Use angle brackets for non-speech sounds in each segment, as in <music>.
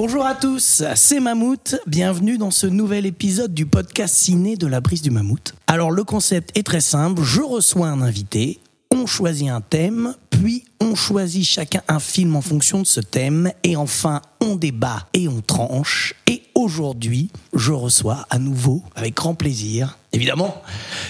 Bonjour à tous, c'est Mammouth. Bienvenue dans ce nouvel épisode du podcast ciné de la brise du mammouth. Alors le concept est très simple, je reçois un invité, on choisit un thème, puis on choisit chacun un film en fonction de ce thème, et enfin on débat et on tranche. Et aujourd'hui, je reçois à nouveau, avec grand plaisir, évidemment,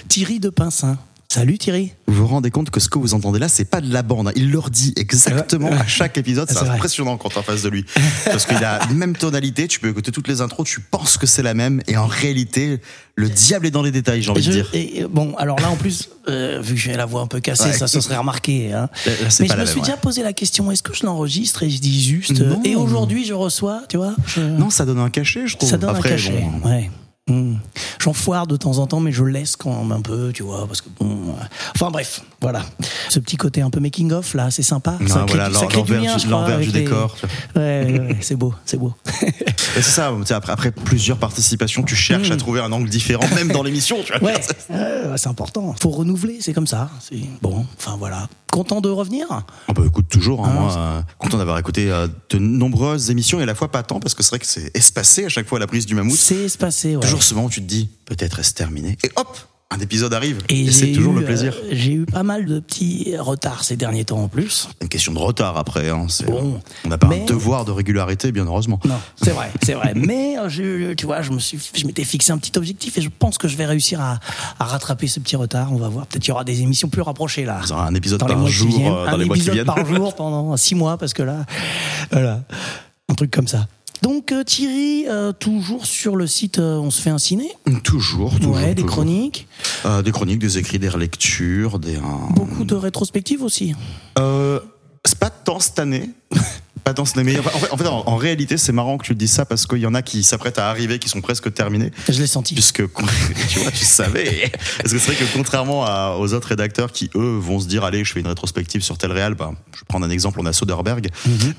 Thierry de Pincin. Salut Thierry. Vous vous rendez compte que ce que vous entendez là, c'est pas de la bande. Il leur dit exactement à chaque épisode. C'est C'est impressionnant quand t'es en face de lui. Parce qu'il a la même tonalité, tu peux écouter toutes les intros, tu penses que c'est la même, et en réalité, le diable est dans les détails, j'ai envie Je- de dire. et, euh, bon, alors là en plus, euh, vu que j'ai la voix un peu cassée, Ouais. ça se serait remarqué. hein. Là, là, c'est Mais je me suis déjà posé la question est-ce que je l'enregistre et je dis juste euh, Non. et aujourd'hui je reçois, tu vois je- Non, ça donne un cachet, je trouve. Ça donne Après, un cachet. bon, ouais. Hmm. J'en foire de temps en temps, mais je laisse quand même un peu, tu vois, parce que bon. euh, Enfin bref, voilà. Ce petit côté un peu making of là, c'est sympa. Non, ça crée, voilà, du- ça l'en- crée du l'envers lien, du- l'envers les- décor. Ouais, ouais, ouais, <laughs> c'est beau, c'est beau. Et c'est ça, tu sais, après, après plusieurs participations, tu cherches à trouver un angle différent, même dans l'émission. tu vois. Hmm. Ouais, euh, c'est important. Faut renouveler, c'est comme ça. C'est bon. Enfin voilà. Content de revenir? Ah bah écoute, toujours, hein, Ah, moi, euh, content d'avoir écouté euh, de nombreuses émissions, et à la fois pas tant, parce que c'est vrai que c'est espacé à chaque fois à la prise du mammouth. C'est espacé. Ouais. Toujours ce moment où tu te dis, peut-être est-ce terminé. Et hop, un épisode arrive. Et, c'est toujours eu, le plaisir. euh, j'ai eu pas mal de petits retards ces derniers temps en plus. Une question de retard après. Hein. Bon. on n'a pas Mais- un devoir de régularité, bien heureusement. Non, c'est vrai, c'est vrai. <laughs> Mais euh, je, tu vois, je me suis, je m'étais fixé un petit objectif et je pense que je vais réussir à, à rattraper ce petit retard. On va voir. Peut-être qu'il y aura des émissions plus rapprochées là. Vous un épisode Dans les par mois qui jour viennent. euh, dans un les mois qui épisode viennent. par jour <laughs> pendant six mois parce que là, voilà, un truc comme ça. Donc euh, Thierry, euh, toujours sur le site, euh, on se fait un ciné. Toujours, toujours. ouais, des toujours. chroniques, Euh, des chroniques, des écrits, des relectures, des. beaucoup de rétrospectives aussi. C'est pas tant cette année. <laughs> Pas année. Mais en fait, en, fait, en- en réalité, c'est marrant que tu te dises ça parce qu'il y en a qui s'apprêtent à arriver, qui sont presque terminés. Je l'ai senti. Puisque, <laughs> tu vois, tu savais. Parce que c'est vrai que contrairement à- aux autres rédacteurs qui, eux, vont se dire, allez, je fais une rétrospective sur tel réal, ben, je vais prendre un exemple, on a Soderbergh.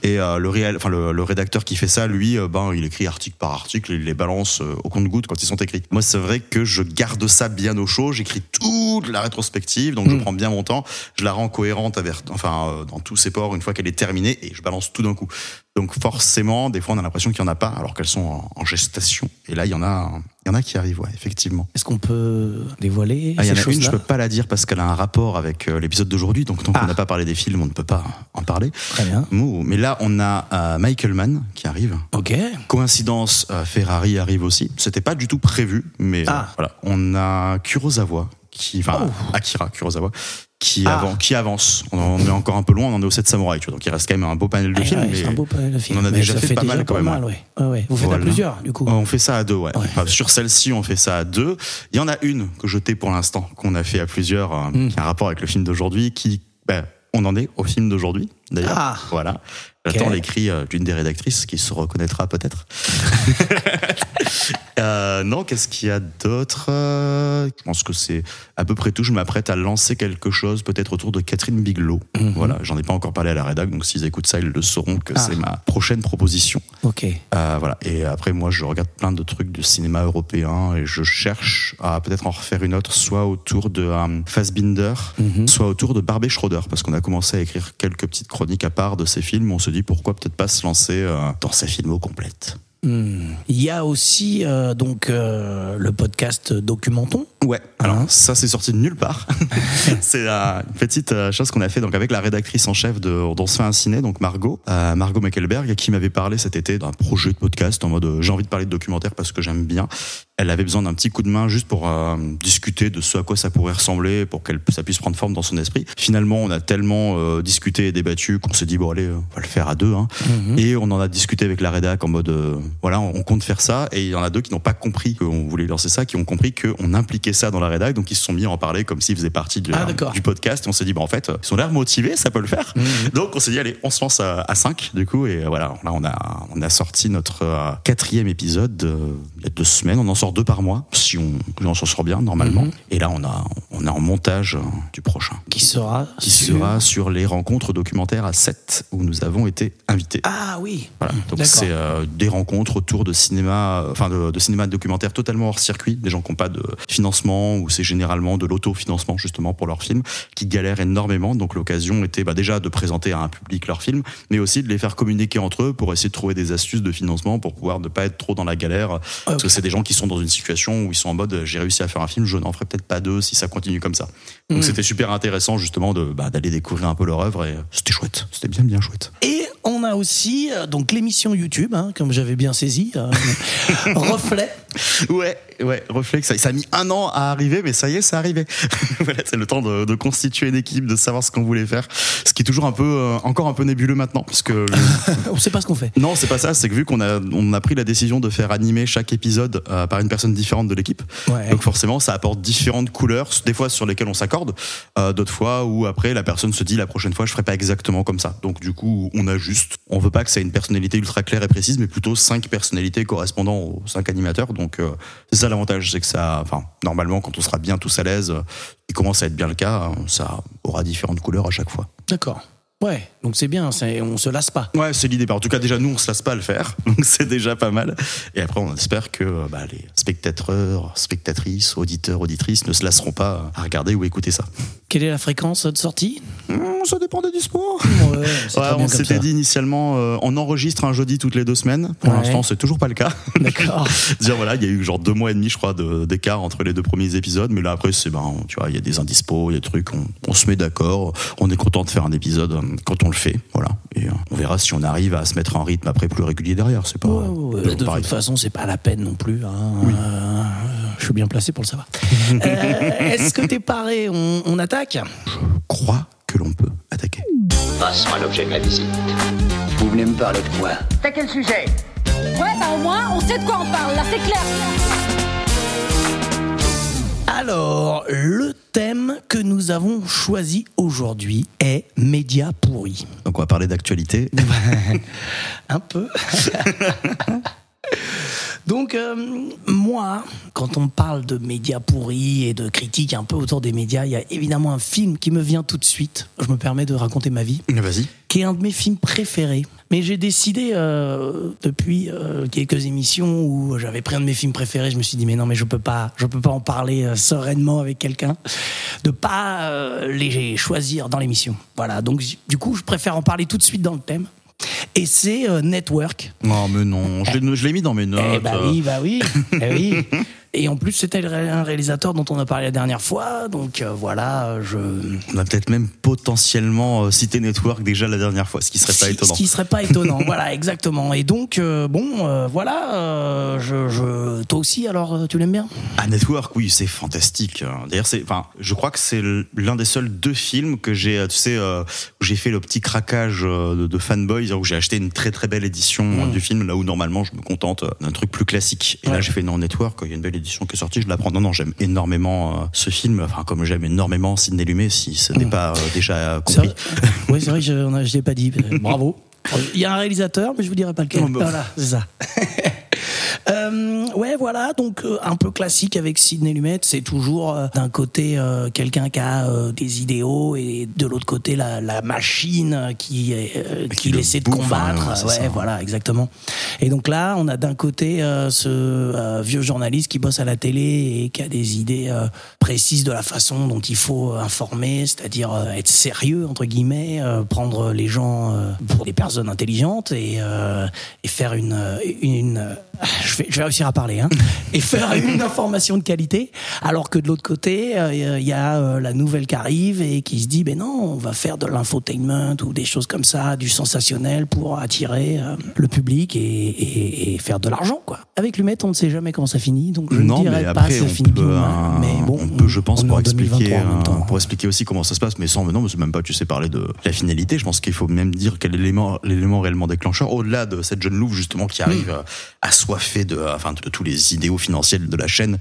Et euh, le, enfin, le, le rédacteur qui fait ça, lui, euh, ben, il écrit article par article, il les balance euh, au compte-goutte quand ils sont écrits. Moi, c'est vrai que je garde ça bien au chaud, j'écris toute la rétrospective, donc je prends bien mon temps, je la rends cohérente avec, enfin, euh, dans tous ses ports une fois qu'elle est terminée, et je balance tout d'un coup. Donc forcément, des fois, on a l'impression qu'il n'y en a pas, alors qu'elles sont en, gestation. Et là, il y en a, il y en a qui arrivent, ouais, effectivement. Est-ce qu'on peut dévoiler Ah, il y en ces a une, je peux pas la dire parce qu'elle a un rapport avec euh, l'épisode d'aujourd'hui. Donc tant Ah. qu'on n'a pas parlé des films, on ne peut pas en parler. Très bien. Mais là, on a euh, Michael Mann qui arrive. Ok. Coïncidence, euh, Ferrari arrive aussi. C'était pas du tout prévu, mais euh, Ah. voilà. On a Kurosawa qui, enfin Akira Kurosawa qui, Ah. qui avance. On en est encore un peu loin. On en est au 7 samouraïs, tu vois. Donc il reste quand même un beau panel de films. ouais, mais un beau panel de films. on en a déjà fait pas mal quand même, ouais. ouais. Ouais, ouais. Vous faites à plusieurs, du coup. On fait ça à deux, ouais. Enfin, sur celle-ci, on fait ça à deux. Il y en a une que je t'ai pour l'instant, qu'on a fait à plusieurs, euh, Hmm. qui a un rapport avec le film d'aujourd'hui, qui, ben, on en est au film d'aujourd'hui, d'ailleurs. Ah. Voilà. J'attends Ok. l'écrit euh, d'une des rédactrices qui se reconnaîtra peut-être. <laughs> Euh, non, qu'est-ce qu'il y a d'autre? Euh, Je pense que c'est à peu près tout. Je m'apprête à lancer quelque chose, peut-être autour de Catherine Bigelow. Voilà, j'en ai pas encore parlé à la rédac, donc s'ils écoutent ça, ils le sauront que. Ah. c'est ma prochaine proposition. Ok. Euh, voilà. Et après, moi, je regarde plein de trucs de cinéma européen et je cherche à peut-être en refaire une autre, soit autour de Fassbinder, Mhm. soit autour de Barbet Schroeder, parce qu'on a commencé à écrire quelques petites chroniques à part de ces films. On se dit pourquoi peut-être pas se lancer euh, dans ces films complètes. Hmm. Il y a aussi euh, donc euh, le podcast Documenton. Ouais. Alors Hein ça, c'est sorti de nulle part. <laughs> <laughs> c'est une petite euh, chose qu'on a fait donc avec la rédactrice en chef de d'On se fait un ciné, donc Margot, euh, Margot Meckelberg, qui m'avait parlé cet été d'un projet de podcast en mode j'ai envie de parler de documentaire parce que j'aime bien. Elle avait besoin d'un petit coup de main juste pour discuter de ce à quoi ça pourrait ressembler, pour qu'elle ça puisse prendre forme dans son esprit. Finalement, on a tellement discuté et débattu qu'on s'est dit bon allez, on va le faire à deux. Hein. Et on en a discuté avec la rédac en mode voilà, on compte faire ça. Et il y en a deux qui n'ont pas compris qu'on voulait lancer ça, qui ont compris qu'on impliquait ça dans la rédac, donc ils se sont mis à en parler comme s'ils faisaient partie de- Ah, du podcast. Et on s'est dit, bah en fait, ils ont l'air motivés, ça peut le faire. Donc on s'est dit, allez, on se lance à, à 5 du coup. Et voilà, là on a, on a sorti notre euh, quatrième épisode euh, il y a deux semaines. On en sort deux par mois, si on, on s'en sort bien normalement. Et là on a, on est en montage euh, du prochain. Qui sera Qui sur- sera sur les rencontres documentaires à 7 où nous avons été invités. Ah oui. Voilà. Donc c'est euh, des rencontres autour de cinéma, euh, enfin de, de cinéma documentaire totalement hors circuit, des gens qui n'ont pas de financement ou c'est généralement de l'autofinancement justement pour leurs films, qui galèrent énormément. Donc l'occasion était bah, déjà de présenter à un public leurs films, mais aussi de les faire communiquer entre eux pour essayer de trouver des astuces de financement pour pouvoir ne pas être trop dans la galère. Parce que c'est des gens qui sont dans une situation où ils sont en mode j'ai réussi à faire un film, je n'en ferai peut-être pas deux si ça continue comme ça. Donc c'était super intéressant justement de bah, d'aller découvrir un peu leur œuvre et euh, c'était chouette, c'était bien bien chouette. Et on a aussi euh, donc l'émission YouTube, hein, comme j'avais bien saisi, euh, <laughs> Reflet. <laughs> Ouais, ouais, Reflex, ça, ça a mis un an à arriver, mais ça y est, c'est arrivé. <laughs> voilà, c'est le temps de, de constituer une équipe, de savoir ce qu'on voulait faire. Ce qui est toujours un peu, euh, encore un peu nébuleux maintenant, parce que <laughs> on sait pas ce qu'on fait. non, c'est pas ça. C'est que vu qu'on a, on a pris la décision de faire animer chaque épisode euh, par une personne différente de l'équipe, Ouais. donc forcément, ça apporte différentes couleurs. Des fois sur lesquelles on s'accorde, euh, d'autres fois où après la personne se dit la prochaine fois je ferai pas exactement comme ça. Donc du coup, on ajuste. On veut pas que ça ait une personnalité ultra claire et précise, mais plutôt cinq personnalités correspondant aux cinq animateurs. Donc euh, c'est ça l'avantage, c'est que ça, enfin normalement quand on sera bien tous à l'aise, euh, il commence à être bien le cas, hein, ça aura différentes couleurs à chaque fois. D'accord. Ouais, donc c'est bien, on se lasse pas. Ouais, c'est l'idée. En tout cas, déjà, nous, on se lasse pas à le faire. <laughs> Donc, c'est déjà pas mal. Et après, on espère que euh, bah, les spectateurs, spectatrices, auditeurs, auditrices ne se lasseront pas à regarder ou écouter ça. Quelle est la fréquence de sortie? Hum, ça dépend des dispo. Ouais, <laughs> Ouais, on s'était dit initialement, euh, on enregistre un jeudi toutes les deux semaines. Pour Ouais. l'instant, c'est toujours pas le cas. <laughs> D'accord. Dire voilà, il y a eu genre deux mois et demi, je crois, d'écart entre les deux premiers épisodes. Mais là, après, c'est ben, tu vois, il y a des indispos, il y a des trucs, on, on se met d'accord. On est content de faire un épisode quand on le fait. Voilà. Et euh, on verra si on arrive à se mettre en rythme après plus régulier derrière. C'est pas. De pareil. toute façon, c'est pas la peine non plus. hein. Euh, je suis bien placé pour le savoir. <laughs> Euh, Est-ce que t'es paré on, on attaque? Crois que l'on peut attaquer. Passe-moi l'objet de ma visite. Vous venez me parler de quoi? T'as quel sujet? Ouais, bah au moins, on sait de quoi on parle, là, c'est clair. Alors, le thème que nous avons choisi aujourd'hui est médias pourris. Donc on va parler d'actualité. <laughs> Un peu. Donc, euh, moi, quand on parle de médias pourris et de critiques un peu autour des médias, il y a évidemment un film qui me vient tout de suite. Je me permets de raconter ma vie. Vas-y. qui est un de mes films préférés. Mais j'ai décidé euh, depuis euh, quelques émissions où j'avais pris un de mes films préférés, je me suis dit mais non mais je peux pas, je peux pas en parler euh, sereinement avec quelqu'un, de pas les choisir dans l'émission. Voilà, donc du coup je préfère en parler tout de suite dans le thème. Et c'est Network. Non, mais non. Je l'ai- je l'ai mis dans mes notes. Eh bah oui, bah oui, eh oui. <laughs> Et en plus c'était un réalisateur dont on a parlé la dernière fois, donc euh, voilà, je On a peut-être même potentiellement euh, cité Network déjà la dernière fois, ce qui serait pas étonnant. Ce qui serait pas étonnant, <laughs> voilà, exactement. Et donc, euh, bon, voilà, je, je, toi aussi, alors, tu l'aimes bien? Ah, Network, oui, c'est fantastique. D'ailleurs, c'est, enfin, je crois que c'est l'un des seuls deux films que j'ai, tu sais, où j'ai fait le petit craquage de, de fanboys, où j'ai acheté une très très belle édition euh, du film, là où normalement je me contente d'un truc plus classique. Et là, j'ai fait non Network, il y a une belle édition qui est sortie, je la prends. Non, non, j'aime énormément euh, ce film, enfin, comme j'aime énormément Sidney Lumet, si ce n'est pas euh, déjà compris. <laughs> Oui, c'est vrai que je ne l'ai pas dit. <laughs> Euh, Bravo. Il y a un réalisateur, mais je vous dirai pas lequel. Voilà, c'est ça. <laughs> Euh, ouais, voilà, donc euh, un peu classique avec Sidney Lumet, c'est toujours euh, d'un côté euh, quelqu'un qui a euh, des idéaux et de l'autre côté la, la machine qui euh, Qui qui essaie de combattre. hein, c'est ouais, ça. voilà, exactement. Et donc là, on a d'un côté euh, ce euh, vieux journaliste qui bosse à la télé et qui a des idées euh, précises de la façon dont il faut informer, c'est-à-dire euh, être sérieux entre guillemets, euh, prendre les gens euh, pour des personnes intelligentes et, euh, et faire une une euh, je vais, je vais réussir à parler hein, <laughs> et faire une information de qualité alors que de l'autre côté euh, il y a euh, la nouvelle qui arrive et qui se dit ben non on va faire de l'infotainment ou des choses comme ça du sensationnel pour attirer euh, le public et et, et faire de l'argent, quoi. Avec Lumet, on ne sait jamais comment ça finit, donc je non, ne dirais mais pas après, ça on finit peut, Mais bon, on peut, je pense, pour expliquer, 2023 en même temps. pour expliquer aussi comment ça se passe, mais sans, mais non, mais même pas, tu sais, parler de la finalité. Je pense qu'il faut même dire quel est l'élément, l'élément réellement déclencheur, au-delà de cette jeune louve, justement, qui arrive Mm. euh, de, euh, enfin, de tous les idéaux financiers de la chaîne,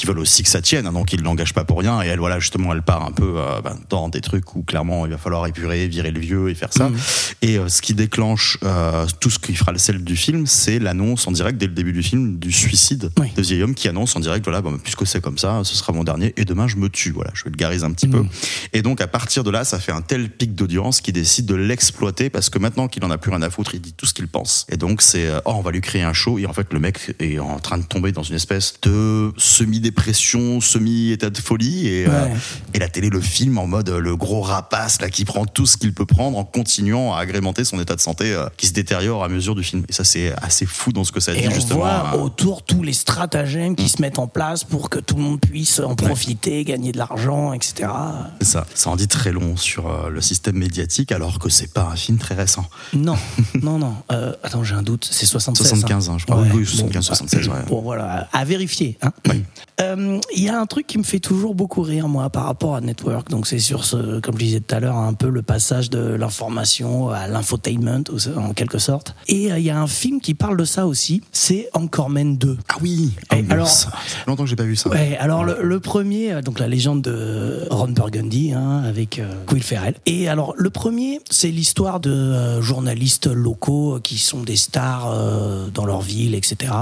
qui veulent aussi que ça tienne, hein, donc ils l'engagent pas pour rien, et elle, voilà, justement, elle part un peu, euh, ben, dans des trucs où, clairement, il va falloir épurer, virer le vieux et faire ça. Mm. Et euh, ce qui déclenche euh, tout ce qui fera le sel du film, c'est l'annonce en direct dès le début du film du suicide Oui. de vieil homme qui annonce en direct voilà, bon, puisque c'est comme ça, ce sera mon dernier et demain je me tue. Voilà, je vulgarise un petit peu. Et donc à partir de là, ça fait un tel pic d'audience qu'il décide de l'exploiter parce que maintenant qu'il en a plus rien à foutre, il dit tout ce qu'il pense. Et donc c'est oh on va lui créer un show et en fait le mec est en train de tomber dans une espèce de semi-dépression, semi-état de folie et, euh, et la télé le filme en mode euh, le gros rapace là qui prend tout ce qu'il peut prendre en continuant à agrémenter son état de santé euh, qui se détériore à mesure du film. Et ça c'est assez fou dans ce que ça dit Et on justement. voit hein. autour tous les stratagèmes qui se mettent en place pour que tout le monde puisse en profiter, gagner de l'argent, etc. C'est ça. Ça en dit très long sur le système médiatique, alors que c'est pas un film très récent. Non, <laughs> non, non. Euh, attends, j'ai un doute. C'est 76. 75, hein, je crois. Ouais. Oui, 75, Bon, 76, ouais. Bon, voilà, à vérifier. hein. Euh, Il y a un truc qui me fait toujours beaucoup rire, moi, par rapport à Network. Donc, c'est sur ce, comme je disais tout à l'heure, un peu le passage de l'information à l'infotainment, en quelque sorte. Et euh, il y a un film qui parle de ça aussi. C'est Anchorman 2. Ah oui. Et alors- ça fait longtemps que j'ai pas vu ça. Ouais, alors le, le premier, euh, donc la légende de Ron Burgundy, hein, avec euh, Will Ferrell. Et alors le premier, c'est l'histoire de euh, journalistes locaux euh, qui sont des stars euh, dans leur ville, etc.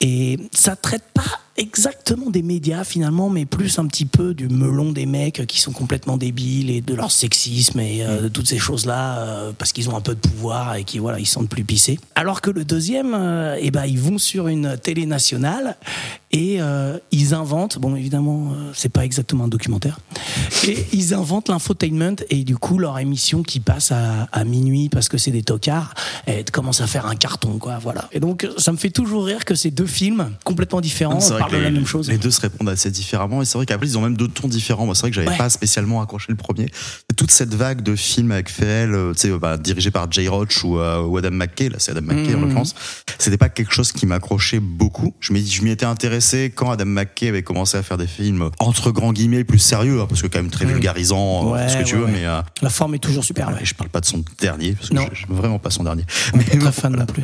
Et ça traite pas exactement des médias finalement, mais plus un petit peu du melon des mecs qui sont complètement débiles et de leur sexisme et euh, de toutes ces choses-là euh, parce qu'ils ont un peu de pouvoir et qui voilà ils sentent plus pisser. Alors que le deuxième, euh, eh ben ils vont sur une télé nationale et euh, ils inventent, bon évidemment c'est pas exactement un documentaire, et ils inventent l'infotainment et du coup leur émission qui passe à, à minuit parce que c'est des tocards, elle commence à faire un carton quoi, voilà. Et donc ça me fait toujours rire que ces deux films complètement différents De la les, même chose. les deux se répondent assez différemment et c'est vrai qu'après ils ont même deux tons différents. Moi c'est vrai que j'avais Ouais. pas spécialement accroché le premier. Et toute cette vague de films avec Ferrell, euh, tu sais, euh, bah, dirigé par Jay Roach ou, euh, ou Adam McKay, là c'est Adam McKay en Mhm. l'occurrence, c'était pas quelque chose qui m'accrochait beaucoup. Je m'y je étais intéressé quand Adam McKay avait commencé à faire des films entre grands guillemets plus sérieux, hein, parce que quand même très vulgarisant, euh, Mhm. Ouais, ce que tu veux, mais La forme est toujours super. Je parle pas de son dernier parce que Non. je- j'aime vraiment pas son dernier. On est pas fan non plus.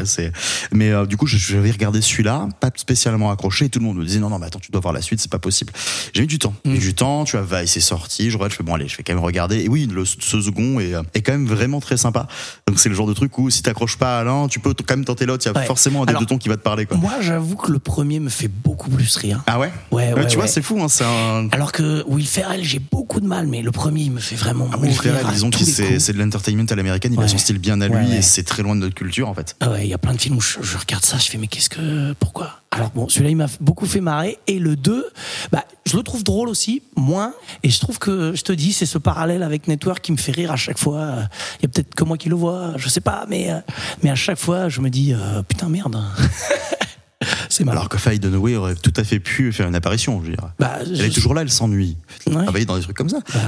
Mais du coup, je- j'avais regardé celui-là, pas spécialement accroché. Et tout le monde me non, non, mais attends, tu dois voir la suite, c'est pas possible. J'ai mis du temps. Mm. J'ai mis du temps. Tu vois, Vice est sorti. Je regarde, je fais bon, allez, je vais quand même regarder. Et oui, le, ce second est, euh, est quand même vraiment très sympa. Donc c'est le genre de truc où si t'accroches pas à l'un, tu peux quand même tenter l'autre. Il y a Ouais. forcément un des deux tons qui va te parler, quoi. Moi, j'avoue que le premier me fait beaucoup plus rire. Ah ouais? Ouais, ouais, tu vois, c'est fou. Hein, c'est un. Alors que Will Ferrell, j'ai beaucoup de mal, mais le premier, il me fait vraiment Ah mourir Ferrell, disons que c'est c'est de l'entertainment à l'américaine. Il a son style bien à lui et c'est très loin de notre culture, en fait. Ah ouais, il y a plein de films où je, je regarde ça, je fais mais qu'est-ce que pourquoi? Alors bon, celui-là il m'a beaucoup fait marrer et le 2, bah je le trouve drôle aussi, moins et je trouve que je te dis c'est ce parallèle avec Network qui me fait rire à chaque fois. Il y a peut-être que moi qui le vois, je sais pas mais euh, mais à chaque fois je me dis euh, putain merde. <laughs> c'est. Alors que Faye Dunaway aurait tout à fait pu faire une apparition, je veux dire. Bah, Elle je- est toujours là, elle s'ennuie. Elle Ouais. travaille dans des trucs comme ça. Bah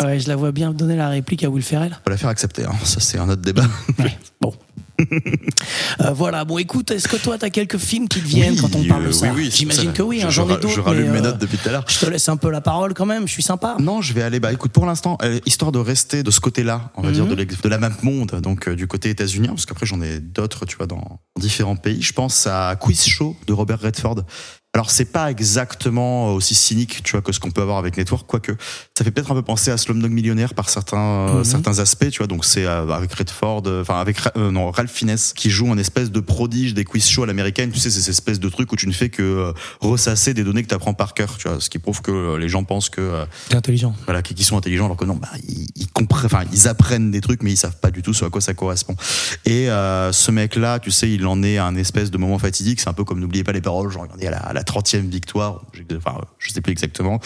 ouais. <laughs> ouais, je la vois bien donner la réplique à Will Ferrell. Faut la faire accepter, hein. ça c'est un autre débat. Bon. Euh, voilà, bon écoute, est-ce que toi t'as quelques films qui te viennent Oui, quand on parle de euh, ça oui, oui, J'imagine que oui, hein, je j'en ai d'autres. Je rallume mes euh, notes depuis tout à l'heure. Je te laisse un peu la parole quand même, je suis sympa. Non, je vais aller. Bah, écoute, pour l'instant, euh, histoire de rester de ce côté-là, on va Mhm. dire de, de la map monde, donc euh, du côté états-unien, parce qu'après j'en ai d'autres, tu vois, dans différents pays. Je pense à Quiz Show de Robert Redford. Alors c'est pas exactement aussi cynique, tu vois, que ce qu'on peut avoir avec Network, quoique ça fait peut-être un peu penser à Slumdog Millionnaire par certains Mhm. certains aspects, tu vois. Donc c'est euh, avec Redford, euh, enfin avec euh, non Ralph Fiennes qui joue un espèce de prodige des quiz shows à l'américaine. Tu sais, c'est cette espèce de truc où tu ne fais que euh, ressasser des données que tu apprends par cœur, tu vois. Ce qui prouve que euh, les gens pensent que euh, T'es intelligent. voilà, qui qui sont intelligents alors que non, bah, ils, ils comprennent, enfin, ils apprennent des trucs, mais ils savent pas du tout ce à quoi ça correspond. Et euh, ce mec-là, tu sais, il en est à un espèce de moment fatidique. C'est un peu comme n'oubliez pas les paroles, genre à la, à la 30e victoire, enfin, je sais plus exactement.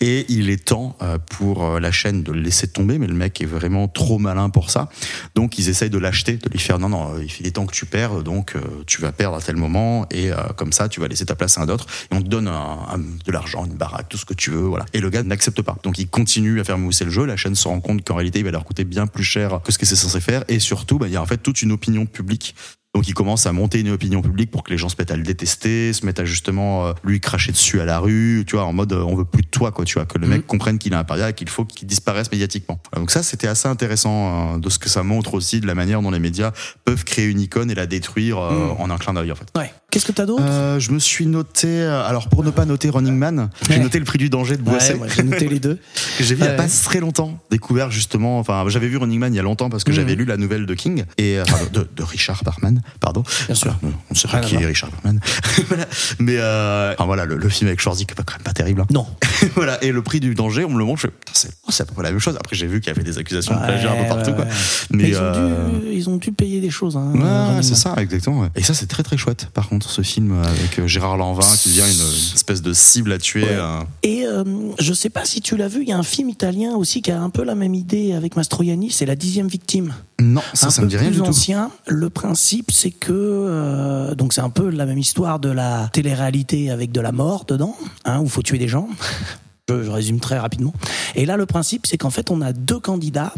Et il est temps euh, pour euh, la chaîne de le laisser tomber, mais le mec est vraiment trop malin pour ça. Donc ils essayent de l'acheter, de lui faire non, non, euh, il est temps que tu perds, donc tu vas perdre à tel moment, et comme ça, tu vas laisser ta place à un autre, et on te donne un- un- de l'argent, une baraque, tout ce que tu veux, voilà. Et le gars n'accepte pas. Donc il continue à faire mousser le jeu, la chaîne se rend compte qu'en réalité, il va leur coûter bien plus cher que ce que c'est censé faire, et surtout, bah, il y a en fait toute une opinion publique Donc il commence à monter une opinion publique pour que les gens se mettent à le détester, se mettent à justement euh, lui cracher dessus à la rue, tu vois, en mode euh, on veut plus de toi, quoi, tu vois, que le mec comprenne qu'il a un paria et qu'il faut qu'il disparaisse médiatiquement. Donc ça, c'était assez intéressant euh, de ce que ça montre aussi de la manière dont les médias peuvent créer une icône et la détruire euh, en un clin d'œil, en fait. Ouais. Qu'est-ce que t'as d'autre? Euh, je me suis noté, euh, alors pour ne pas noter Running Man, j'ai noté le prix du danger de Boisset. Ouais, j'ai noté les deux. <laughs> j'ai vu il y a pas très longtemps, découvert justement, enfin j'avais vu Running Man il y a longtemps parce que Mhm. j'avais lu la nouvelle de King et euh, enfin, de, de Richard Bachman, pardon. Bien sûr. On ne sait pas qui est. Richard. <laughs> Voilà. Mais euh, enfin voilà, le, le film avec Schwarzy qui est pas quand même pas terrible. hein. Non. <laughs> voilà, et le prix du danger, on me le montre, je c'est oh, à peu près la même chose. Après j'ai vu qu'il y avait des accusations de plagiat un peu partout quoi. Mais, Mais ils, ont dû, ils ont dû payer des choses. Hein, Ouais, c'est ça, exactement. Et ça, c'est très très chouette. Par contre, ce film avec euh, Gérard Lanvin qui devient une espèce de cible à tuer. Ouais. euh, Et euh, je sais pas si tu l'as vu, il y a un film italien aussi qui a un peu la même idée avec Mastroianni, c'est La dixième victime. Non, ça, un ça peu me dit rien plus du tout. ancien. Le principe, c'est que euh, donc c'est un peu la même histoire de la télé-réalité avec de la mort dedans, hein, où faut tuer des gens. je, je résume très rapidement. Et là, le principe, c'est qu'en fait, on a deux candidats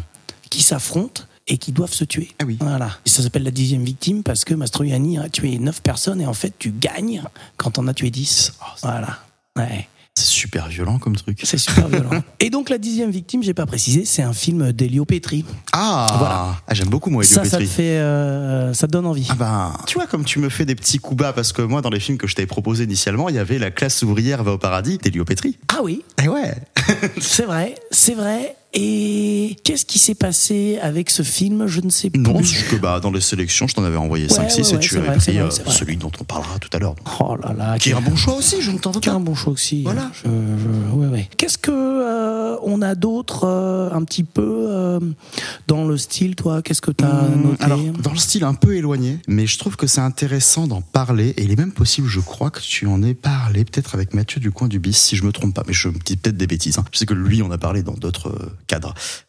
qui s'affrontent et qui doivent se tuer. Ah oui. Voilà. Et ça s'appelle la dixième victime parce que Mastroianni a tué neuf personnes et en fait, tu gagnes quand on a tué 10. Voilà. Ouais. C'est super violent comme truc. C'est super violent. <laughs> Et donc la dixième victime, j'ai pas précisé, c'est un film d'Elio Petri. Ah, Voilà. ah j'aime beaucoup moi Elio Ça, ça te Petri. fait, euh, ça te donne envie. Ah ben, tu vois comme tu me fais des petits coups bas parce que moi dans les films que je t'avais proposé initialement, il y avait la classe ouvrière va au paradis d'Elio Petri. Ah oui, Eh ouais. c'est vrai, c'est vrai. Et qu'est-ce qui s'est passé avec ce film? Je ne sais plus. Non, que bah dans les sélections, je t'en avais envoyé 5 ouais, 6 et tu avais vrai, pris vrai, euh, vrai. celui dont on parlera tout à l'heure. Oh là là, Qui est un bon choix aussi, je ne t'en doute Qui est pas. un bon choix aussi. Voilà. Je- je- ouais, ouais. Qu'est-ce que euh, on a d'autre euh, un petit peu euh, dans le style, toi? Qu'est-ce que tu as Hum, noté? Alors, dans le style un peu éloigné, mais je trouve que c'est intéressant d'en parler, et il est même possible, je crois, que tu en aies parlé, peut-être avec Mathieu du coin du bis, si je me trompe pas, mais je dis peut-être des bêtises. hein. Je sais que lui, on a parlé dans d'autres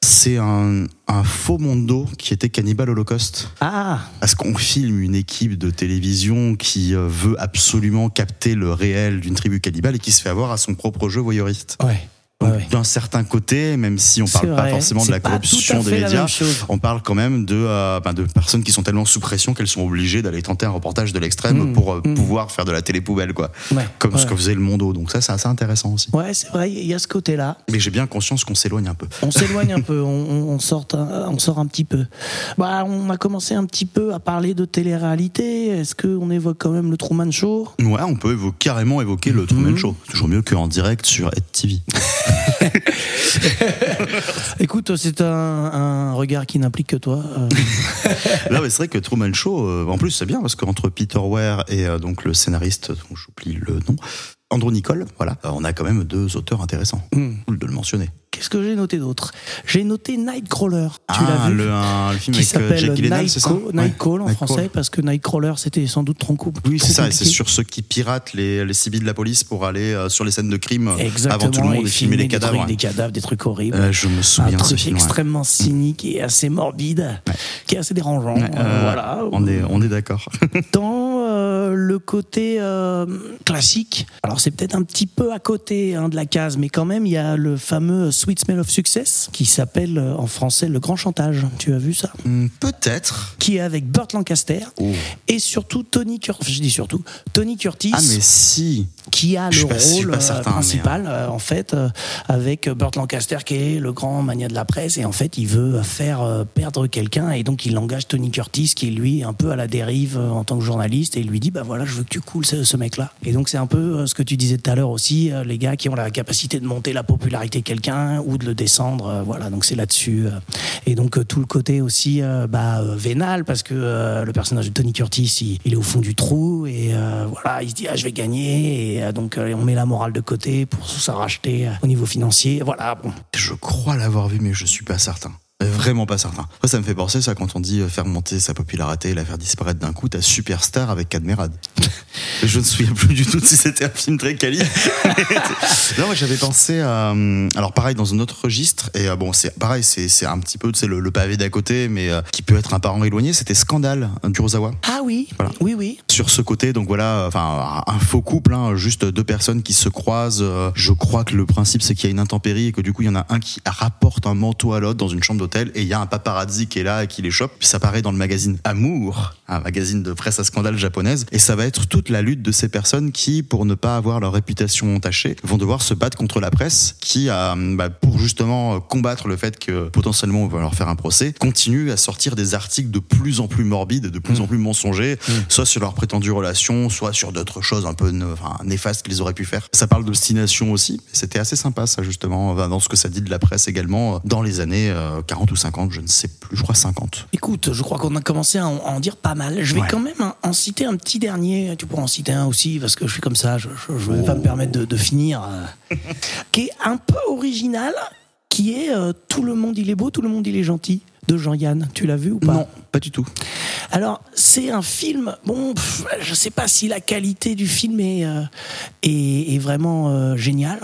C'est un, un faux mondo qui était Cannibal Holocaust. Ah, Parce qu'on filme une équipe de télévision qui euh, veut absolument capter le réel d'une tribu cannibale et qui se fait avoir à son propre jeu voyeuriste. ouais. Donc, ouais, ouais. D'un certain côté, même si on parle pas forcément de la corruption des médias, on parle quand même de, euh, ben, de personnes qui sont tellement sous pression qu'elles sont obligées d'aller tenter un reportage de l'extrême Mmh, pour euh, mmh. pouvoir faire de la télé poubelle, quoi. Ouais, Comme ce que faisait le Mondo. Donc ça, c'est assez intéressant aussi. Ouais, c'est vrai, il y a ce côté-là. Mais j'ai bien conscience qu'on s'éloigne un peu. On s'éloigne un peu, on, sort un, on sort un petit peu. Bah, on a commencé un petit peu à parler de télé-réalité. Est-ce qu'on évoque quand même le Truman Show? Ouais, on peut évoquer, carrément évoquer le Mmh. Truman Show. Toujours mieux qu'en direct sur TV. <laughs> <laughs> Écoute, c'est un, un regard qui n'implique que toi. Euh, <laughs> Là, c'est vrai que Truman Show, euh, en plus, c'est bien parce qu'entre Peter Ware et euh, donc le scénariste, dont j'oublie le nom, Andrew Nicole, voilà, euh, on a quand même deux auteurs intéressants. Hmm. Cool de le mentionner. Qu'est-ce que j'ai noté d'autre? J'ai noté Nightcrawler. Tu ah, l'as vu? le, un- le film qui euh, s'appelle Nightcall Nightcall en Nightcall. français parce que Nightcrawler c'était sans doute trop cool. Oui, c'est ça, c'est compliqué. sur ceux qui piratent les, les civils de la police pour aller euh, sur les scènes de crime Exactement, avant tout le monde et et filmer les des cadavres. trucs, ouais. des cadavres, des trucs horribles. Euh, je me un souviens de ce truc film. ouais. extrêmement cynique et assez morbide, qui est assez dérangeant. Ouais, Euh, voilà. On est, on est d'accord. Dans le côté classique, alors c'est peut-être un petit peu à côté hein, de la case, mais quand même, il y a le fameux Sweet Smell of Success qui s'appelle euh, en français Le Grand Chantage. Tu as vu ça? Hmm, Peut-être. Qui est avec Burt Lancaster Oh. et surtout Tony Curtis. Je dis surtout Tony Curtis Ah, mais si. qui a le pas- rôle euh, mais, principal euh, en fait avec Burt Lancaster qui est le grand mania de la presse et en fait il veut faire perdre quelqu'un et donc il engage Tony Curtis qui est lui un peu à la dérive en tant que journaliste et il lui dit bah voilà je veux que tu coules ce, ce mec là et donc c'est un peu ce que tu disais tout à l'heure aussi euh, les gars qui ont la capacité de monter la popularité de quelqu'un ou de le descendre euh, voilà donc c'est là-dessus euh. et donc tout le côté aussi bah, vénal parce que le personnage de Tony Curtis il, est au fond du trou et voilà il se dit ah je vais gagner et donc on met la morale de côté pour se racheter au niveau financier voilà bon Je crois l'avoir vu, mais je suis pas certain. Vraiment pas certain. Après, ça me fait penser ça quand on dit euh, faire monter sa popularité et la faire disparaître d'un coup, t'as Superstar avec Cadmerade. <laughs> je ne me souviens plus du tout si c'était un film très quali. <laughs> non, moi j'avais pensé à. euh, Alors pareil, dans un autre registre, et euh, bon, c'est pareil, c'est c'est un petit peu tu sais, le, le pavé d'à côté, mais euh, qui peut être un parent éloigné, c'était Scandale, d'Urosawa. ah oui, Voilà. oui, oui. sur ce côté donc voilà enfin un faux couple hein, juste deux personnes qui se croisent je crois que le principe c'est qu'il y a une intempérie et que du coup il y en a un qui rapporte un manteau à l'autre dans une chambre et il y a un paparazzi qui est là et qui les chope. Puis ça paraît dans le magazine Amour un magazine de presse à scandale japonaise. Et ça va être toute la lutte de ces personnes qui pour ne pas avoir leur réputation entachée vont devoir se battre contre la presse qui a bah, pour justement combattre le fait que potentiellement on va leur faire un procès continue à sortir des articles de plus en plus morbides de plus en plus mensongers soit sur leurs prétendues relations soit sur d'autres choses un peu enfin, néfastes qu'ils auraient pu faire. Ça parle d'obstination aussi c'était assez sympa ça justement dans ce que ça dit de la presse également euh, dans les années euh, 40 ou 50 je ne sais plus je crois 50 Écoute, je crois qu'on a commencé à en, à en dire pas mal. Je vais Ouais. quand même en, en citer un petit dernier. Tu pourras en citer un aussi, parce que je suis comme ça, je ne vais pas me permettre de, de finir. euh, <laughs> qui est un peu original, qui est euh, Tout le monde il est beau, tout le monde il est gentil, de Jean-Yann. Tu l'as vu ou pas? Non pas du tout Alors, c'est un film. Bon, pff, je sais pas si la qualité du film est, euh, est, est vraiment euh, géniale.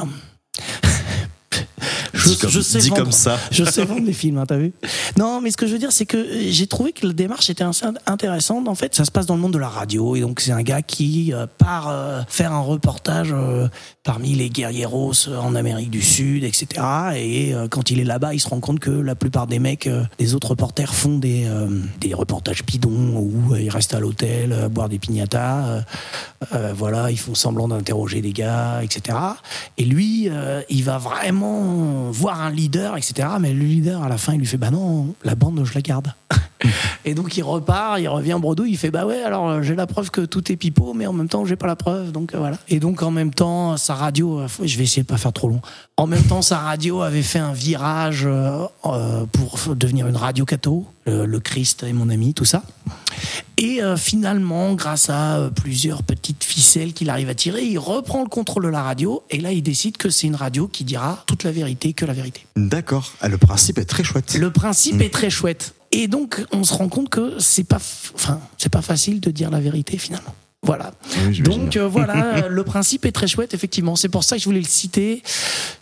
Dit comme- dit vendre- comme ça. Je sais vendre les films, hein, t'as vu <laughs> Non, mais ce que je veux dire, c'est que euh, j'ai trouvé que la démarche était assez intéressante. En fait, ça se passe dans le monde de la radio, et donc c'est un gars qui euh, part euh, faire un reportage euh, parmi les guerrieros en Amérique du Sud, etc. Et euh, quand il est là-bas, il se rend compte que la plupart des mecs, des autres reporters, font des, des reportages bidons où ils restent à l'hôtel, boire des piñatas. voilà, ils font semblant d'interroger des gars, etc. Et lui, il va vraiment voir un leader, etc. Mais le leader, à la fin, il lui fait Bah non, la bande, je la garde. <laughs> Et donc il repart, il revient bredouille, il fait Bah ouais, alors euh, j'ai la preuve que tout est pipeau, mais en même temps, j'ai pas la preuve. Donc euh, voilà. Et donc en même temps, sa radio, euh, je vais essayer de pas faire trop long. En même temps, sa radio avait fait un virage pour devenir une radio catho, le, le Christ est mon ami, tout ça. Et euh, finalement, grâce à euh, plusieurs petites ficelles qu'il arrive à tirer, il reprend le contrôle de la radio et là, il décide que c'est une radio qui dira toute la vérité, que la vérité. d'accord Ah, le principe est très chouette Le principe est très chouette. Et donc, on se rend compte que c'est pas, enfin, c'est pas facile de dire la vérité finalement. Voilà. Oui, Donc euh, voilà, le principe est très chouette, effectivement. C'est pour ça que je voulais le citer.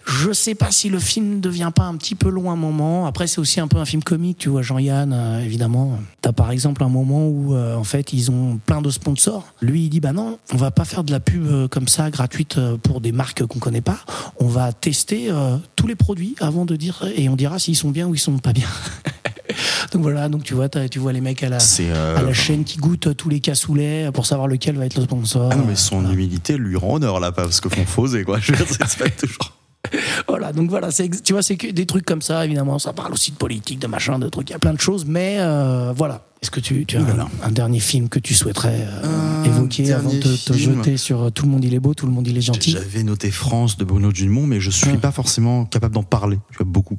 Je sais pas si le film ne devient pas un petit peu long un moment. Après, c'est aussi un peu un film comique, tu vois, Jean-Yann, euh, évidemment. T'as par exemple un moment où, euh, en fait, ils ont plein de sponsors. Lui, il dit, bah non, on va pas faire de la pub euh, comme ça, gratuite, euh, pour des marques qu'on connaît pas. On va tester euh, tous les produits avant de dire, et on dira s'ils sont bien ou ils sont pas bien. <laughs> <laughs> donc voilà, donc tu vois, tu vois les mecs à la, euh, à la chaîne qui goûtent tous les cassoulets pour savoir lequel va être le sponsor. ah non mais son humilité lui rend honneur là parce que font <laughs> fausser quoi. Je veux dire, c'est pas toujours <laughs> Voilà, donc voilà, tu vois, c'est que des trucs comme ça, évidemment, ça parle aussi de politique, de machin, de trucs, il y a plein de choses, mais euh, voilà. Est-ce que tu, tu as Voilà. un, un dernier film que tu souhaiterais euh, évoquer avant de te, jeter sur euh, Tout le monde il est beau, tout le monde il est gentil? J'avais noté France de Bruno Dumont, mais je suis Ah. pas forcément capable d'en parler. Tu vois beaucoup.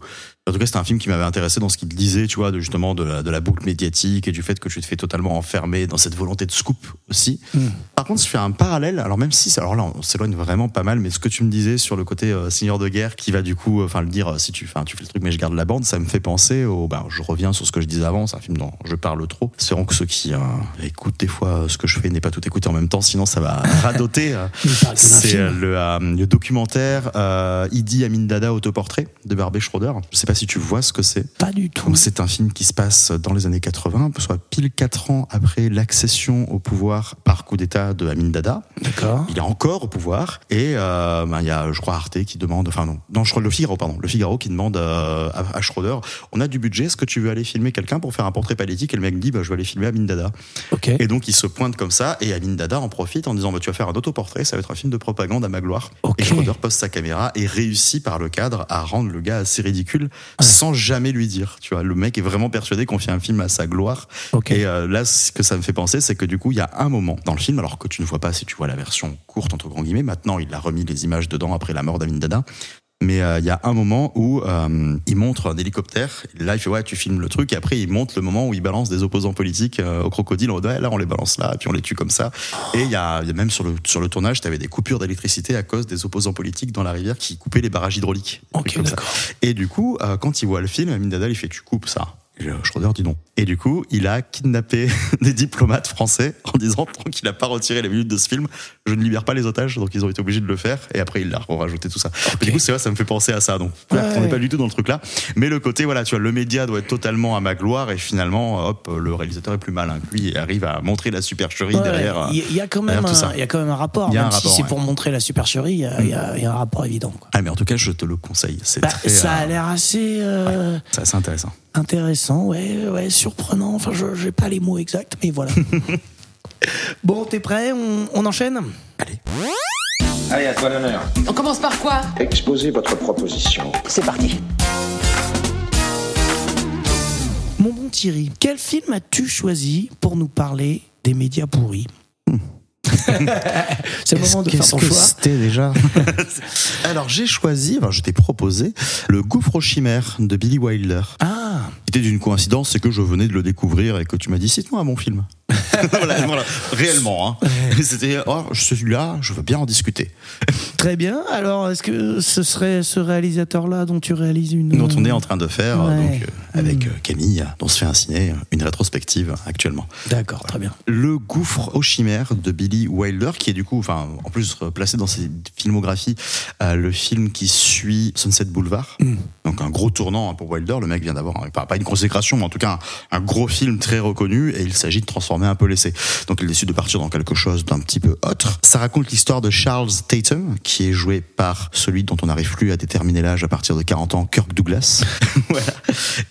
En tout cas, c'était un film qui m'avait intéressé dans ce qu'il disait, tu vois, de justement de la, de la boucle médiatique et du fait que tu te fais totalement enfermer dans cette volonté de scoop aussi. Hmm. Par contre, je fais un parallèle. Alors même si, alors là, on s'éloigne vraiment pas mal, mais ce que tu me disais sur le côté euh, seigneur de guerre, qui va du coup, euh, enfin le dire, euh, si tu, enfin tu fais le truc, mais je garde la bande, ça me fait penser au. Bah, je reviens sur ce que je disais avant. C'est un film dont je parle trop. Espérons que ceux qui euh, écoutent des fois ce que je fais n'aient pas tout écouté en même temps, sinon ça va <laughs> radoter. c'est le, euh, le documentaire euh, Idi Amin Dada autoportrait de Barbé Schroeder. Je sais pas si tu vois ce que c'est. Pas du tout. C'est un film qui se passe dans les années 80, soit pile 4 ans après l'accession au pouvoir par coup d'État de Amin Dada. D'accord. Il est encore au pouvoir et ben, il y a, je crois, Arte qui demande, enfin non, non, je crois le Figaro, pardon, le Figaro qui demande euh, à, à Schroeder, on a du budget, est-ce que tu veux aller filmer quelqu'un pour faire un portrait politique Et le mec dit, bah, je vais aller filmer Amin Dada. Et donc il se pointe comme ça et Amin Dada en profite en disant bah, tu vas faire un autoportrait, ça va être un film de propagande à ma gloire. Ok. Et Schroeder pose sa caméra et réussit par le cadre à rendre le gars assez ridicule sans jamais lui dire. Tu vois, le mec est vraiment persuadé qu'on fait un film à sa gloire. Et euh, là, ce que ça me fait penser, c'est que du coup, il y a un moment dans le film, alors que tu ne vois pas si tu vois la version courte entre grands guillemets. Maintenant, il a remis les images dedans après la mort d'Amin Dada. Mais euh, il y a un moment où euh, il montre un hélicoptère. Là, il fait ouais, tu filmes le truc. Et après, il montre le moment où il balance des opposants politiques euh, au crocodile. En mode, ouais, là, on les balance là, puis on les tue comme ça. Et il y a, il y a même sur le sur le tournage, tu avais des coupures d'électricité à cause des opposants politiques dans la rivière qui coupaient les barrages hydrauliques. Et du coup, quand il voit le film, Amin Dada, il fait tu coupes ça. Le Schroeder dit non. Et du coup, il a kidnappé <laughs> des diplomates français en disant tant qu'il n'a pas retiré les minutes de ce film, je ne libère pas les otages. Donc ils ont été obligés de le faire. Et après, il a rajouté tout ça. Mais du coup, c'est vrai, ça me fait penser à ça. Donc, Ouais, on n'est ouais. pas du tout dans le truc là. Mais le côté, voilà, tu vois, le média doit être totalement à ma gloire. Et finalement, hop, le réalisateur est plus malin que lui et arrive à montrer la supercherie Ouais, derrière. euh, Il y, a- il y a quand même un, il y a quand même un rapport. Il y a même un si c'est pour montrer la supercherie, il y a, y a un rapport évident. quoi. Ah, mais en tout cas, je te le conseille. Bah, très, ça euh, a l'air assez euh, c'est assez intéressant. intéressant, ouais, ouais, surprenant. Enfin, je n'ai pas les mots exacts, mais voilà. <laughs> bon, t'es prêt? On, on enchaîne? Allez, à toi l'honneur. On commence par quoi? Exposez votre proposition. C'est parti. Mon bon Thierry, quel film as-tu choisi pour nous parler des médias pourris? <laughs> C'est le moment de faire ton choix. c'était déjà? <laughs> Alors j'ai choisi, enfin, je t'ai proposé le gouffre aux chimères de Billy Wilder. Ah, D'une coïncidence, c'est que je venais de le découvrir et que tu m'as dit cite-moi un bon film. <laughs> voilà, voilà, réellement. Hein. C'était <laughs> oh celui-là, je veux bien en discuter. <laughs> très bien. Alors, est-ce que ce serait ce réalisateur-là dont tu réalises une. Dont on est en train de faire Ouais. donc euh, avec euh, Camille, dont se fait un ciné, une rétrospective actuellement. D'accord, très bien. Le gouffre aux chimères de Billy Wilder, qui est du coup, enfin, en plus euh, placé dans ses filmographies, euh, le film qui suit Sunset Boulevard. Mm. Donc un gros tournant hein, pour Wilder. Le mec vient d'avoir, pas, pas une consécration, mais en tout cas un, un gros film très reconnu, et il s'agit de transformer un peu l'essai. Donc il décide de partir dans quelque chose d'un petit peu autre. Ça raconte l'histoire de Charles Tatum, qui est joué par celui dont on n'arrive plus à déterminer l'âge à partir de 40 ans, Kirk Douglas. <laughs> voilà.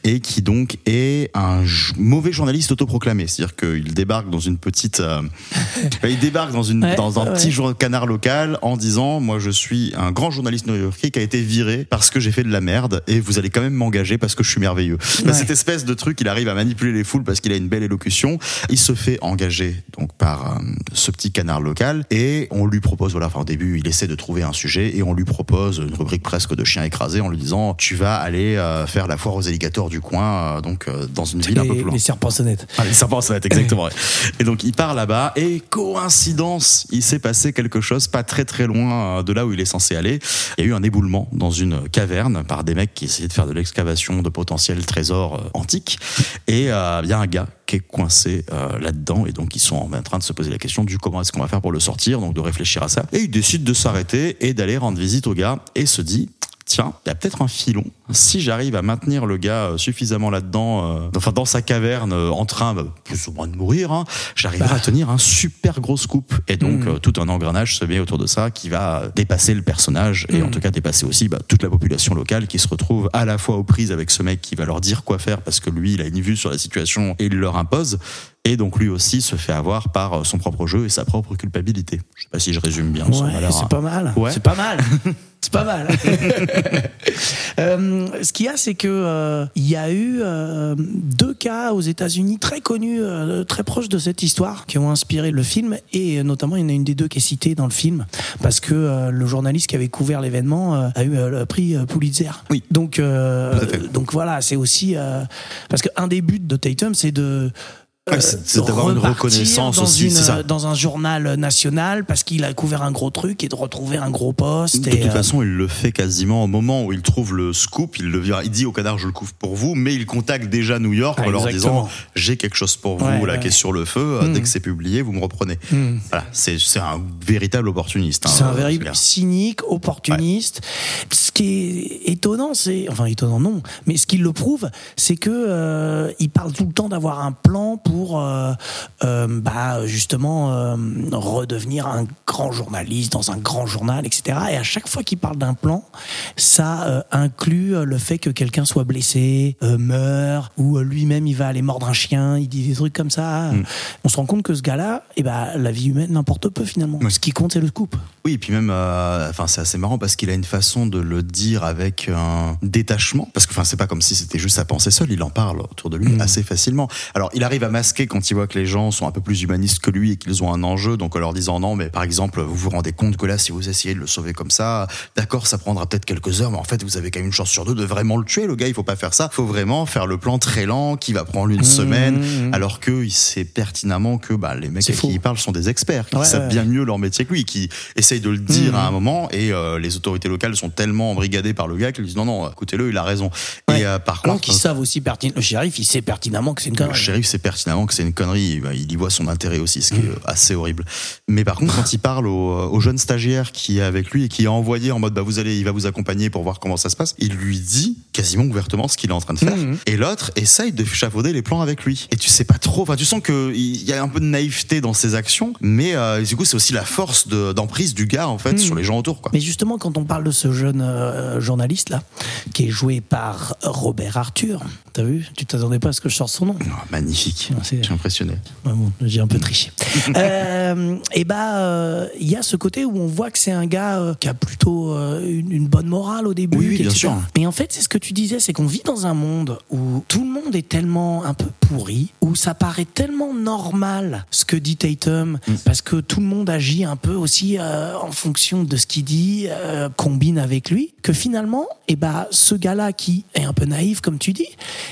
Et qui donc est un mauvais journaliste autoproclamé. C'est-à-dire qu'il débarque dans une petite, euh, <laughs> il débarque dans une, Ouais, dans un ouais. petit canard local en disant, moi je suis un grand journaliste new-yorkais qui a été viré parce que j'ai fait de la merde et vous allez quand même m'engager parce que je suis merveilleux. Bah, cette espèce de truc, il arrive à manipuler les foules parce qu'il a une belle élocution. Il se fait engager donc par euh, ce petit canard local et on lui propose, voilà, enfin au début il essaie de trouver un sujet et on lui propose une rubrique presque de chien écrasé en lui disant, tu vas aller euh, faire la foire aux alligators du coin, euh, donc dans une ville un peu plus loin. les serpents sonnettes. Ah, les serpents, être exactement. Et donc il part là-bas et coïncidence, il s'est passé quelque chose pas très très loin de là où il est censé aller. Il y a eu un éboulement dans une caverne par des mecs qui essayaient de faire de l'excavation de potentiels trésors antiques. Et il y a un gars est coincé euh, là-dedans et donc ils sont en train de se poser la question du comment est-ce qu'on va faire pour le sortir, donc de réfléchir à ça. Et il décide de s'arrêter et d'aller rendre visite au gars et se dit tiens, il y a peut-être un filon. Si j'arrive à maintenir le gars euh, suffisamment là-dedans, euh, enfin dans sa caverne, euh, en train bah, plus ou moins de mourir, hein, j'arriverai à tenir un super gros scoop. Et donc Mm. euh, tout un engrenage se met autour de ça qui va dépasser le personnage et en tout cas dépasser aussi bah, toute la population locale qui se retrouve à la fois aux prises avec ce mec qui va leur dire quoi faire parce que lui il a une vue sur la situation et il leur impose. Et donc lui aussi se fait avoir par son propre jeu et sa propre culpabilité. Je sais pas si je résume bien. m'a Ouais, c'est hein. pas mal. Ouais. C'est pas mal. <laughs> c'est pas mal. <laughs> Euh, ce qu'il y a, c'est que euh, il y a eu euh, deux cas aux États-Unis très connus, euh, très proches de cette histoire, qui ont inspiré le film. Et euh, notamment, il y en a une des deux qui est citée dans le film parce que euh, le journaliste qui avait couvert l'événement euh, a eu euh, le prix Pulitzer. Oui. Donc, euh, donc voilà, c'est aussi euh, parce qu'un des buts de Tatum, c'est de Ouais, c'est- c'est d'avoir une reconnaissance dans aussi, une- ça. dans un journal national parce qu'il a couvert un gros truc et de retrouver un gros poste. De et, toute euh, façon, il le fait quasiment au moment où il trouve le scoop. Il le il dit au canard, je le couvre pour vous, mais il contacte déjà New York Ah, en leur disant, j'ai quelque chose pour vous, là, ouais. qui est sur le feu. euh, Mm. Dès que c'est publié, vous me reprenez. Hmm. Voilà, c'est c'est un véritable opportuniste. hein, C'est un euh, véritable cynique, opportuniste. Ce qui est étonnant, c'est enfin étonnant non, mais ce qui le prouve, c'est que euh, il parle tout le temps d'avoir un plan pour euh, euh, bah justement euh, redevenir un grand journaliste dans un grand journal, etc. Et à chaque fois qu'il parle d'un plan, ça inclut le fait que quelqu'un soit blessé, meurt, ou lui-même il va aller mordre un chien. Il dit des trucs comme ça. Mm. On se rend compte que ce gars-là, eh ben la vie humaine n'importe peu finalement. Ce qui compte, c'est le scoop. Oui, et puis même, enfin, c'est assez marrant parce qu'il a une façon de le dire avec un détachement. Parce que, enfin, c'est pas comme si c'était juste sa pensée seule. Il en parle autour de lui Mm. assez facilement. Alors, il arrive à démasquer quand il voit que les gens sont un peu plus humanistes que lui et qu'ils ont un enjeu. Donc en leur disant non, mais par exemple, vous vous rendez compte que là, si vous essayez de le sauver comme ça, d'accord, ça prendra peut-être quelques heures, mais en fait, vous avez quand même une chance sur deux de vraiment le tuer. Le gars, il faut pas faire ça. Faut vraiment faire le plan très lent qui va prendre une Mmh, semaine, mmh. alors que il sait pertinemment que bah, les mecs à qui il parle sont des experts, qui Ouais, savent ouais. bien mieux leur métier que lui, qui essayent de le dire Mmh. à un moment et euh, les autorités locales sont tellement embrigadées par le gars qu'ils disent non, non, écoutez-le, il a raison. Ouais. Et euh, par Alors contre, qu'ils savent aussi pertinemment, le shérif, il sait pertinemment que c'est une le shérif sait pertinemment que c'est une connerie, il y voit son intérêt aussi, ce qui est Mmh. euh, assez horrible. Mais par contre, quand il parle au, au jeune stagiaire qui est avec lui et qui est envoyé en mode bah vous allez, il va vous accompagner pour voir comment ça se passe, il lui dit quasiment ouvertement ce qu'il est en train de faire. Mhm. Et l'autre essaye de chafauder les plans avec lui. Et tu sais pas trop, enfin tu sens que il y a un peu de naïveté dans ses actions, mais euh, du coup c'est aussi la force de- d'emprise du gars en fait Mhm. sur les gens autour. Quoi. Mais justement, quand on parle de ce jeune euh, journaliste là, qui est joué par Robert Arthur, t'as vu? Tu t'attendais pas à ce que je sorte son nom Oh, magnifique, je suis impressionné. Ouais, bon, j'ai un peu triché. <laughs> Euh, et bah, euh, il y a ce côté où on voit que c'est un gars euh, qui a plutôt euh, une, une bonne morale au début. Oui, oui, bien sûr. Mais en fait, c'est ce que tu disais, c'est qu'on vit dans un monde où tout le monde est tellement un peu pourri, où ça paraît tellement normal ce que dit Tatum, Mm. parce que tout le monde agit un peu aussi euh, en fonction de ce qu'il dit, euh, combine avec lui, que finalement, et bah, ce gars-là qui est un peu naïf, comme tu dis,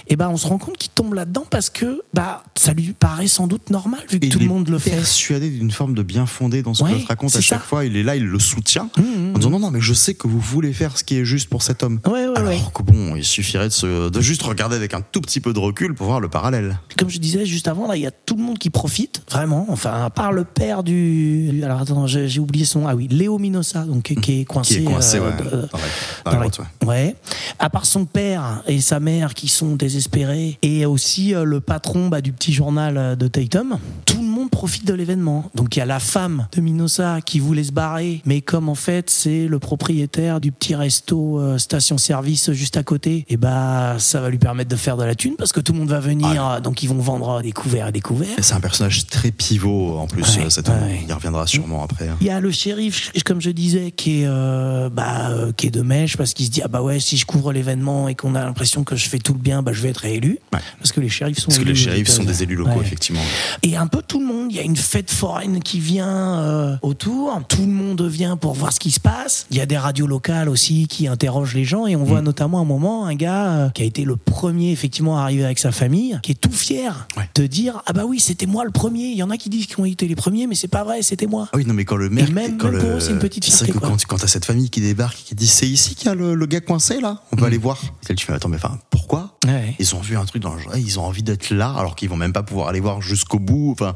et bah, on se rend compte qu'il tombe là-dedans parce que bah, ça lui paraît sans doute normal vu que Et tout il le est monde le fait. persuadé d'une forme de bien fondé dans ce Ouais, que raconte à chaque ça. fois. Il est là, il le soutient Mmh, en disant non, non, mais je sais que vous voulez faire ce qui est juste pour cet homme. Ouais, ouais, Alors que bon, il suffirait de, se, de juste regarder avec un tout petit peu de recul pour voir le parallèle. Comme je disais juste avant, là, il y a tout le monde qui profite, vraiment. Enfin, à part le père du. Alors attends, j'ai oublié son. Ah oui, Léo Minossa, donc qui- est coincé. Qui est coincé euh, ouais, de- dans la, grotte. Ouais. À part son père et sa mère qui sont désespérés, et aussi euh, le patron bah, du petit journal de Tatum, monde profite de l'événement. Donc il y a la femme de Minossa qui voulait se barrer, mais comme en fait c'est le propriétaire du petit resto euh, station-service juste à côté, et bah ça va lui permettre de faire de la thune parce que tout le monde va venir, euh, donc ils vont vendre des couverts et des couverts. C'est un personnage très pivot en plus, Ouais, euh, cet homme. ouais. Il y reviendra sûrement après. hein. Il y a le shérif, comme je disais, qui est, euh, bah, qui est de mèche parce qu'il se dit ah bah ouais si je couvre l'événement et qu'on a l'impression que je fais tout le bien, bah je vais être réélu. Ouais. Parce que les shérifs sont Parce que les shérifs sont des élus locaux, effectivement. Et un peu tout le monde. Il y a une fête foraine qui vient euh, autour. Tout le monde vient pour voir ce qui se passe. Il y a des radios locales aussi qui interrogent les gens et on Mm. voit notamment un moment un gars euh, qui a été le premier effectivement à arriver avec sa famille, qui est tout fier Ouais. de dire ah bah oui c'était moi le premier. Il y en a qui disent qu'ils ont été les premiers, mais c'est pas vrai, c'était moi. Ah oui, non, mais quand le maire. même- quand même le... pour eux, c'est une petite C'est vrai fierté, que quoi. quand, tu- quand t'as cette famille qui débarque et qui dit c'est ici qu'il y a le, le gars coincé là, on peut aller voir. Et tu fais attends, mais enfin, pourquoi? Ouais. Ils ont vu un truc dans le genre, ils ont envie d'être là alors qu'ils vont même pas pouvoir aller voir jusqu'au bout. Enfin,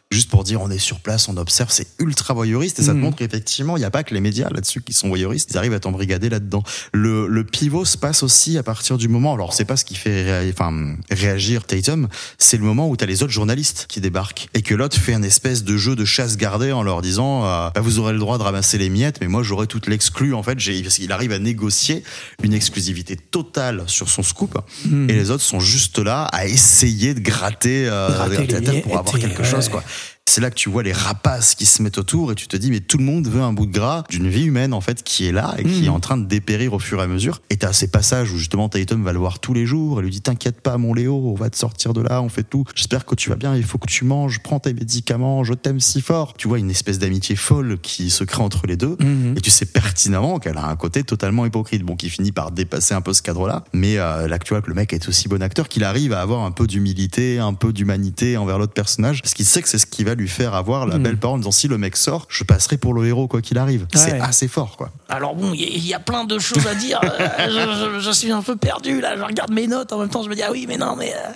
juste pour dire on est sur place, on observe, c'est ultra voyeuriste et ça te Mhm. montre qu'effectivement, il n'y a pas que les médias là-dessus qui sont voyeuristes, ils arrivent à t'embrigader là-dedans. Le, le pivot se passe aussi à partir du moment, alors c'est pas ce qui fait réa- enfin, réagir Tatum, c'est le moment où t'as les autres journalistes qui débarquent et que l'autre fait un espèce de jeu de chasse gardée en leur disant euh, bah, vous aurez le droit de ramasser les miettes, mais moi j'aurai toute l'exclus en fait. Parce qu'il arrive à négocier une exclusivité totale sur son scoop et les autres sont juste là à essayer de gratter, euh, Hmm. Gratter gratter la tête pour avoir quelque chose quoi. C'est là que tu vois les rapaces qui se mettent autour et tu te dis mais tout le monde veut un bout de gras d'une vie humaine en fait qui est là et qui Mhm. est en train de dépérir au fur et à mesure. Et t'as ces passages où justement Tatum va le voir tous les jours et lui dit t'inquiète pas mon Léo, on va te sortir de là, on fait tout. J'espère que tu vas bien, il faut que tu manges, prends tes médicaments, je t'aime si fort. Tu vois une espèce d'amitié folle qui se crée entre les deux Mhm. et tu sais pertinemment qu'elle a un côté totalement hypocrite, bon qui finit par dépasser un peu ce cadre-là. Mais euh, là que tu vois que le mec est aussi bon acteur qu'il arrive à avoir un peu d'humilité, un peu d'humanité envers l'autre personnage, parce qu'il sait que c'est ce qui va lui faire avoir la Mhm. belle parole en disant si le mec sort, je passerai pour le héros quoi qu'il arrive. C'est assez fort quoi. Alors bon, il y, a- il y a plein de choses à dire. <laughs> Euh, je, je- je suis un peu perdu là. Je regarde mes notes en même temps. Je me dis ah oui, mais non, mais euh,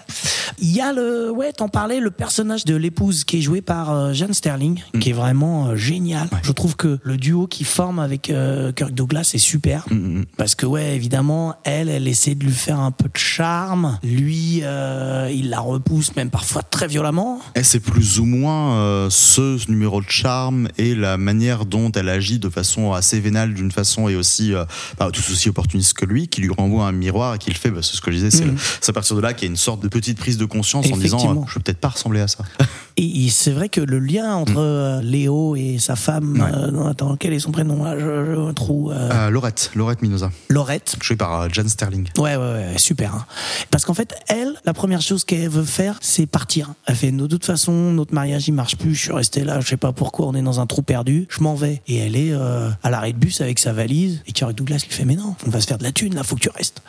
il y a le ouais, t'en parlais, le personnage de l'épouse qui est joué par euh, Jeanne Sterling, Mm. qui est vraiment euh, génial. Je trouve que le duo qui forme avec euh, Kirk Douglas est super. Mm, Parce que ouais, évidemment, elle, elle essaie de lui faire un peu de charme. Lui, euh, il la repousse même parfois très violemment. Et c'est plus ou moins euh, ce numéro de charme et la manière dont elle agit de façon assez vénale d'une façon et aussi euh, bah, tout aussi opportuniste que lui, qui lui renvoie un miroir et qui le fait, bah, c'est ce que je disais, c'est Mhm. c'est à partir de là qu'il y a une sorte de petite prise de conscience en disant euh, je veux peut-être pas ressembler à ça. <laughs> Et, c'est vrai que le lien entre euh, Léo et sa femme, Mm. Ouais. euh, non, attends, quel est son prénom? Là Je, je trou. euh, Euh, Laurette, Laurette Minosa, Laurette. jouée par Jan Sterling. Ouais, ouais, ouais, super. hein. Parce qu'en fait, elle, la première chose qu'elle veut faire, c'est partir. Elle fait, de toute façon, notre mariage, il marche plus. Je suis resté là, je sais pas pourquoi, on est dans un trou perdu. Je m'en vais. Et elle est euh, à l'arrêt de bus avec sa valise. Et Kirk Douglas lui fait, mais non, on va se faire de la thune, là, faut que tu restes.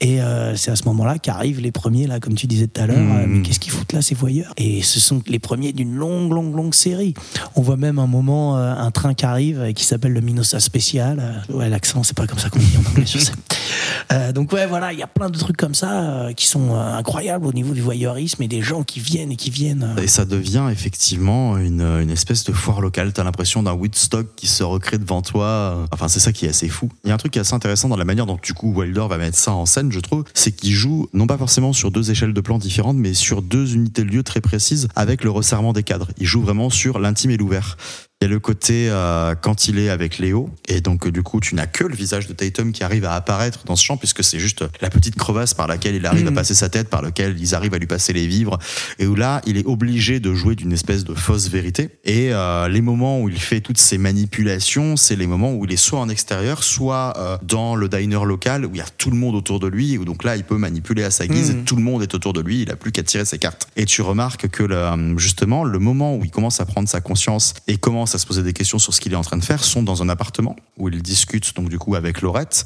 Et euh, c'est à ce moment-là qu'arrivent les premiers, là, comme tu disais tout à l'heure. Euh, mais qu'est-ce qu'ils foutent là, ces voyeurs? Et ce sont les premiers d'une longue, longue, longue série. On voit même un moment euh, un train qui arrive euh, qui s'appelle le Minosa Spécial. Ouais, l'accent, c'est pas comme ça qu'on dit en anglais, je sais. <laughs> Donc ouais, voilà, il y a plein de trucs comme ça qui sont incroyables au niveau du voyeurisme et des gens qui viennent et qui viennent. Et ça devient effectivement une, une espèce de foire locale. T'as l'impression d'un Woodstock qui se recrée devant toi. Enfin, c'est ça qui est assez fou. Il y a un truc qui est assez intéressant dans la manière dont du coup Wilder va mettre ça en scène, je trouve, c'est qu'il joue non pas forcément sur deux échelles de plans différentes, mais sur deux unités de lieu très précises avec le resserrement des cadres. Il joue vraiment sur l'intime et l'ouvert. Il y a le côté euh, quand il est avec Léo, et donc euh, du coup tu n'as que le visage de Tatum qui arrive à apparaître dans ce champ, puisque c'est juste la petite crevasse par laquelle il arrive à passer sa tête, par laquelle ils arrivent à lui passer les vivres, et où là il est obligé de jouer d'une espèce de fausse vérité. Et euh, les moments où il fait toutes ces manipulations, c'est les moments où il est soit en extérieur, soit euh, dans le diner local où il y a tout le monde autour de lui, et où donc là il peut manipuler à sa guise, et tout le monde est autour de lui, il a plus qu'à tirer ses cartes. Et tu remarques que le, justement le moment où il commence à prendre sa conscience et commence à se poser des questions sur ce qu'il est en train de faire sont dans un appartement où il discute donc du coup avec Laurette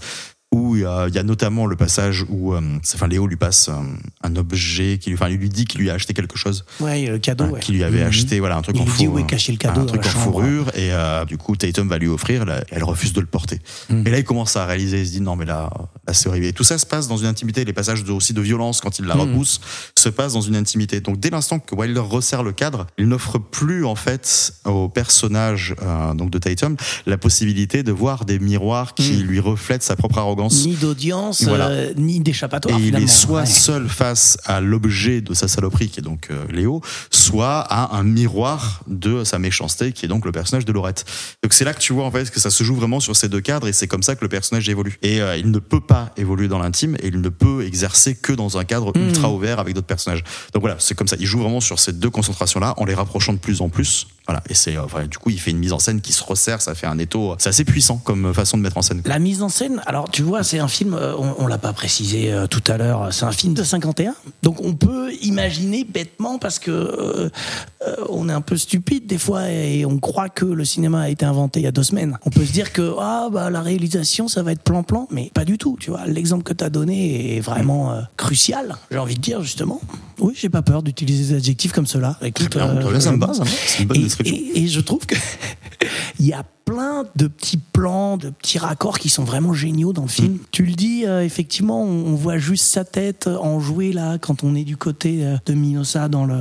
où il y a, il y a notamment le passage où euh, enfin Léo lui passe euh, un objet qui lui enfin il lui dit qu'il lui a acheté quelque chose Ouais, le cadeau. hein, ouais. qu'il lui avait Mhm. acheté voilà un truc Il en lui dit fourrure où est caché le cadeau un truc en chambre. fourrure et euh, du coup Tatum va lui offrir là, elle refuse de le porter Mhm. et là il commence à réaliser il se dit non mais là, là c'est horrible et tout ça se passe dans une intimité les passages de, aussi de violence quand il la Mhm. repousse se passent dans une intimité donc dès l'instant que Wilder resserre le cadre il n'offre plus en fait au personnage euh, donc de Tatum la possibilité de voir des miroirs qui lui reflètent sa propre arrogance Ni d'audience, Voilà. euh, ni d'échappatoire. et il est soit Ouais. seul face à l'objet de sa saloperie, qui est donc euh, Léo, soit à un miroir de sa méchanceté, qui est donc le personnage de Laurette. Donc c'est là que tu vois en fait que ça se joue vraiment sur ces deux cadres, et c'est comme ça que le personnage évolue. Et euh, il ne peut pas évoluer dans l'intime, et il ne peut exercer que dans un cadre Mhm. ultra ouvert avec d'autres personnages. Donc voilà, c'est comme ça. Il joue vraiment sur ces deux concentrations-là, en les rapprochant de plus en plus. Voilà, et c'est euh, du coup il fait une mise en scène qui se resserre, ça fait un étau. C'est assez puissant comme façon de mettre en scène. La mise en scène, alors tu vois, c'est un film, euh, on, on l'a pas précisé euh, tout à l'heure, c'est un film de 51. Donc on peut imaginer bêtement parce que euh, euh, on est un peu stupide des fois et on croit que le cinéma a été inventé il y a deux semaines. On peut se dire que ah bah la réalisation ça va être plan-plan, mais pas du tout. Tu vois, l'exemple que tu as donné est vraiment euh, crucial. J'ai envie de dire justement. Oui, j'ai pas peur d'utiliser des adjectifs comme cela. Écoute, Très bien, euh, très bien, ça me je- va, ça me va. C'est une bonne et, description. et- et je trouve que <laughs> il y a plein de petits plans, de petits raccords qui sont vraiment géniaux dans le film. Mm. Tu le dis, euh, effectivement, on, on voit juste sa tête en jouer là quand on est du côté euh, de Minosa dans, le,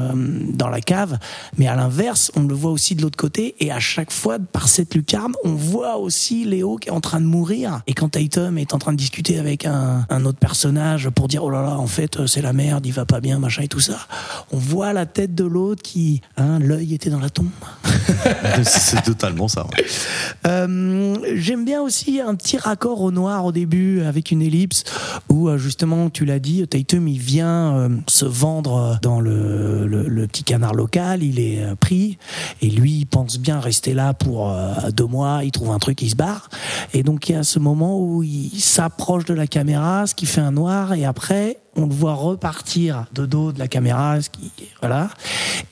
dans la cave. Mais à l'inverse, on le voit aussi de l'autre côté. Et à chaque fois, par cette lucarne, on voit aussi Léo qui est en train de mourir. Et quand Tatum est en train de discuter avec un, un autre personnage pour dire oh là là, en fait, euh, c'est la merde, il va pas bien, machin et tout ça, on voit la tête de l'autre qui, hein, l'œil était dans la tombe. <laughs> c'est totalement ça. ouais. Euh, J'aime bien aussi un petit raccord au noir au début avec une ellipse où euh, justement tu l'as dit Tatum il vient euh, se vendre dans le, le- le petit canard local. Il est pris et lui il pense bien rester là pour deux mois. Il trouve un truc il se barre. Et donc il y a ce moment où il s'approche de la caméra ce qui fait un noir et après on le voit repartir de dos de la caméra, ce qui, voilà.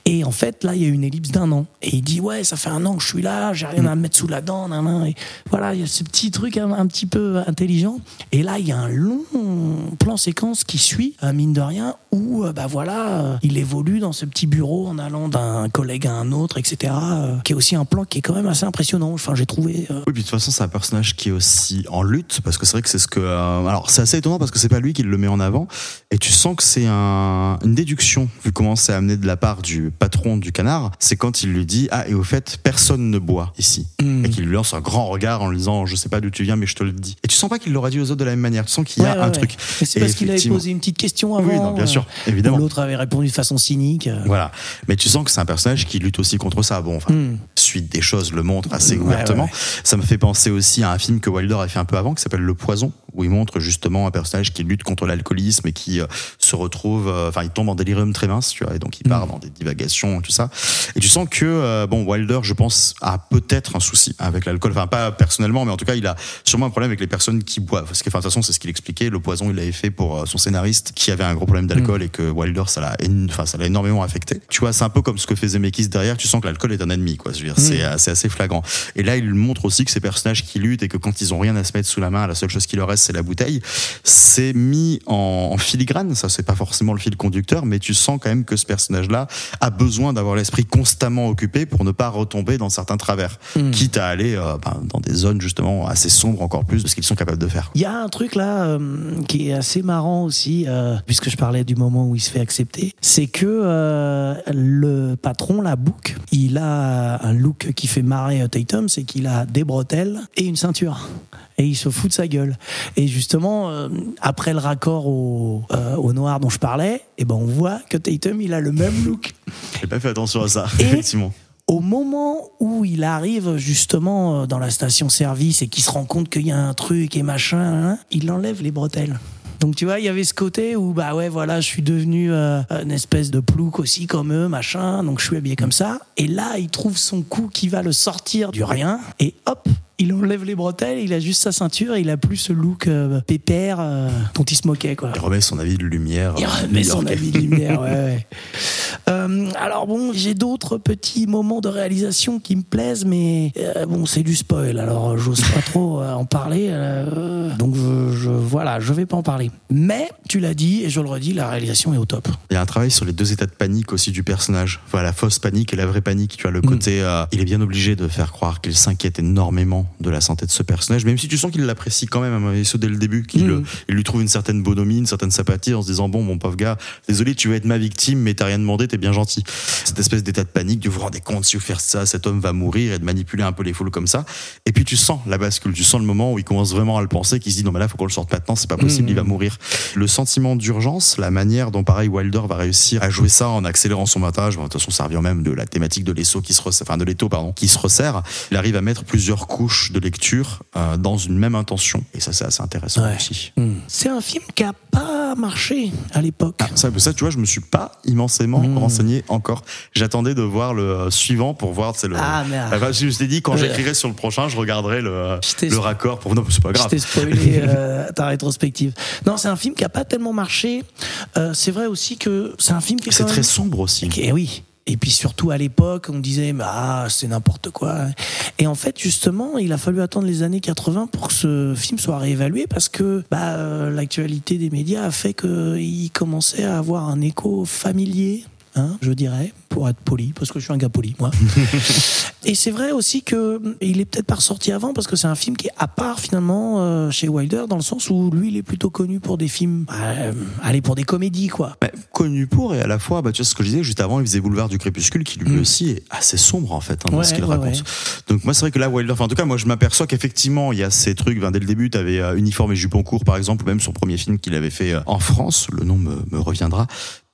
Et en fait, là, il y a une ellipse d'un an. Et il dit, ouais, ça fait un an que je suis là, j'ai rien à me mettre sous la dent. Et voilà, il y a ce petit truc un, petit peu intelligent. Et là, il y a un long plan séquence qui suit, euh, mine de rien, où, euh, bah voilà, euh, il évolue dans ce petit bureau en allant d'un collègue à un autre, etc. qui est aussi un plan qui est quand même assez impressionnant. Enfin, j'ai trouvé. Oui, puis de toute façon, c'est un personnage qui est aussi en lutte, parce que c'est vrai que c'est ce que. alors, c'est assez étonnant parce que c'est pas lui qui le met en avant, Et tu sens que c'est un, une déduction, vu comment c'est amené de la part du patron du canard. C'est quand il lui dit Ah, et au fait, personne ne boit ici. Mm. Et qu'il lui lance un grand regard en lui disant Je sais pas d'où tu viens, mais je te le dis. Et tu sens pas qu'il l'aurait dit aux autres de la même manière. Tu sens qu'il y a Ouais, ouais, un ouais. truc. Mais c'est parce qu'il avait posé une petite question avant. Oui, non, bien sûr, euh, évidemment. où L'autre avait répondu de façon cynique. euh. Voilà. Mais tu sens que c'est un personnage qui lutte aussi contre ça. Bon, enfin, Mm. suite des choses le montre assez ouvertement. Ça me fait penser aussi à un film que Wilder a fait un peu avant, qui s'appelle Le Poison, où il montre justement un personnage qui lutte contre l'alcoolisme et qui euh, se retrouve, euh, enfin, il tombe en délirium très mince, tu vois, et donc il Mm. part dans des divagations et tout ça. Et tu sens que, euh, bon, Wilder, je pense, a peut-être un souci avec l'alcool. Enfin, pas personnellement, mais en tout cas, il a sûrement un problème avec les personnes qui boivent. Parce que, enfin, de toute façon, c'est ce qu'il expliquait. Le Poison, il l'avait fait pour son scénariste qui avait un gros problème d'alcool et que Wilder, ça l'a, enfin, ça l'a énormément affecté. Tu vois, c'est un peu comme ce que fait Zemeckis derrière. Tu sens que l'alcool est un ennemi, quoi. Je veux dire, c'est, c'est assez flagrant. Et là, il montre aussi que ces personnages qui luttent et que quand ils ont rien à se mettre sous la main, la seule chose qui leur reste, c'est la bouteille. C'est mis en, en filigrane. Ça, c'est pas forcément le fil conducteur, mais tu sens quand même que ce personnage-là a besoin d'avoir l'esprit constamment occupé pour ne pas retomber dans certains travers. Quitte à aller euh, ben, dans des zones, justement, assez sombres encore plus de ce qu'ils sont capables de faire. Il y a un truc là euh, qui est assez marrant aussi, euh, puisque je parlais du moment où il se fait accepter, c'est que le patron, la Book, il a un look qui fait marrer Tatum, c'est qu'il a des bretelles et une ceinture. Et il se fout de sa gueule. Et justement, euh, après le raccord au, euh, au noir dont je parlais, eh ben on voit que Tatum, il a le même look. J'ai pas fait attention à ça, Et- effectivement. Au moment où il arrive justement euh, dans la station-service et qu'il se rend compte qu'il y a un truc et machin, hein, il enlève les bretelles. Donc tu vois, il y avait ce côté où bah ouais voilà, je suis devenu euh, une espèce de plouc aussi comme eux, machin. Donc je suis habillé comme ça. Et là, il trouve son coup qui va le sortir du rien et hop, il enlève les bretelles, il a juste sa ceinture, et il a plus ce look euh, pépère euh, dont il se moquait quoi. Il remet son avis de lumière. Il remet son avis de lumière, ouais. ouais. <laughs> Euh, alors bon, j'ai d'autres petits moments de réalisation qui me plaisent, mais euh, bon, c'est du spoil, alors euh, j'ose pas <laughs> trop en parler. euh, donc je, je- voilà, je vais pas en parler. Mais tu l'as dit et je le redis, la réalisation est au top. Il y a un travail sur les deux états de panique aussi du personnage. Voilà, la fausse panique et la vraie panique. Tu as le côté, euh, il est bien obligé de faire croire qu'il s'inquiète énormément de la santé de ce personnage, même si tu sens qu'il l'apprécie quand même, à mon avis, ce dès le début, qu'il il lui trouve une certaine bonhomie, une certaine sympathie en se disant bon, mon pauvre gars, désolé, tu vas être ma victime, mais t'as rien demandé, bien gentil. Cette espèce d'état de panique, de vous rendez compte, si vous faites ça, cet homme va mourir et de manipuler un peu les foules comme ça. Et puis tu sens la bascule, tu sens le moment où il commence vraiment à le penser, qu'il se dit non mais là faut qu'on le sorte maintenant, c'est pas possible, il va mourir. Le sentiment d'urgence, la manière dont pareil Wilder va réussir à jouer ça en accélérant son montage, bon, de toute façon ça revient même de la thématique de l'étau qui se resserre, enfin de l'étau pardon, qui se resserre. Il arrive à mettre plusieurs couches de lecture euh, dans une même intention et ça c'est assez intéressant Ouais. aussi. C'est un film qui a pas marché à l'époque. Ah, ça, ça, tu vois, je me suis pas immensément Mm. Renseigné encore. J'attendais de voir le euh, suivant pour voir, c'est le. Ah, merde. Enfin, je suis dit, quand j'écrirai sur le prochain, je regarderai le, Je t'ai- le raccord pour. Non, c'est pas Je grave. t'ai spoilé euh, ta rétrospective. Non, c'est un film qui a pas tellement marché. Euh, c'est vrai aussi que c'est un film qui est C'est très même- sombre aussi. Et oui. Et puis surtout à l'époque, on disait mais ah c'est n'importe quoi. Et en fait justement, il a fallu attendre les années 80 pour que ce film soit réévalué parce que bah, l'actualité des médias a fait qu'il commençait à avoir un écho familier. Hein, je dirais, pour être poli, parce que je suis un gars poli, moi. <laughs> Et c'est vrai aussi que il est peut-être pas ressorti avant parce que c'est un film qui est à part finalement euh, chez Wilder dans le sens où lui il est plutôt connu pour des films, euh, allez pour des comédies quoi. Mais connu pour et à la fois, bah, tu vois ce que je disais juste avant, il faisait Boulevard du Crépuscule qui lui Mm. aussi est assez sombre en fait hein, dans Ouais, ce qu'il ouais, raconte. ouais. Donc moi c'est vrai que là Wilder, enfin en tout cas moi je m'aperçois qu'effectivement il y a ces trucs. Ben, dès le début, tu avais Uniforme et Jupon court par exemple, ou même son premier film qu'il avait fait euh, en France, le nom me, me reviendra.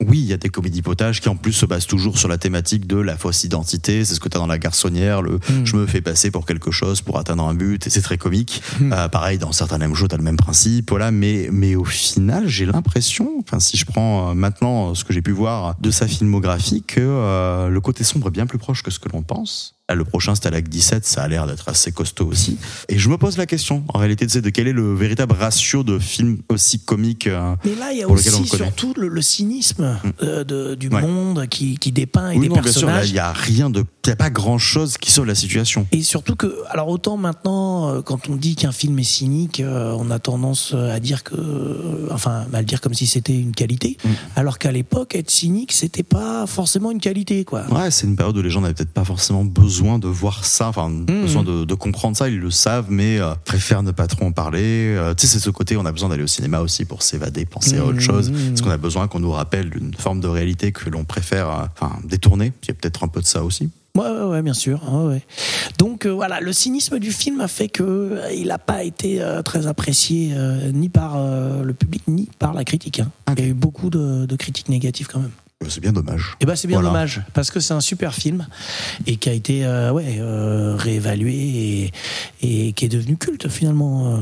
Oui, il y a des comédies potages qui en plus se basent toujours sur la thématique de la fausse identité. C'est ce que tu as dans La Garçonnière, le Mm. je me fais passer pour quelque chose pour atteindre un but, et c'est très comique. Euh, pareil, dans certains mêmes shows, tu as le même principe, voilà. Mais, mais au final, j'ai l'impression, enfin si je prends euh, maintenant ce que j'ai pu voir de sa filmographie, que euh, le côté sombre est bien plus proche que ce que l'on pense. Là, le prochain, Stalag 17, ça a l'air d'être assez costaud aussi. Et je me pose la question, en réalité, de quel est le véritable ratio de films aussi comiques euh, Mais là, il y a aussi surtout le, le cynisme euh, de- du Ouais. monde qui, qui dépeint et Oui, des non, bien sûr, là, personnages. il y a rien de, il y a pas grand chose qui sauve la situation. Et surtout que, alors autant maintenant, euh, quand on dit qu'un film est cynique, euh, on a tendance euh, à dire que, euh, enfin, à le dire comme si c'était une qualité, Mm. alors qu'à l'époque, être cynique, c'était pas forcément une qualité, quoi. Ouais, c'est une période où les gens n'avaient peut-être pas forcément besoin besoin de voir ça, enfin besoin de, de comprendre ça, ils le savent, mais euh, préfèrent ne pas trop en parler. Euh, tu sais, c'est ce côté, on a besoin d'aller au cinéma aussi pour s'évader, penser à autre chose, parce qu'on a besoin qu'on nous rappelle une forme de réalité que l'on préfère, euh, enfin détourner. Il y a peut-être un peu de ça aussi. Ouais, ouais, ouais, bien sûr. Ouais, ouais. Donc euh, voilà, le cynisme du film a fait que euh, il n'a pas été euh, très apprécié ni par le public ni par la critique. hein. Il y a eu beaucoup de, de critiques négatives quand même. C'est bien dommage. Et ben c'est bien Voilà. dommage parce que c'est un super film et qui a été euh, ouais euh, réévalué et, et qui est devenu culte finalement. Euh,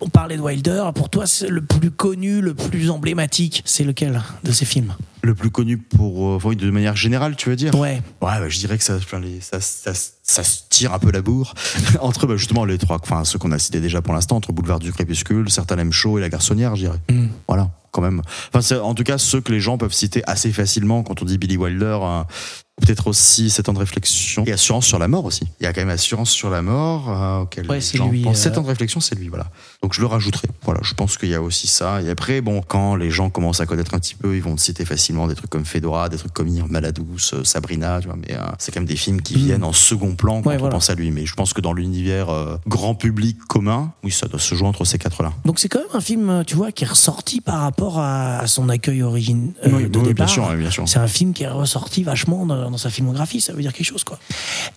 On parlait de Wilder. Pour toi, c'est le plus connu, le plus emblématique. C'est lequel de ces films? Le plus connu pour, oui, de manière générale, tu veux dire? Ouais. Ouais, bah, je dirais que ça, enfin, ça, ça, ça se tire un peu la bourre <laughs> entre bah, justement les trois, enfin ceux qu'on a cités déjà pour l'instant, entre Boulevard du Crépuscule, Certains l'aiment chaud et La Garçonnière, je dirais. Mm. Voilà, quand même. Enfin, c'est en tout cas ceux que les gens peuvent citer assez facilement quand on dit Billy Wilder. euh, Peut-être aussi Sept ans de réflexion et Assurance sur la mort aussi. Il y a quand même Assurance sur la mort euh, auquel Ouais, les gens lui, pensent. euh. Sept ans de réflexion, c'est lui, voilà. Donc je le rajouterai. Voilà, je pense qu'il y a aussi ça. Et après, bon, quand les gens commencent à connaître un petit peu, ils vont te citer facilement des trucs comme Fedora, des trucs comme Irma douce, euh, Sabrina, tu vois. Mais euh, c'est quand même des films qui viennent en second plan quand Mm. Ouais, on voilà. pense à lui. Mais je pense que dans l'univers euh, grand public commun, oui, ça doit se jouer entre ces quatre-là. Donc c'est quand même un film, tu vois, qui est ressorti par rapport à, à son accueil origine euh, Oui, de oui, départ. bien sûr, oui, bien sûr. C'est un film qui est ressorti vachement dans, dans sa filmographie. Ça veut dire quelque chose, quoi.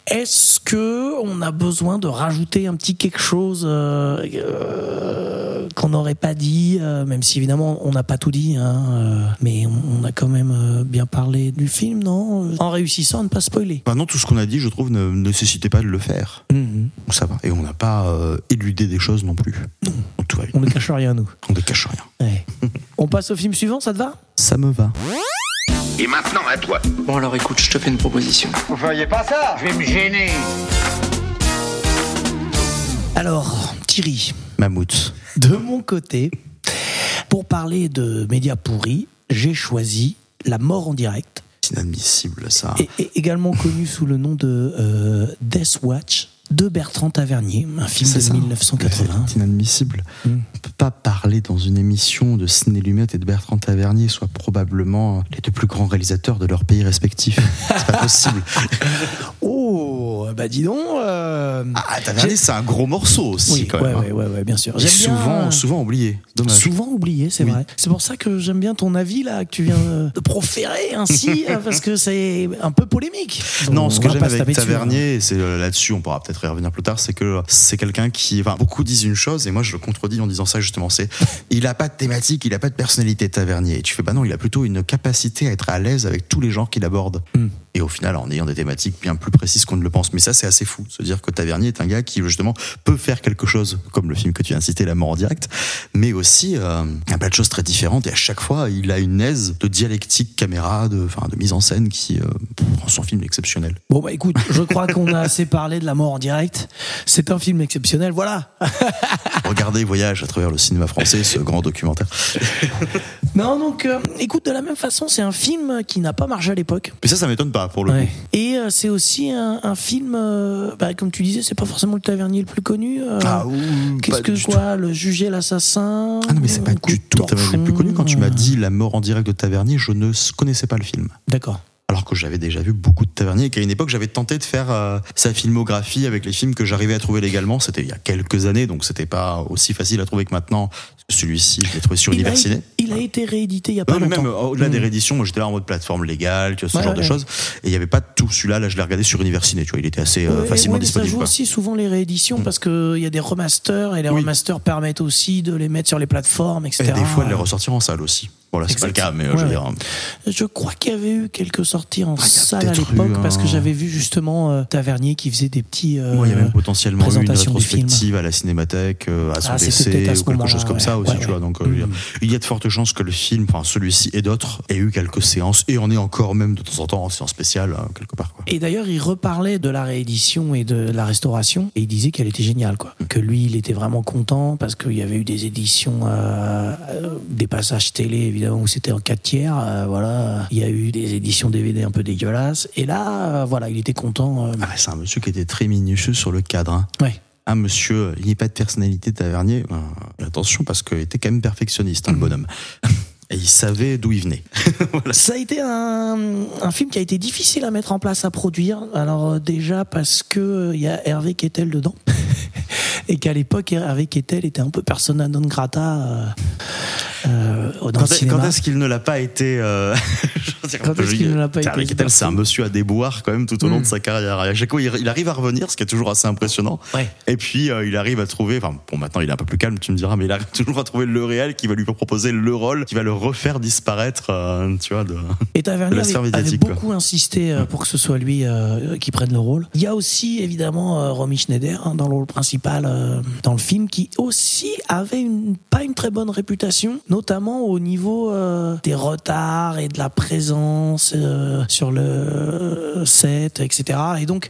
Est-ce que on a besoin de rajouter un petit quelque chose euh, qu'on n'aurait pas dit, euh, même si évidemment on n'a pas tout dit, hein, euh, mais on, on a quand même euh, bien parlé du film, non En réussissant à ne pas spoiler. Enfin, non, tout ce qu'on a dit, je trouve, ne nécessitait pas de le faire. Donc ça va. Et on n'a pas euh, éludé des choses non plus. Donc tout va bien. On ne cache rien, nous. On ne cache rien. Ouais. <laughs> on passe au film suivant, ça te va? Ça me va. Et maintenant à toi. Bon alors écoute, je te fais une proposition. Vous feriez pas ça? Je vais me gêner. Alors, Thierry, Mammouth. de mon côté, pour parler de médias pourris, j'ai choisi La mort en direct, C'est inadmissible, ça. et, et également connu sous le nom de euh, Death Watch de Bertrand Tavernier, un film de ça. 1980. C'est inadmissible. Mm. On peut pas parler dans une émission de Ciné Lumet et de Bertrand Tavernier, soit probablement les deux plus grands réalisateurs de leur pays respectifs. C'est pas possible. <laughs> <laughs> Oh, bah dis donc. euh, Ah, Tavernier, c'est un gros morceau aussi, oui, quand ouais, même. hein. ouais, ouais, ouais, bien sûr. J'aime souvent, bien- souvent oublié. Dommage. Souvent oublié, c'est Oui. vrai. C'est pour ça que j'aime bien ton avis là que tu viens de proférer ainsi, <laughs> euh, parce que c'est un peu polémique. Non, On ce que j'aime avec hein. Tavernier, et c'est euh, là-dessus, on pourra peut-être y revenir plus tard, c'est que c'est quelqu'un qui, enfin, beaucoup disent une chose, et moi je le contredis en disant ça justement, c'est, <laughs> il a pas de thématique, il a pas de personnalité Tavernier. Et tu fais, bah non, il a plutôt une capacité à être à l'aise avec tous les genres qu'il aborde. Mm. Et au final, en ayant des thématiques bien plus précises qu'on ne le pense. Mais ça, c'est assez fou, se dire que Tavernier est un gars qui, justement, peut faire quelque chose, comme le film que tu as cité, La mort en direct, mais aussi euh, un tas de choses très différentes. Et à chaque fois, il a une aise de dialectique caméra, de, enfin, de mise en scène qui euh, rend son film exceptionnel. Bon bah écoute, je crois qu'on a assez parlé de la mort en direct. C'est un film exceptionnel, voilà. <laughs> Regardez Voyage à travers le cinéma français, ce grand documentaire. Non donc, euh, écoute, de la même façon, c'est un film qui n'a pas marché à l'époque. Mais ça, ça m'étonne pas pour le Ouais. coup. Et euh, c'est aussi un, un film, euh, bah, comme tu disais, c'est pas forcément le tavernier le plus connu. euh, Ah, Qu'est-ce que du tout. quoi, le juger l'assassin Ah non, mais c'est pas du tout le Tavernier le plus connu. Quand tu m'as dit La mort en direct de Tavernier, je ne connaissais pas le film. D'accord. Alors que j'avais déjà vu beaucoup de Tavernier et qu'à une époque, j'avais tenté de faire euh, sa filmographie avec les films que j'arrivais à trouver légalement. C'était il y a quelques années, donc c'était pas aussi facile à trouver que maintenant. Celui-ci, je l'ai trouvé sur Il a, il a été réédité il y a pas Non, mais longtemps. même euh, au-delà des Mm. rééditions, moi j'étais là en mode plateforme légale, tu vois, ce Ouais, genre ouais, de ouais. choses. Et il n'y avait pas tout celui-là, là je l'ai regardé sur Univers Ciné, tu vois, il était assez euh, facilement disponible. Ça joue quoi. aussi souvent les rééditions parce qu'il y a des remasters et les Oui. remasters permettent aussi de les mettre sur les plateformes, etc. Et des fois, de les ressortir en salle aussi. Bon, là, c'est pas le cas, mais euh, je veux Ouais, dire. Je crois qu'il y avait eu quelques sorties en Ah, salle à l'époque parce que j'avais vu justement euh, Tavernier qui faisait des petits. euh, Moi, il y a même potentiellement eu une rétrospective à la cinémathèque, euh, à son Ah, décès, à ou quelque chose comme ça ouais. aussi, Ouais, tu ouais. vois. Donc, euh, Mhm. il y a de fortes chances que le film, enfin celui-ci et d'autres, aient eu quelques séances et en est encore même de temps en temps en séance spéciale, hein, quelque part. Quoi. Et d'ailleurs, il reparlait de la réédition et de la restauration et il disait qu'elle était géniale, quoi. Que lui, il était vraiment content parce qu'il y avait eu des éditions, euh, euh, des passages télé évidemment où c'était en 4 tiers, euh, voilà. Il y a eu des éditions DVD un peu dégueulasses et là, euh, voilà, il était content. euh, Ah, c'est un monsieur qui était très minutieux sur le cadre. Hein. ouais. Un monsieur, il n'y a pas de personnalité tavernier. Euh, attention, parce qu'il était quand même perfectionniste, hein, le bonhomme. <laughs> Et il savait d'où il venait. <laughs> Ça a été un, un film qui a été difficile à mettre en place, à produire. Alors euh, déjà parce que euh, il y a Hervé Kettel dedans. <laughs> Et qu'à l'époque, Hervé Kettel était un peu persona non grata euh, euh, dans Quand, est- quand est-ce qu'il ne l'a pas été euh, <laughs> dire, Quand est-ce qu'il ne l'a pas Hervé été, Kettel, C'est un monsieur à déboire quand même tout au long Mm. de sa carrière. À chaque fois, il, il arrive à revenir, ce qui est toujours assez impressionnant. Ouais. Et puis, euh, il arrive à trouver, enfin, bon, maintenant il est un peu plus calme, tu me diras, mais il arrive toujours à trouver le réel qui va lui proposer le rôle, qui va le refaire disparaître, euh, tu vois, de... Et Tavernier de la avait, avait beaucoup insisté euh, pour que ce soit lui euh, qui prenne le rôle. Il y a aussi évidemment Romy Schneider hein, dans le rôle principal dans le film, qui aussi avait une, pas une très bonne réputation, notamment au niveau des retards et de la présence sur le set, etc. Et donc,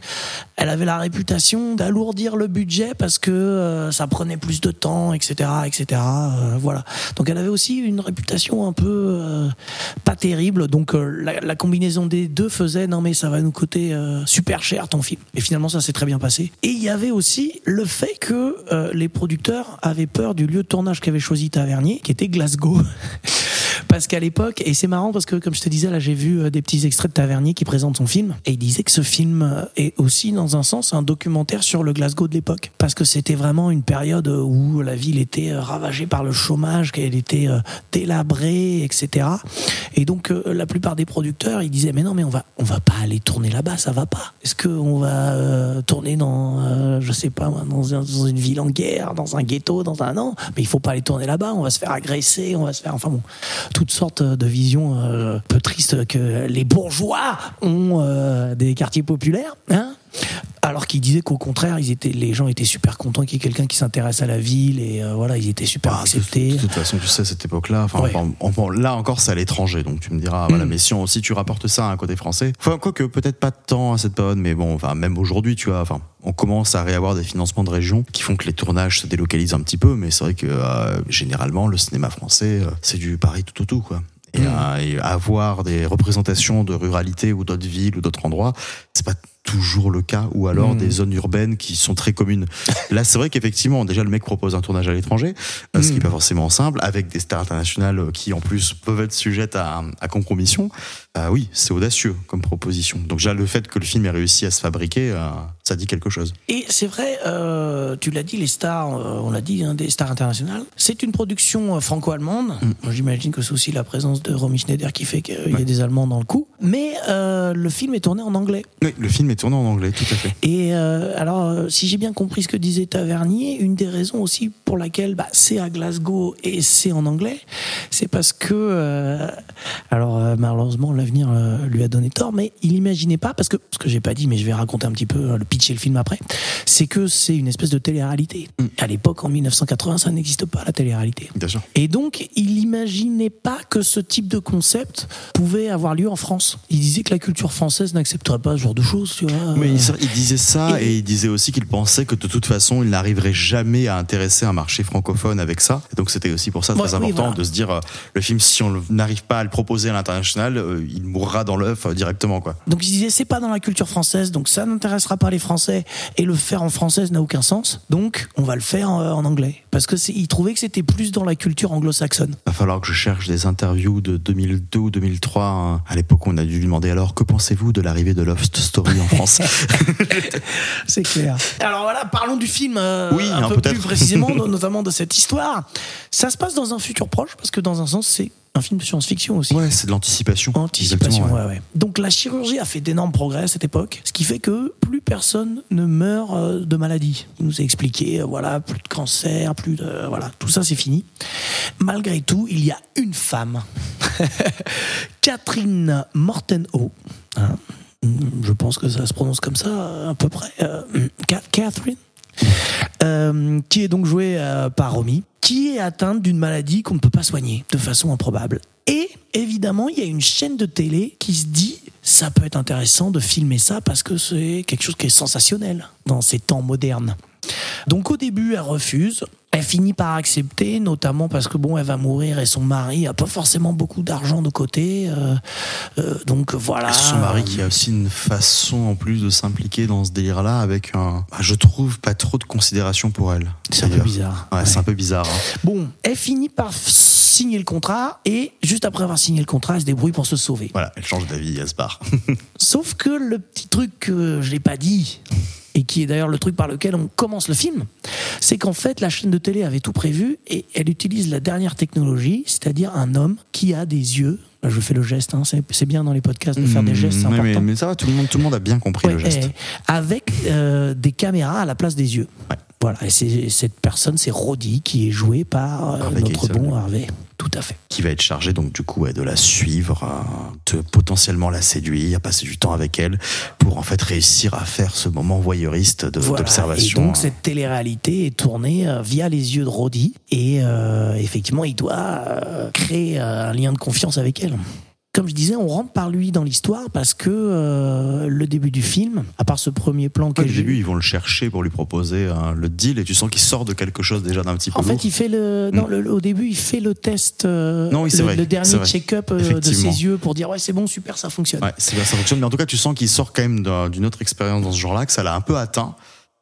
elle avait la réputation d'alourdir le budget parce que ça prenait plus de temps, etc., etc. Voilà. Donc, elle avait aussi une réputation un peu euh, pas terrible. Donc euh, la, combinaison des deux faisait non mais ça va nous coûter euh, super cher ton film. Et finalement ça s'est très bien passé. Et il y avait aussi le fait que les producteurs avaient peur du lieu de tournage qu'avait choisi Tavernier, qui était Glasgow. <laughs> Parce qu'à l'époque, et c'est marrant parce que comme je te disais là, j'ai vu euh, des petits extraits de Tavernier qui présente son film et il disait que ce film euh, est aussi dans un sens un documentaire sur le Glasgow de l'époque parce que c'était vraiment une période où la ville était euh, ravagée par le chômage, qu'elle était délabrée, etc. Et donc la plupart des producteurs, ils disaient mais non mais on va on va pas aller tourner là-bas, ça va pas. Est-ce que on va tourner dans euh, je sais pas dans, dans une ville en guerre, dans un ghetto, dans un non, mais il faut pas aller tourner là-bas, on va se faire agresser, on va se faire enfin bon, toutes sortes de visions euh, peu tristes que les bourgeois ont euh, des quartiers populaires, hein alors qu'ils disaient qu'au contraire, ils étaient, les gens étaient super contents qu'il y ait quelqu'un qui s'intéresse à la ville et euh, voilà, ils étaient super Ah, acceptés. de toute façon, tu sais, cette époque-là, Ouais. enfin, là encore, c'est à l'étranger, donc tu me diras, voilà, Mm. mais si, on- si tu rapportes ça à un côté français, enfin, quoique peut-être pas tant à cette période, mais bon, enfin, même aujourd'hui, tu vois, enfin, on commence à réavoir des financements de région qui font que les tournages se délocalisent un petit peu, mais c'est vrai que euh, généralement, le cinéma français, euh, c'est du Paris tout au tout, quoi. Et, Mm. et avoir des représentations de ruralité ou d'autres villes ou d'autres endroits, c'est pas toujours le cas, ou alors Mm. des zones urbaines qui sont très communes. <laughs> Là, c'est vrai qu'effectivement, déjà, le mec propose un tournage à l'étranger, euh, ce qui n'est pas forcément simple, avec des stars internationales euh, qui, en plus, peuvent être sujettes à, à compromission. Euh, oui, c'est audacieux comme proposition. Donc, déjà, le fait que le film ait réussi à se fabriquer, euh, ça dit quelque chose. Et c'est vrai, euh, tu l'as dit, les stars, euh, on l'a dit, hein, des stars internationales. C'est une production euh, franco-allemande. Moi, J'imagine que c'est aussi la présence de Romy Schneider qui fait qu'il y a Mm. Des Allemands dans le coup. Mais euh, le film est tourné en anglais. Oui, le film est tourné en anglais, tout à fait. Et euh, alors, si j'ai bien compris ce que disait Tavernier, une des raisons aussi pour laquelle bah, c'est à Glasgow et c'est en anglais, c'est parce que, alors malheureusement l'avenir lui a donné tort, mais il n'imaginait pas, parce que ce que j'ai pas dit, mais je vais raconter un petit peu le pitch et le film après, c'est que c'est une espèce de télé-réalité. Mm. À l'époque, en 1980, ça n'existe pas la télé-réalité. Et donc, il n'imaginait pas que ce type de concept pouvait avoir lieu en France. Il disait que la culture française n'accepterait pas ce genre de choses, tu vois. Mais il, il disait ça Et- et, il disait aussi qu'il pensait que de toute façon, il n'arriverait jamais à intéresser un marché francophone avec ça. Et donc c'était aussi pour ça très Ouais, oui, important voilà. de se dire euh, le film, si on n'arrive pas à le proposer à l'international, euh, il mourra dans l'œuf euh, directement quoi. Donc il disait c'est pas dans la culture française, donc ça n'intéressera pas les Français et le faire en française n'a aucun sens. Donc on va le faire en, en anglais parce que il trouvait que c'était plus dans la culture anglo-saxonne. Va falloir que je cherche des interviews de 2002 ou 2003. hein. À l'époque, on a dû lui demander alors que pensez-vous de l'arrivée de Lost Story en France <laughs> C'est clair. Alors voilà, parlons du film euh, Oui, un hein, peu plus précisément, <laughs> no- notamment de cette histoire. Ça se passe dans un futur proche parce que dans un sens c'est un film de science-fiction aussi. Ouais, c'est de l'anticipation. Anticipation, ouais. ouais, ouais. Donc la chirurgie a fait d'énormes progrès à cette époque, ce qui fait que plus personne ne meurt euh, de maladie. Il nous a expliqué, euh, voilà, plus de cancer, plus de, voilà, tout ça c'est fini. Malgré tout, il y a une femme, <laughs> Catherine Mortenau. hein. Je pense que ça se prononce comme ça, à peu près. euh, Ca- Catherine euh, qui est donc jouée euh, par Romy, qui est atteinte d'une maladie qu'on ne peut pas soigner de façon improbable. Et évidemment, il y a une chaîne de télé qui se dit ça peut être intéressant de filmer ça parce que c'est quelque chose qui est sensationnel dans ces temps modernes. Donc au début, elle refuse. Elle finit par accepter, notamment parce que bon, elle va mourir et son mari a pas forcément beaucoup d'argent de côté. euh, euh, donc voilà. Son mari qui a aussi une façon en plus de s'impliquer dans ce délire-là avec un, bah, je trouve pas trop de considération pour elle. C'est un peu bizarre. Ouais, Ouais. c'est un peu bizarre. hein. Bon, elle finit par signer le contrat et juste après avoir signé le contrat, elle se débrouille pour se sauver. Voilà, elle change d'avis, elle se barre. Sauf que le petit truc que je l'ai pas dit et qui est d'ailleurs le truc par lequel on commence le film, c'est qu'en fait la chaîne de télé avait tout prévu et elle utilise la dernière technologie, c'est-à-dire un homme qui a des yeux. Là, Je fais le geste, hein, c'est bien dans les podcasts de faire des gestes, c'est mais, important. mais, mais ça va, tout le monde, tout le monde a bien compris Ouais, le geste. avec euh, des caméras à la place des yeux. Ouais. Voilà, et c'est- cette personne, c'est Roddy, qui est joué par euh, Harvey notre bon Harvey. Tout à fait. Qui va être chargé donc du coup de la suivre, de potentiellement la séduire, passer du temps avec elle pour en fait réussir à faire ce moment voyeuriste de- Voilà. d'observation. Et donc, cette télé-réalité est tournée euh, via les yeux de Roddy. Et euh, effectivement, il doit créer un lien de confiance avec elle. Comme je disais, on rentre par lui dans l'histoire parce que euh, le début du film, à part ce premier plan que Ouais, au j'ai début, ils vont le chercher pour lui proposer euh, le deal et tu sens qu'il sort de quelque chose déjà d'un petit peu En lourd. fait, il fait le, non, le- au début, il fait le test, euh, Non, oui, c'est le, vrai, le c'est dernier check-up euh, de ses yeux pour dire ouais, c'est bon, super, ça fonctionne. Ouais, c'est bien, ça fonctionne. Mais en tout cas, tu sens qu'il sort quand même d'un- d'une autre expérience dans ce genre-là, que ça l'a un peu atteint.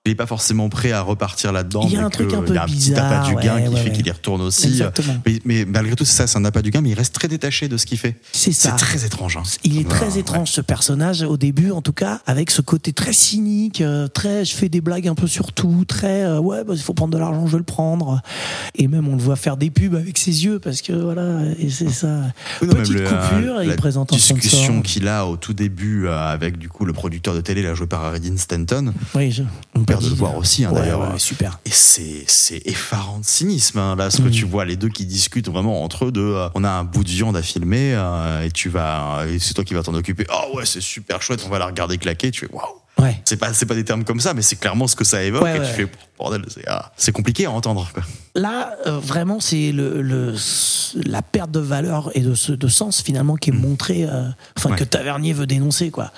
Il n'est pas forcément prêt à repartir là-dedans. Il y a un truc un peu Il y a un petit bizarre, appât du gain ouais, qui ouais, fait ouais. qu'il y retourne aussi. Mais, mais malgré tout, c'est ça, c'est un appât du gain, mais il reste très détaché de ce qu'il fait. C'est ça. C'est très étrange. hein. Il est très Ouais. étrange ce personnage au début en tout cas avec ce côté très cynique, euh, très je fais des blagues un peu sur tout, très euh, ouais bah, il faut prendre de l'argent je vais le prendre et même on le voit faire des pubs avec ses yeux parce que voilà et c'est ça. Oui, non, Petite le, euh, coupure et il présente un discussion qu'il a au tout début avec du coup le producteur de télé, là joué par Redin Stanton. Oui, je, on Peur de le voir aussi, hein, Ouais, d'ailleurs. ouais, super. Et c'est c'est effarant de cynisme hein, là ce que Mhm. tu vois les deux qui discutent vraiment entre eux de euh, on a un bout de viande à filmer euh, et tu vas et c'est toi qui vas t'en occuper oh ouais c'est super chouette on va la regarder claquer tu fais waouh Ouais. c'est pas c'est pas des termes comme ça mais c'est clairement ce que ça évoque Ouais, et ouais. tu fais bordel c'est ah, c'est compliqué à entendre quoi. Là, euh, vraiment, c'est le, le- la perte de valeur et de, de sens finalement qui est montrée, euh, enfin Mm. Que Tavernier veut dénoncer, quoi.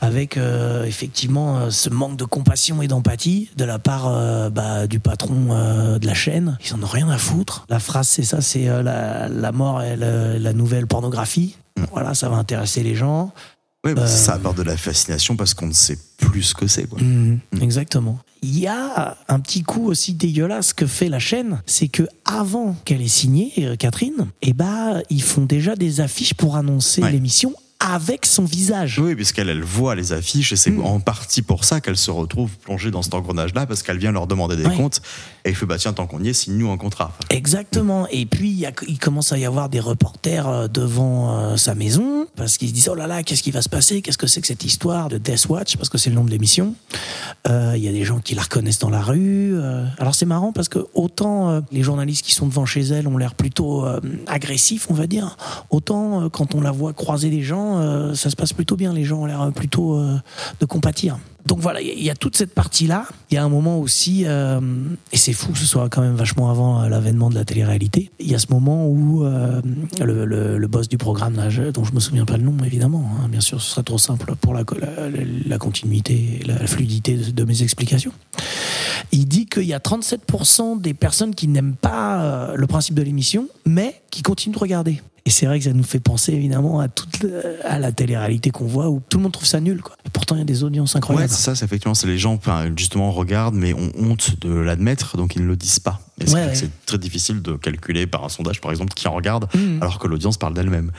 Avec euh, effectivement ce manque de compassion et d'empathie de la part bah, du patron de la chaîne. Ils en ont rien à foutre. La phrase, c'est ça, c'est la, la mort et la nouvelle pornographie. Mm. Voilà, ça va intéresser les gens. Bah, Euh. ça apporte de la fascination parce qu'on ne sait plus ce que c'est quoi. Mhm, Exactement. Il y a un petit coup aussi dégueulasse que fait la chaîne, c'est que avant qu'elle ait signé euh, Catherine, eh ben ils font déjà des affiches pour annoncer Ouais. l'émission avec son visage. Oui, puisqu'elle elle voit les affiches et c'est Mm. en partie pour ça qu'elle se retrouve plongée dans cet engrenage-là parce qu'elle vient leur demander des Ouais. comptes et il fait bah tiens tant qu'on y est signe-nous un contrat. Exactement. Et puis il, y a- il commence à y avoir des reporters euh, devant euh, sa maison parce qu'ils se disent oh là là qu'est-ce qui va se passer? Qu'est-ce que c'est que cette histoire de Death Watch? Parce que c'est le nom de l'émission. Euh, Il y a des gens qui la reconnaissent dans la rue. euh. Alors c'est marrant parce que autant les journalistes qui sont devant chez elle ont l'air plutôt agressifs, on va dire, autant quand on la voit croiser des gens, euh, ça se passe plutôt bien. Les gens ont l'air plutôt euh, de compatir. Donc voilà, il y a- toute cette partie-là. Il y a un moment aussi, euh, et c'est fou que ce soit quand même vachement avant l'avènement de la télé-réalité, il y a ce moment où le, boss du programme, là, je- dont je me souviens pas le nom évidemment, hein, bien sûr ce serait trop simple pour la, continuité la fluidité de, mes explications, il dit qu'il y a 37% des personnes qui n'aiment pas le principe de l'émission, mais qui continuent de regarder. Et c'est vrai que ça nous fait penser évidemment à, toute, à la télé-réalité qu'on voit où tout le monde trouve ça nul. Quoi. Et pourtant, il y a des audiences Ouais, incroyables. c'est ça, c'est effectivement, c'est les gens, justement, regardent, mais ont honte de l'admettre, donc ils ne le disent pas. Et c'est Ouais, ouais. c'est très difficile de calculer par un sondage, par exemple, qui en regarde, Mhm. alors que l'audience parle d'elle-même.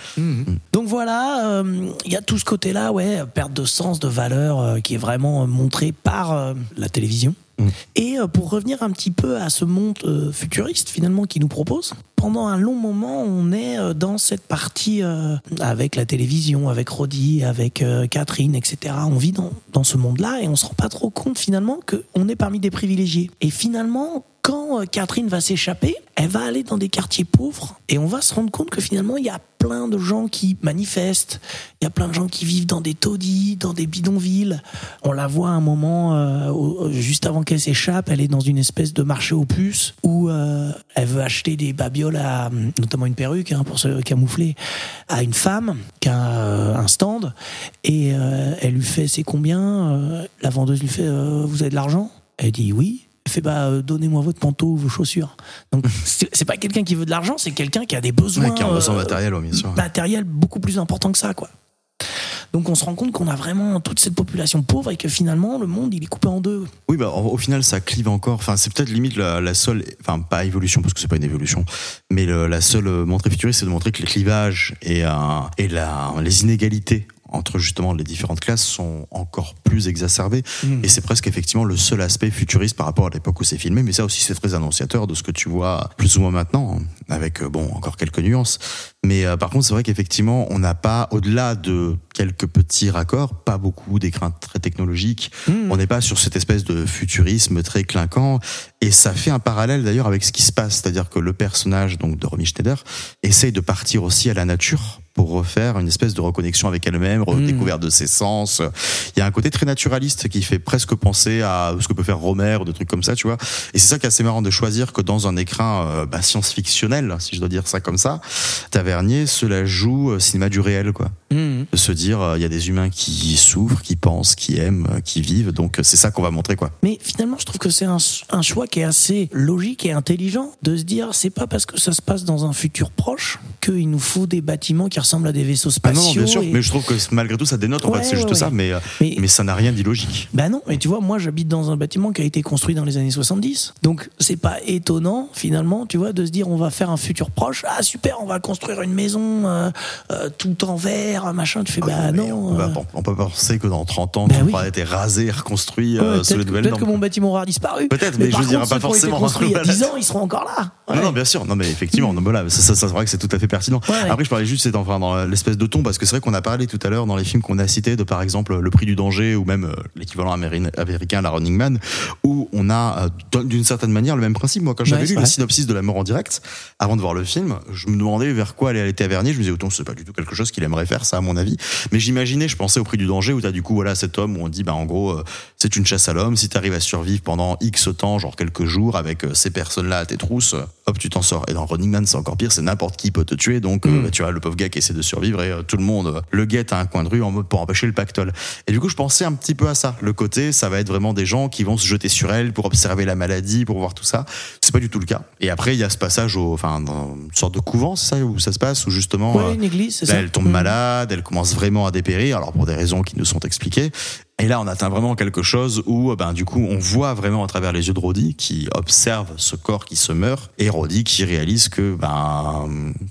Donc voilà, euh, il y a tout ce côté-là, ouais, perte de sens, de valeur, euh, qui est vraiment euh, montré par euh, la télévision. Mm. Et euh, pour revenir un petit peu à ce monde euh, futuriste finalement qui nous propose, pendant un long moment, on est euh, dans cette partie avec la télévision, avec Roddy, avec Catherine, etc. On vit dans, ce monde-là et on se rend pas trop compte finalement qu'on est parmi des privilégiés. Et finalement, quand euh, Catherine va s'échapper, elle va aller dans des quartiers pauvres et on va se rendre compte que finalement, il y a plein de gens qui manifestent, il y a plein de gens qui vivent dans des taudis, dans des bidonvilles. On la voit un moment, euh, au- juste avant qu'elle s'échappe, elle est dans une espèce de marché aux puces où euh, elle veut acheter des babioles, à, notamment une perruque hein, pour se camoufler, à une femme qui a euh, un stand et euh, elle lui fait c'est combien Euh, La vendeuse lui fait euh, vous avez de l'argent? Elle dit oui. Fait bah euh, donnez-moi votre manteau ou vos chaussures. Donc <laughs> c'est pas quelqu'un qui veut de l'argent, c'est quelqu'un qui a des besoins Ouais, qui a un besoin euh, matériel, bien sûr. matériel beaucoup plus important que ça, quoi. Donc on se rend compte qu'on a vraiment toute cette population pauvre et que finalement le monde il est coupé en deux. Oui, bah, au, final, ça clive encore. Enfin, c'est peut-être limite la, la seule, enfin, pas évolution, parce que c'est pas une évolution, mais le- la seule euh, montrée futuriste, c'est de montrer que les clivages et, euh, et la, les inégalités entre justement les différentes classes sont encore plus exacerbées. Et c'est presque effectivement le seul aspect futuriste par rapport à l'époque où c'est filmé. Mais ça aussi, c'est très annonciateur de ce que tu vois plus ou moins maintenant, avec, euh, bon, encore quelques nuances. Mais euh, par contre, c'est vrai qu'effectivement, on n'a pas, au-delà de quelques petits raccords, pas beaucoup d'écrins très technologiques. On n'est pas sur cette espèce de futurisme très clinquant. Et ça fait un parallèle d'ailleurs avec ce qui se passe. C'est-à-dire que le personnage donc de Romy Schneider essaye de partir aussi à la nature pour refaire une espèce de reconnexion avec elle-même, redécouverte de ses sens. Il y a un côté très naturaliste qui fait presque penser à ce que peut faire Romer ou des trucs comme ça, tu vois. Et c'est ça qui est assez marrant de choisir que dans un écrin euh, bah, science-fictionnel, si je dois dire ça comme ça, Tavernier se la joue euh, cinéma du réel, quoi. Mhm. De se dire, euh, il y a des humains qui souffrent, qui pensent, qui aiment, qui vivent. Donc c'est ça qu'on va montrer, quoi. Mais finalement, je trouve que c'est un, un choix qui est assez logique et intelligent de se dire c'est pas parce que ça se passe dans un futur proche qu'il nous faut des bâtiments qui ressemblent à des vaisseaux Ah spatiaux. non, non, bien sûr. et- Mais je trouve que malgré tout, ça dénote. En Ouais, fait, c'est juste ouais, ça. Mais, euh, Mais- mais ça n'a rien d'illogique. Bah non, mais tu vois, moi j'habite dans un bâtiment qui a été construit dans les années 70. Donc c'est pas étonnant finalement, tu vois, de se dire on va faire un futur proche. Ah super, on va construire une maison euh, euh, tout en verre, machin. Tu fais bah Mais non. on, peut euh, pas- on peut penser que dans 30 ans, Bah tout oui. aura été rasé, reconstruit ouais, sous les peut-être que mon bâtiment aura disparu. Peut-être, mais je veux dire, pas forcément. il y a Voilà. <laughs> 10 ans, ils seront encore là. Non, non, bien sûr. Non, mais effectivement, non, mais là, ça, c'est vrai que c'est tout à fait pertinent. Après, je parlais juste, c'est enfin, dans l'espèce de ton, parce que c'est vrai qu'on a parlé tout à l'heure dans les films qu'on a cités de, par exemple, Le Prix du Danger ou même euh, l'équivalent améri- américain, La Running Man, où on a, euh, d'une certaine manière, le même principe. Moi, quand j'avais Ouais, lu le synopsis de La mort en direct, avant de voir le film, je me demandais vers quoi allait aller Tavernier. Je me disais, autant, c'est pas du tout quelque chose qu'il aimerait faire, ça, à mon avis. Mais j'imaginais, je pensais au Prix du Danger, où t'as du coup, voilà, cet homme où on dit, bah, en gros, euh, c'est une chasse à l'homme. Si t'arrives à survivre pendant X temps, genre quelques jours, avec euh, ces personnes-là à tes trousses, euh, hop, tu t'en sors. Et dans Running Man, c'est encore pire, c'est n'importe qui peut te tuer. Donc, euh, bah, tu vois, le pauvre gars qui essaie de survivre et euh, tout le monde euh, le guette à un coin de rue en mode pour empêcher le pactole. Et du coup, je pensais un petit peu à ça. Le côté, ça va être vraiment des gens qui vont se jeter sur elle pour observer la maladie, pour voir tout ça. C'est pas du tout le cas. Et après, il y a ce passage au, enfin, dans une sorte de couvent, c'est ça, où ça se passe, où justement, Ouais, euh, une église, c'est Là, ça. elle? tombe malade, elle commence vraiment à dépérir, alors pour des raisons qui nous sont expliquées. Et là, on atteint vraiment quelque chose où, ben, du coup, on voit vraiment à travers les yeux de Roddy qui observe ce corps qui se meurt, et Roddy qui réalise que, ben,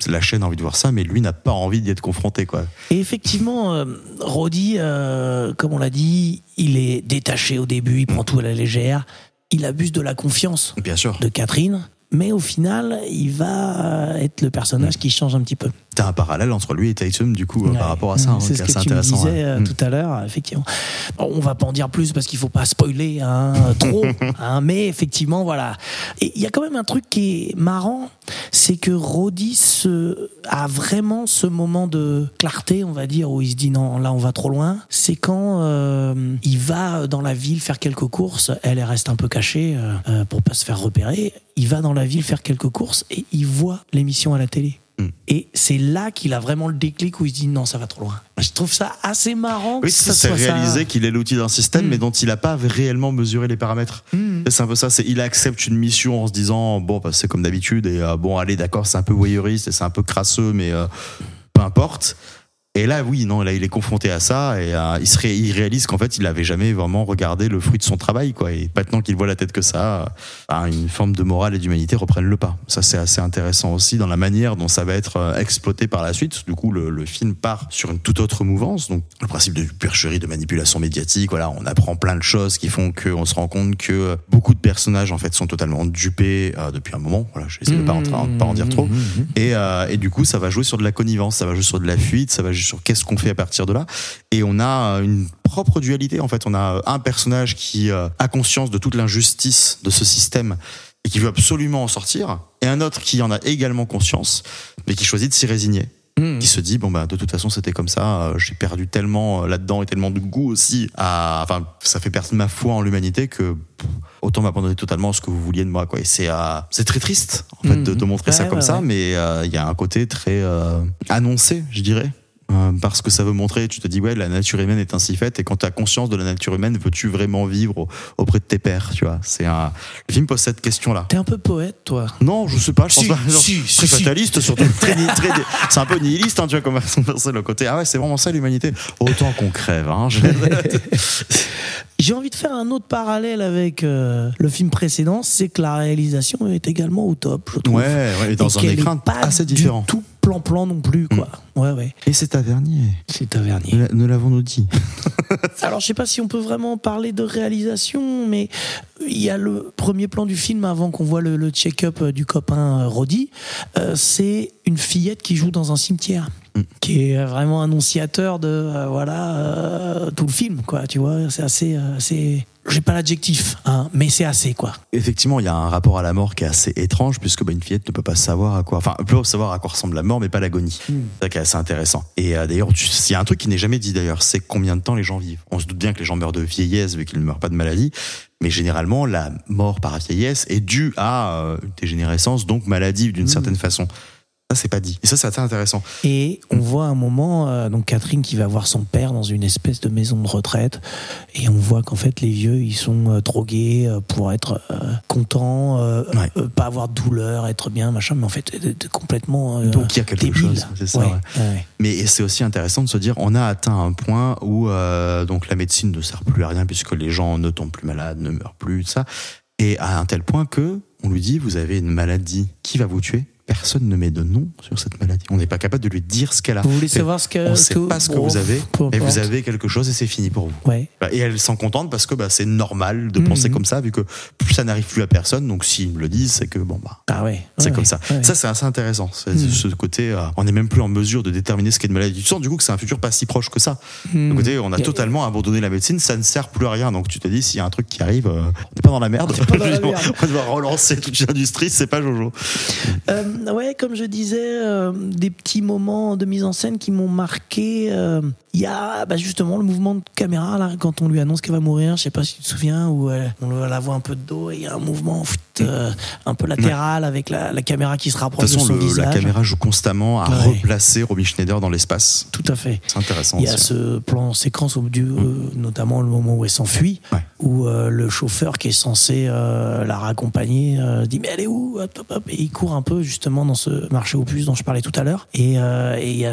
la chaîne a envie de voir ça, mais lui n'a pas envie d'y être confronté, quoi. Et effectivement, euh, Roddy, euh, comme on l'a dit, il est détaché au début, il prend tout à la légère, il abuse de la confiance Bien sûr. de Catherine, mais au final, il va être le personnage qui change un petit peu. T'as un parallèle entre lui et Tatum, du coup, euh, Ouais. par rapport à ça, hein, C'est qui ce que me intéressant. disais euh, Mm. tout à l'heure, effectivement. Bon, on va pas en dire plus parce qu'il faut pas spoiler hein, trop, <laughs> hein, mais effectivement, voilà. Et il y a quand même un truc qui est marrant, c'est que Roddy se, a vraiment ce moment de clarté, on va dire, où il se dit non, là on va trop loin. C'est quand euh, il va dans la ville faire quelques courses, elle elle reste un peu cachée euh, pour pas se faire repérer. Il va dans la ville faire quelques courses et il voit l'émission à la télé. Mm. Et c'est là qu'il a vraiment le déclic où il se dit non, ça va trop loin. Je trouve ça assez marrant que Oui, ça c'est soit ça. réaliser qu'il est l'outil d'un système, Mm. mais dont il n'a pas réellement mesuré les paramètres. Mm. C'est un peu ça. C'est il accepte une mission en se disant bon, bah, c'est comme d'habitude et euh, bon, allez, d'accord, c'est un peu voyeuriste et c'est un peu crasseux, mais euh, peu importe. Et là, oui, non, là, il est confronté à ça et euh, il, se ré- il réalise qu'en fait, il avait jamais vraiment regardé le fruit de son travail, quoi. Et maintenant qu'il voit la tête que ça, euh, bah, une forme de morale et d'humanité reprennent le pas. Ça, c'est assez intéressant aussi dans la manière dont ça va être euh, exploité par la suite. Du coup, le, le film part sur une toute autre mouvance. Donc, le principe de supercherie, de manipulation médiatique, voilà, on apprend plein de choses qui font qu'on se rend compte que beaucoup de personnages, en fait, sont totalement dupés euh, depuis un moment. Voilà, je vais essayer de pas en, Mmh. pas en dire trop. Et, euh, et du coup, ça va jouer sur de la connivence, ça va jouer sur de la fuite, ça va jouer sur qu'est-ce qu'on fait à partir de là. Et on a euh, une propre dualité, en fait. On a euh, un personnage qui euh, a conscience de toute l'injustice de ce système et qui veut absolument en sortir, et un autre qui en a également conscience, mais qui choisit de s'y résigner. Mm. Qui se dit bon bah de toute façon c'était comme ça euh, j'ai perdu tellement euh, là-dedans et tellement de goût aussi à enfin ça fait perdre ma foi en l'humanité que pff, autant m'abandonner totalement à ce que vous vouliez de moi quoi et c'est euh, c'est très triste en fait de, de montrer ça Ouais, comme ouais, ça mais il y a un côté très annoncé je dirais euh, parce que ça veut montrer, tu te dis, ouais, la nature humaine est ainsi faite, et quand tu as conscience de la nature humaine, veux-tu vraiment vivre au- auprès de tes pères, tu vois? C'est un. Le film pose cette question-là. T'es un peu poète, toi. Non, je sais pas, je Si, pense pas. Genre, si, très si, si. fataliste, surtout. Très, très- c'est un peu nihiliste, hein, tu vois, comme c'est le côté. Ah ouais, c'est vraiment ça l'humanité. Autant qu'on crève, hein. Je- <laughs> J'ai envie de faire un autre parallèle avec euh, le film précédent, c'est que la réalisation est également au top, je trouve. Ouais, ouais, dans Et un écran assez du différent. Mm. tout plan-plan non plus, quoi. Ouais, ouais. Et c'est Tavernier. C'est Tavernier. Nous l'avons-nous dit? <laughs> Alors, je sais pas si on peut vraiment parler de réalisation, mais il y a le premier plan du film avant qu'on voit le, le check-up euh, du copain euh, Roddy. Euh, c'est une fillette qui joue dans un cimetière, Mm. qui est vraiment annonciateur de euh, voilà euh, tout le film, quoi. Tu vois, c'est assez, euh, assez. J'ai pas l'adjectif, hein, mais c'est assez, quoi. Effectivement, il y a un rapport à la mort qui est assez étrange, puisque bah, une fillette ne peut pas savoir à quoi. Enfin, peut savoir à quoi ressemble la mort, mais pas l'agonie. C'est ça qui est assez intéressant. Et euh, d'ailleurs, il y a un truc qui n'est jamais dit d'ailleurs, c'est combien de temps les gens vivent. On se doute bien que les gens meurent de vieillesse, vu qu'ils ne meurent pas de maladie. Mais généralement, la mort par vieillesse est due à euh, une dégénérescence, donc maladie d'une certaine façon. Ça, c'est pas dit. Et ça, c'est assez intéressant. Et on voit un moment, euh, donc Catherine qui va voir son père dans une espèce de maison de retraite, et on voit qu'en fait les vieux ils sont euh, drogués euh, pour être euh, contents, euh, Ouais. pas avoir de douleur, être bien, machin, mais en fait complètement Donc, il y a quelque débile. chose, c'est ça, Ouais, ouais. ouais. Mais c'est aussi intéressant de se dire, on a atteint un point où donc la médecine ne sert plus à rien puisque les gens ne tombent plus malades, ne meurent plus, tout ça. Et à un tel point que on lui dit, vous avez une maladie qui va vous tuer. Personne ne met de nom sur cette maladie. On n'est pas capable de lui dire ce qu'elle a. Vous voulez savoir ce que On ne sait pas ce que bon, vous avez, et vous avez quelque chose et c'est fini pour vous. Ouais. Bah, Et elle s'en contente parce que bah, c'est normal de Mhm. penser comme ça, vu que ça n'arrive plus à personne. Donc s'ils me le disent, c'est que bon bah Ah ouais. c'est ouais, comme ça. ouais. Ça, c'est assez intéressant. C'est Mm. Ce côté, euh, on n'est même plus en mesure de déterminer ce qu'est une maladie. Tu sens du coup que c'est un futur pas si proche que ça. Du côté, on a totalement abandonné la médecine, ça ne sert plus à rien. Donc tu te dis, s'il y a un truc qui arrive, euh, on n'est pas dans la merde. on doit <laughs> relancer toute l'industrie, c'est pas Jojo. Euh, ouais, comme je disais, euh, des petits moments de mise en scène qui m'ont marqué. Il y a bah, justement le mouvement de caméra là, quand on lui annonce qu'elle va mourir. Je sais pas si tu te souviens, où euh, on la voit un peu de dos et il y a un mouvement pfft, euh, un peu latéral avec la, la caméra qui se De rapproche toute de, façon, son le- la visage. caméra joue constamment à Ouais. replacer Robbie Schneider dans l'espace. Tout à fait. C'est intéressant. Il y a aussi. ce plan séquence au du, euh, notamment le moment où elle s'enfuit, Ouais. où le chauffeur qui est censé la raccompagner dit mais elle est où? Hop, hop, hop. et il court un peu justement dans ce marché aux puces dont je parlais tout à l'heure et,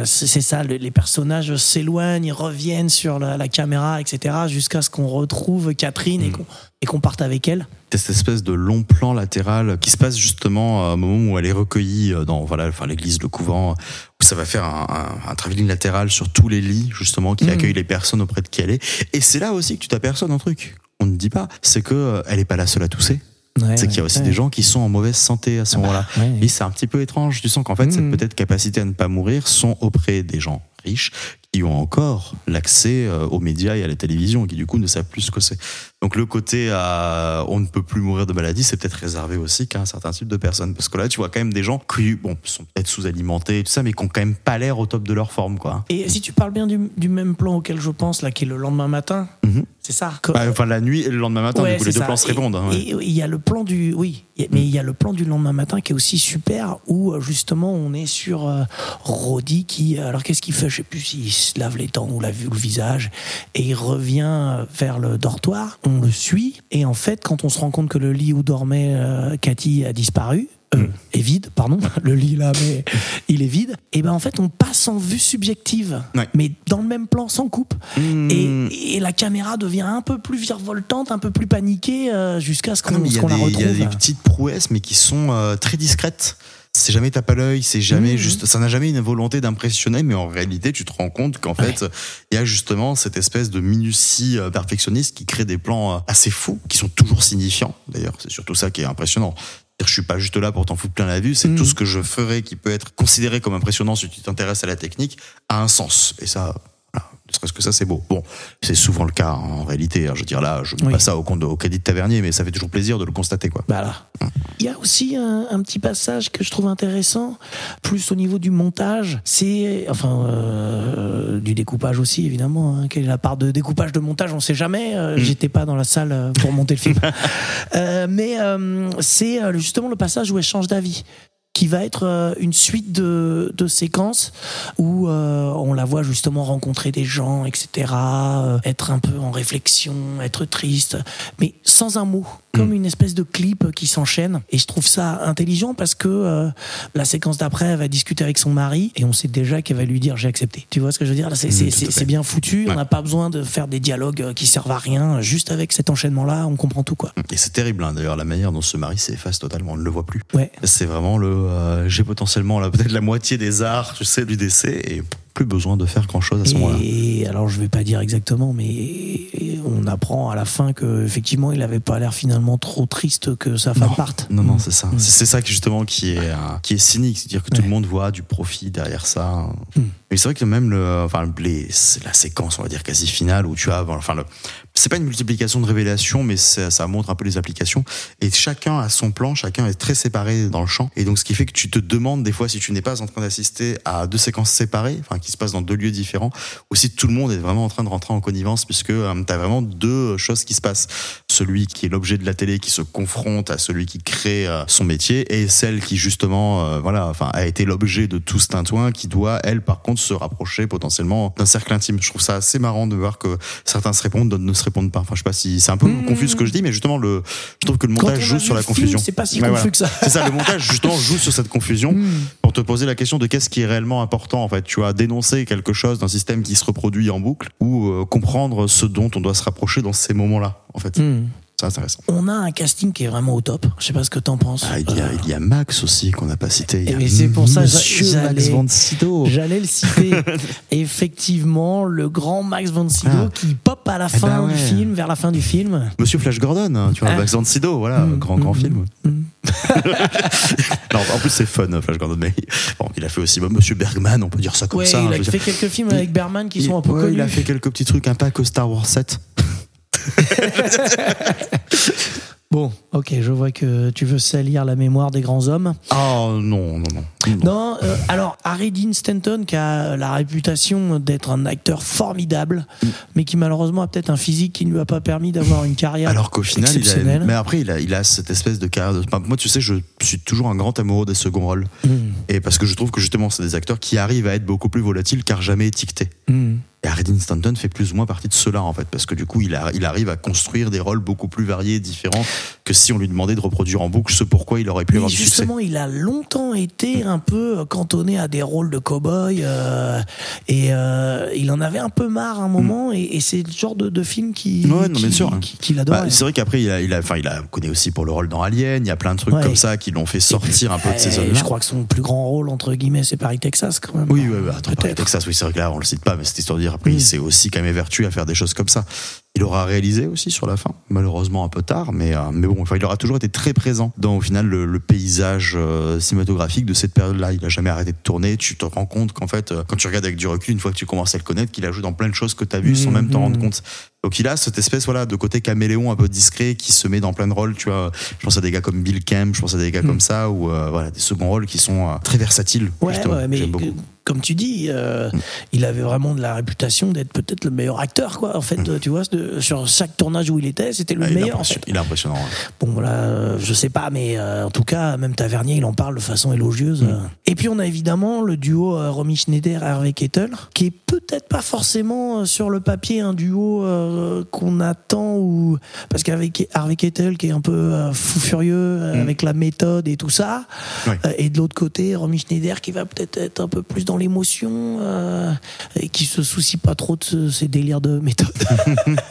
c'est ça le- les personnages s'éloignent ils reviennent sur la, la caméra etc jusqu'à ce qu'on retrouve Catherine et Mm. qu'on parte avec elle T'as cette espèce de long plan latéral qui se passe justement euh, au moment où elle est recueillie euh, dans voilà, enfin, l'église, le couvent, où ça va faire un, un, un travelling latéral sur tous les lits justement qui Mhm. accueillent les personnes auprès de qui elle est. Et c'est là aussi que tu t'aperçois d'un truc. On ne dit pas, c'est que euh, elle est pas la seule à tousser. Ouais, c'est qu'il y a aussi ouais. des gens qui sont en mauvaise santé à ce moment-là. ouais. Et c'est un petit peu étrange. Tu sens qu'en fait, cette peut-être capacité à ne pas mourir sont auprès des gens riches qui ont encore l'accès euh, aux médias et à la télévision, qui du coup ne savent plus ce que c'est. Donc le côté à on ne peut plus mourir de maladie, c'est peut-être réservé aussi qu'à un certain type de personnes. Parce que là, tu vois quand même des gens qui bon, sont peut-être sous-alimentés et tout ça, mais qui ont quand même pas l'air au top de leur forme. quoi. et si tu parles bien du, du même plan auquel je pense là qui est le lendemain matin Mhm. c'est ça Bah, enfin, la nuit et le lendemain matin, Ouais, du coup, les deux ça. plans se répondent. hein, ouais. Il y a le plan du, oui, a- mais il y a le plan du lendemain matin qui est aussi super où euh, justement on est sur euh, Roddy qui, alors qu'est-ce qu'il fait? Je sais plus s'il se lave les dents ou la ou le visage et il revient vers le dortoir. On le suit et en fait quand on se rend compte que le lit où dormait euh, Cathy a disparu. euh, est vide, pardon, <laughs> le lit là, mais il est vide. Et ben en fait, on passe en vue subjective, Ouais. mais dans le même plan, sans coupe. Mmh. Et, et la caméra devient un peu plus virevoltante, un peu plus paniquée euh, jusqu'à ce Ah qu'on la des- il y a retrouve. des petites prouesses, mais qui sont euh, très discrètes. C'est jamais tape à l'œil, c'est jamais Mhm. juste. Ça n'a jamais une volonté d'impressionner, mais en réalité, tu te rends compte qu'en fait, il y a justement cette espèce de minutie euh, perfectionniste qui crée des plans euh, assez fous, qui sont toujours signifiants. D'ailleurs, c'est surtout ça qui est impressionnant. Je suis pas juste là pour t'en foutre plein la vue, c'est tout ce que je ferai qui peut être considéré comme impressionnant si tu t'intéresses à la technique a un sens. Et ça, ne serait-ce que ça, c'est beau. Bon, c'est souvent le cas hein, en réalité. hein. Je veux dire là, je mets Oui. pas ça au compte de- au crédit de Tavernier, mais ça fait toujours plaisir de le constater, quoi. Voilà. Il y a aussi un, un petit passage que je trouve intéressant, plus au niveau du montage. C'est, enfin, euh, du découpage aussi, évidemment. hein. Quelle est la part de découpage de montage? On sait jamais. Euh, J'étais pas dans la salle euh, pour monter le film. <laughs> Euh, mais c'est justement le passage où elle change d'avis. Qui va être euh, une suite de, de séquences où euh, on la voit justement rencontrer des gens, etc., euh, être un peu en réflexion, être triste, mais sans un mot, comme une espèce de clip qui s'enchaîne. Et je trouve ça intelligent parce que euh, la séquence d'après, elle va discuter avec son mari et on sait déjà qu'elle va lui dire j'ai accepté. Tu vois ce que je veux dire? Là, c'est bien foutu. On n'a pas besoin de faire des dialogues qui servent à rien. Juste avec cet enchaînement-là, on comprend tout quoi. Et c'est terrible, hein, d'ailleurs, la manière dont ce mari s'efface totalement, on ne le voit plus. Ouais. C'est vraiment le. Euh, J'ai potentiellement là, peut-être la moitié des arts, je sais, du décès, et plus besoin de faire grand chose à ce moment-là. Et alors, je vais pas dire exactement, mais on apprend à la fin que effectivement, il avait pas l'air finalement trop triste que sa femme Non. parte. Non, non, c'est ça. Mm. C'est ça qui, justement qui est, euh, qui est cynique, c'est-à-dire que tout le monde voit du profit derrière ça. Mm. Mais c'est vrai que même le, enfin, les, la séquence, on va dire quasi finale où tu as, enfin, le, c'est pas une multiplication de révélations, mais ça, montre un peu les applications. Et chacun a son plan, chacun est très séparé dans le champ. Et donc, ce qui fait que tu te demandes des fois si tu n'es pas en train d'assister à deux séquences séparées, enfin, qui se passent dans deux lieux différents, ou si tout le monde est vraiment en train de rentrer en connivence, puisque tu as vraiment deux choses qui se passent. Celui qui est l'objet de la télé, qui se confronte à celui qui crée euh, son métier, et celle qui justement, euh, voilà, enfin, a été l'objet de tout ce tintouin, qui doit, elle, par contre, se rapprocher potentiellement d'un cercle intime. Je trouve ça assez marrant de voir que certains se répondent, d'autres ne se répondent pas. Enfin, je sais pas si c'est un peu Mmh. confus ce que je dis, mais justement, le, je trouve que le montage joue sur la film, confusion. c'est pas si Ouais, confus voilà. que ça. C'est ça, le montage justement joue sur cette confusion Hmm. pour te poser la question de qu'est-ce qui est réellement important en fait. Tu vois, dénoncer quelque chose d'un système qui se reproduit en boucle ou euh, comprendre ce dont on doit se rapprocher dans ces moments-là. En fait, Hmm. C'est intéressant. On a un casting qui est vraiment au top. Je sais pas ce que t'en penses. Ah, il, y a, Euh, il y a Max aussi qu'on n'a pas cité. Il y Eh a c'est pour ça, Monsieur Max j'allais- von Sydow. J'allais le citer. <laughs> Effectivement, le grand Max von Sydow Ah. qui pop à la Eh fin ben ouais. du film, vers la fin du film. Monsieur Flash Gordon, hein, tu vois, Ah. Max von Sydow, voilà, Mm, grand grand mm, film. mm. <laughs> non, en plus c'est fun, Flash Gordon, mais bon, il a fait aussi Monsieur Bergman, on peut dire ça comme Ouais, ça. il a fait dire. quelques films Il- avec Berman qui Il- sont un peu ouais, connus. Il a fait quelques petits trucs, un que Star Wars 7. <laughs> Bon, ok, je vois que tu veux salir la mémoire des grands hommes. Oh non, non, non. Non, euh, alors Harry Dean Stanton qui a la réputation d'être un acteur formidable, Mm. mais qui malheureusement a peut-être un physique qui ne lui a pas permis d'avoir une carrière Alors qu'au final, il a, mais après, il a, il a cette espèce de carrière. De, moi, tu sais, je suis toujours un grand amoureux des seconds rôles. Mm, Et parce que je trouve que justement, c'est des acteurs qui arrivent à être beaucoup plus volatiles car jamais étiquetés. mm. Et Harry Stanton fait plus ou moins partie de cela, en fait. Parce que du coup, il, a- il arrive à construire des rôles beaucoup plus variés, différents, que si on lui demandait de reproduire en boucle ce pourquoi il aurait pu Mais avoir du succès. justement, il a longtemps été un peu cantonné à des rôles de cow-boy euh, et euh, il en avait un peu marre à un moment et, et c'est le genre de, de film qui, Mm. Ouais, non, qui- bien sûr. qui- qu'il adorait. Bah, c'est vrai qu'après, il a, il a, il a connu aussi pour le rôle dans Alien. Il y a plein de trucs Ouais. comme ça qui l'ont fait sortir un peu de ces Eh, zones-là. Je crois que son plus grand rôle entre guillemets, c'est Paris Texas quand même. Oui, oui, oui, attends, Paris, Peut-être. Texas, oui, c'est vrai que là, on le cite pas, mais cette histoire de dire, après, Mm. il s'est aussi quand même évertué à faire des choses comme ça. Il aura réalisé aussi sur la fin, malheureusement un peu tard, mais, euh, mais bon, enfin, il aura toujours été très présent dans, au final, le, le paysage euh, cinématographique de cette période-là. Il a jamais arrêté de tourner. Tu te rends compte qu'en fait, euh, quand tu regardes avec du recul, une fois que tu commences à le connaître, qu'il a joué dans plein de choses que tu as vues sans Mm, même t'en rendre compte. Donc il a cette espèce voilà de côté caméléon un peu discret qui se met dans plein de rôles. Tu vois, je pense à des gars comme Bill Kemp, je pense à des gars Mm. comme ça ou euh, voilà des seconds rôles qui sont euh, très versatiles. Ouais, mais J'aime beaucoup. comme tu dis, euh, il avait vraiment de la réputation d'être peut-être le meilleur acteur, quoi. En fait, tu vois, de- sur chaque tournage où il était, c'était le Ah, il, est meilleur. En impression- fait. il est impressionnant. ouais. Bon, voilà, euh, je sais pas, mais euh, en tout cas, même Tavernier, il en parle de façon élogieuse. euh. Et puis, on a évidemment le duo euh, Romy Schneider Harvey Kettel, qui est peut-être pas forcément euh, sur le papier un duo euh, qu'on attend ou parce qu'avec Harvey Kettel, qui est un peu fou furieux Mm. avec la méthode et tout ça, euh, et de l'autre côté, Romy Schneider qui va peut-être être un peu plus dans l'émotion euh, et qui se soucie pas trop de ces délires de méthode. <laughs>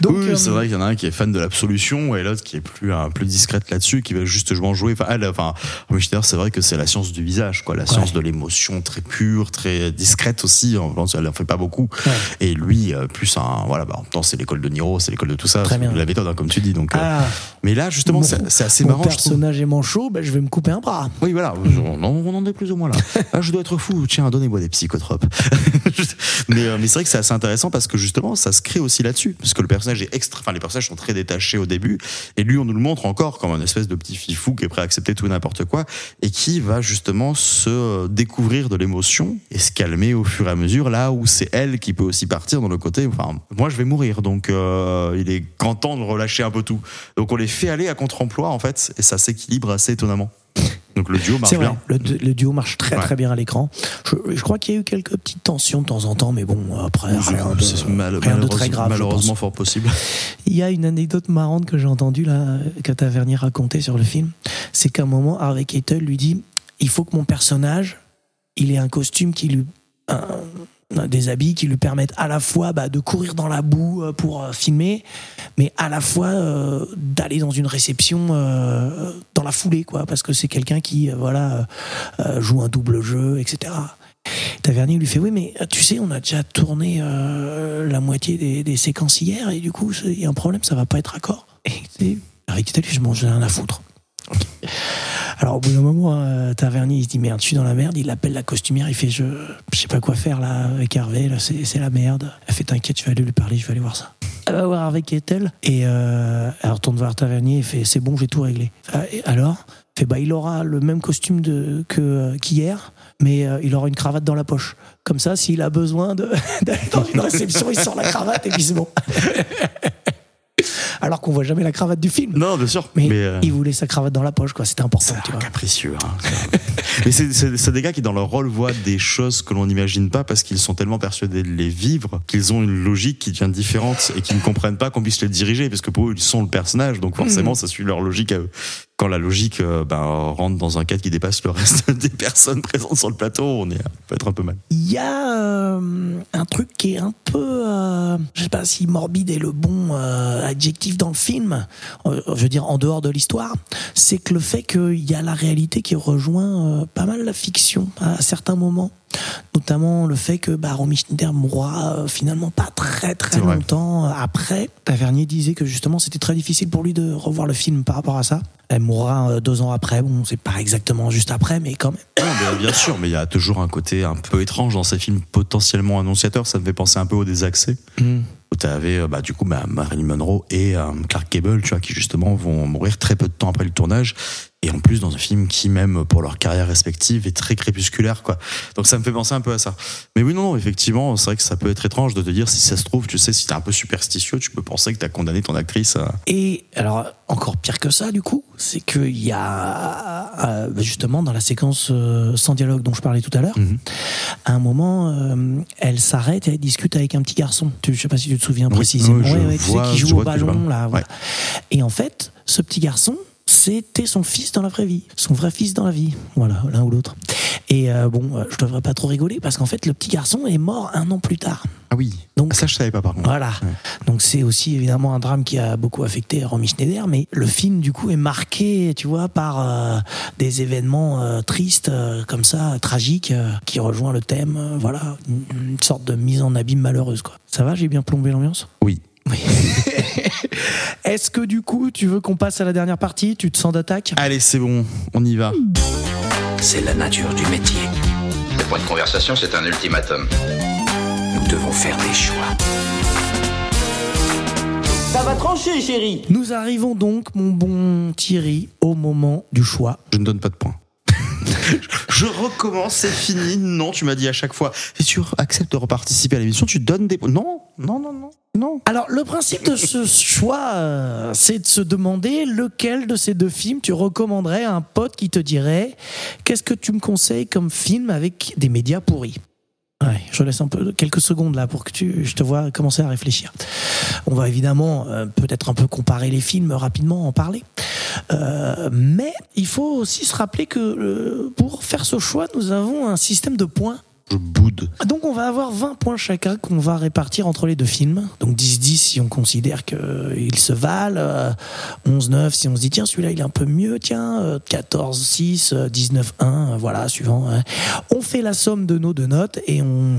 Donc, oui, euh, c'est vrai qu'il y en a un qui est fan de l'absolution et l'autre qui est plus un plus discrète là-dessus, qui va justement jouer. Enfin, elle, enfin, c'est vrai que c'est la science du visage, quoi, la science de l'émotion très pure, très discrète aussi. En France, elle en fait pas beaucoup. Ouais. Et lui, euh, plus un, voilà, bah, en même temps, c'est l'école de Niro, c'est l'école de tout ça, bien. la méthode, hein, comme tu dis. Donc, euh, ah, mais là, justement, Mon- c'est assez mon marrant. je trouve. personnage est manchot, ben, je vais me couper un bras. Oui, voilà, on, en- on en est plus ou moins là. <laughs> Ah, je dois être fou, tiens, donnez-moi des psychotropes. <laughs> mais euh, mais c'est vrai que c'est assez intéressant parce que justement, ça se crée aussi là-dessus. Parce que le personnage les personnages sont très détachés au début. Et lui, on nous le montre encore comme un espèce de petit fifou qui est prêt à accepter tout n'importe quoi. Et qui va justement se découvrir de l'émotion et se calmer au fur et à mesure. Là où c'est elle qui peut aussi partir dans le côté. Enfin, moi, je vais mourir. Donc, euh, il est grand temps de relâcher un peu tout. Donc, on les fait aller à contre-emploi, en fait. Et ça s'équilibre assez étonnamment. Donc le duo marche vrai, bien. le, le duo marche très Ouais. très bien à l'écran. Je, je crois qu'il y a eu quelques petites tensions de temps en temps, mais bon, après, rien de, C'est mal- rien de très grave. Malheureusement, fort possible. <laughs> Il y a une anecdote marrante que j'ai entendue là, que Tavernier racontait sur le film. C'est qu'à un moment, Harvey Keitel lui dit il faut que mon personnage, il ait un costume qui lui. un- des habits qui lui permettent à la fois bah, de courir dans la boue euh, pour euh, filmer, mais à la fois euh, d'aller dans une réception dans la foulée, quoi, parce que c'est quelqu'un qui voilà joue un double jeu, etc. Tavernier lui fait oui mais tu sais on a déjà tourné la moitié des, séquences hier et du coup il y a un problème ça va pas être accord et Harry je mange rien à foutre Alors au bout d'un moment euh, Tavernier il se dit merde je suis dans la merde. Il appelle la costumière il fait je, sais pas quoi faire là avec Hervé là c'est la merde. Elle fait t'inquiète je vais aller lui parler je vais aller voir ça. Elle va voir Harvey Keitel et euh, elle retourne voir Tavernier et fait c'est bon j'ai tout réglé. Ah, alors fait bah il aura le même costume que euh, qu'hier mais euh, il aura une cravate dans la poche. Comme ça s'il a besoin <laughs> d'aller dans une réception il sort la cravate et puis c'est bon alors qu'on voit jamais la cravate du film Non, bien sûr. mais, euh, il voulait sa cravate dans la poche quoi c'était important c'est capricieux. hein. <laughs> Mais c'est- des gars qui, dans leur rôle, voient des choses que l'on n'imagine pas parce qu'ils sont tellement persuadés de les vivre qu'ils ont une logique qui devient différente et qu'ils ne comprennent pas qu'on puisse les diriger parce que pour eux, ils sont le personnage. Donc forcément, ça suit leur logique à eux. Quand la logique euh, ben, rentre dans un cadre qui dépasse le reste <laughs> des personnes présentes sur le plateau, on, est, peut être un peu mal. Il y a euh, un truc qui est un peu, euh, je sais pas si morbide est le bon euh, adjectif dans le film, euh, je veux dire en dehors de l'histoire, c'est que le fait qu'il y a la réalité qui rejoint euh, pas mal la fiction à certains moments. Notamment le fait que bah, Romy Schneider mourra euh, finalement pas très très longtemps euh, après. Tavernier disait que justement c'était très difficile pour lui de revoir le film par rapport à ça. Elle mourra euh, deux ans après, bon c'est pas exactement juste après mais quand même. Non, mais bien sûr, mais il y a toujours un côté un peu étrange dans ces films potentiellement annonciateurs. Ça me fait penser un peu au désaccès. Où tu avais bah, du coup bah, Marilyn Monroe et euh, Clark Gable, tu vois, qui justement vont mourir très peu de temps après le tournage. Et en plus, dans un film qui, même pour leur carrière respective, est très crépusculaire, quoi. Donc ça me fait penser un peu à ça. Mais oui, non, non, effectivement, c'est vrai que ça peut être étrange de te dire, si ça se trouve, tu sais, si t'es un peu superstitieux, tu peux penser que t'as condamné ton actrice à... Et alors, encore pire que ça, du coup, c'est qu'il y a, euh, justement, dans la séquence euh, sans dialogue dont je parlais tout à l'heure, Mhm. à un moment, euh, elle s'arrête et elle discute avec un petit garçon. Je sais pas si tu te souviens Oui, précisément. oui, Ouais, ouais, tu sais, vois- qui joue au vois ballon, là. voilà. Ouais. Et en fait, ce petit garçon, c'était son fils dans la vraie vie, son vrai fils dans la vie, voilà, l'un ou l'autre. Et euh, bon, euh, je devrais pas trop rigoler parce qu'en fait, le petit garçon est mort un an plus tard. Ah oui. Donc- ça, je savais pas, par contre. Voilà. Donc c'est aussi évidemment un drame qui a beaucoup affecté Romy Schneider, mais le film du coup est marqué, tu vois, par euh, des événements euh, tristes euh, comme ça, tragiques, qui rejoint le thème, voilà, une, une sorte de mise en abîme malheureuse quoi. Ça va, j'ai bien plombé l'ambiance? Oui. Oui. <laughs> Est-ce que du coup tu veux qu'on passe à la dernière partie Tu te sens d'attaque Allez, c'est bon, on y va. C'est la nature du métier. Le point de conversation, c'est un ultimatum. Nous devons faire des choix. Ça va trancher, chérie. Nous arrivons donc, mon bon Thierry, au moment du choix. Je ne donne pas de points. <laughs> Je recommence, c'est fini. Non, tu m'as dit à chaque fois. Si tu acceptes de reparticiper à l'émission, tu donnes des. Non, non, non, non, non. Alors, le principe de ce choix, euh, c'est de se demander lequel de ces deux films tu recommanderais à un pote qui te dirait Qu'est-ce que tu me conseilles comme film avec des médias pourris? Ouais, je laisse un peu quelques secondes là pour que tu, je te vois commencer à réfléchir. On va évidemment euh, peut-être un peu comparer les films rapidement, en parler. Euh, mais il faut aussi se rappeler que euh, pour faire ce choix, nous avons un système de points Je boude. donc on va avoir 20 points chacun qu'on va répartir entre les deux films. Donc 10-10 si on considère qu'ils se valent, euh, 11-9 si on se dit tiens celui-là il est un peu mieux, tiens, euh, 14-6, euh, 19-1, euh, voilà, suivant. hein. On fait la somme de nos deux notes et on,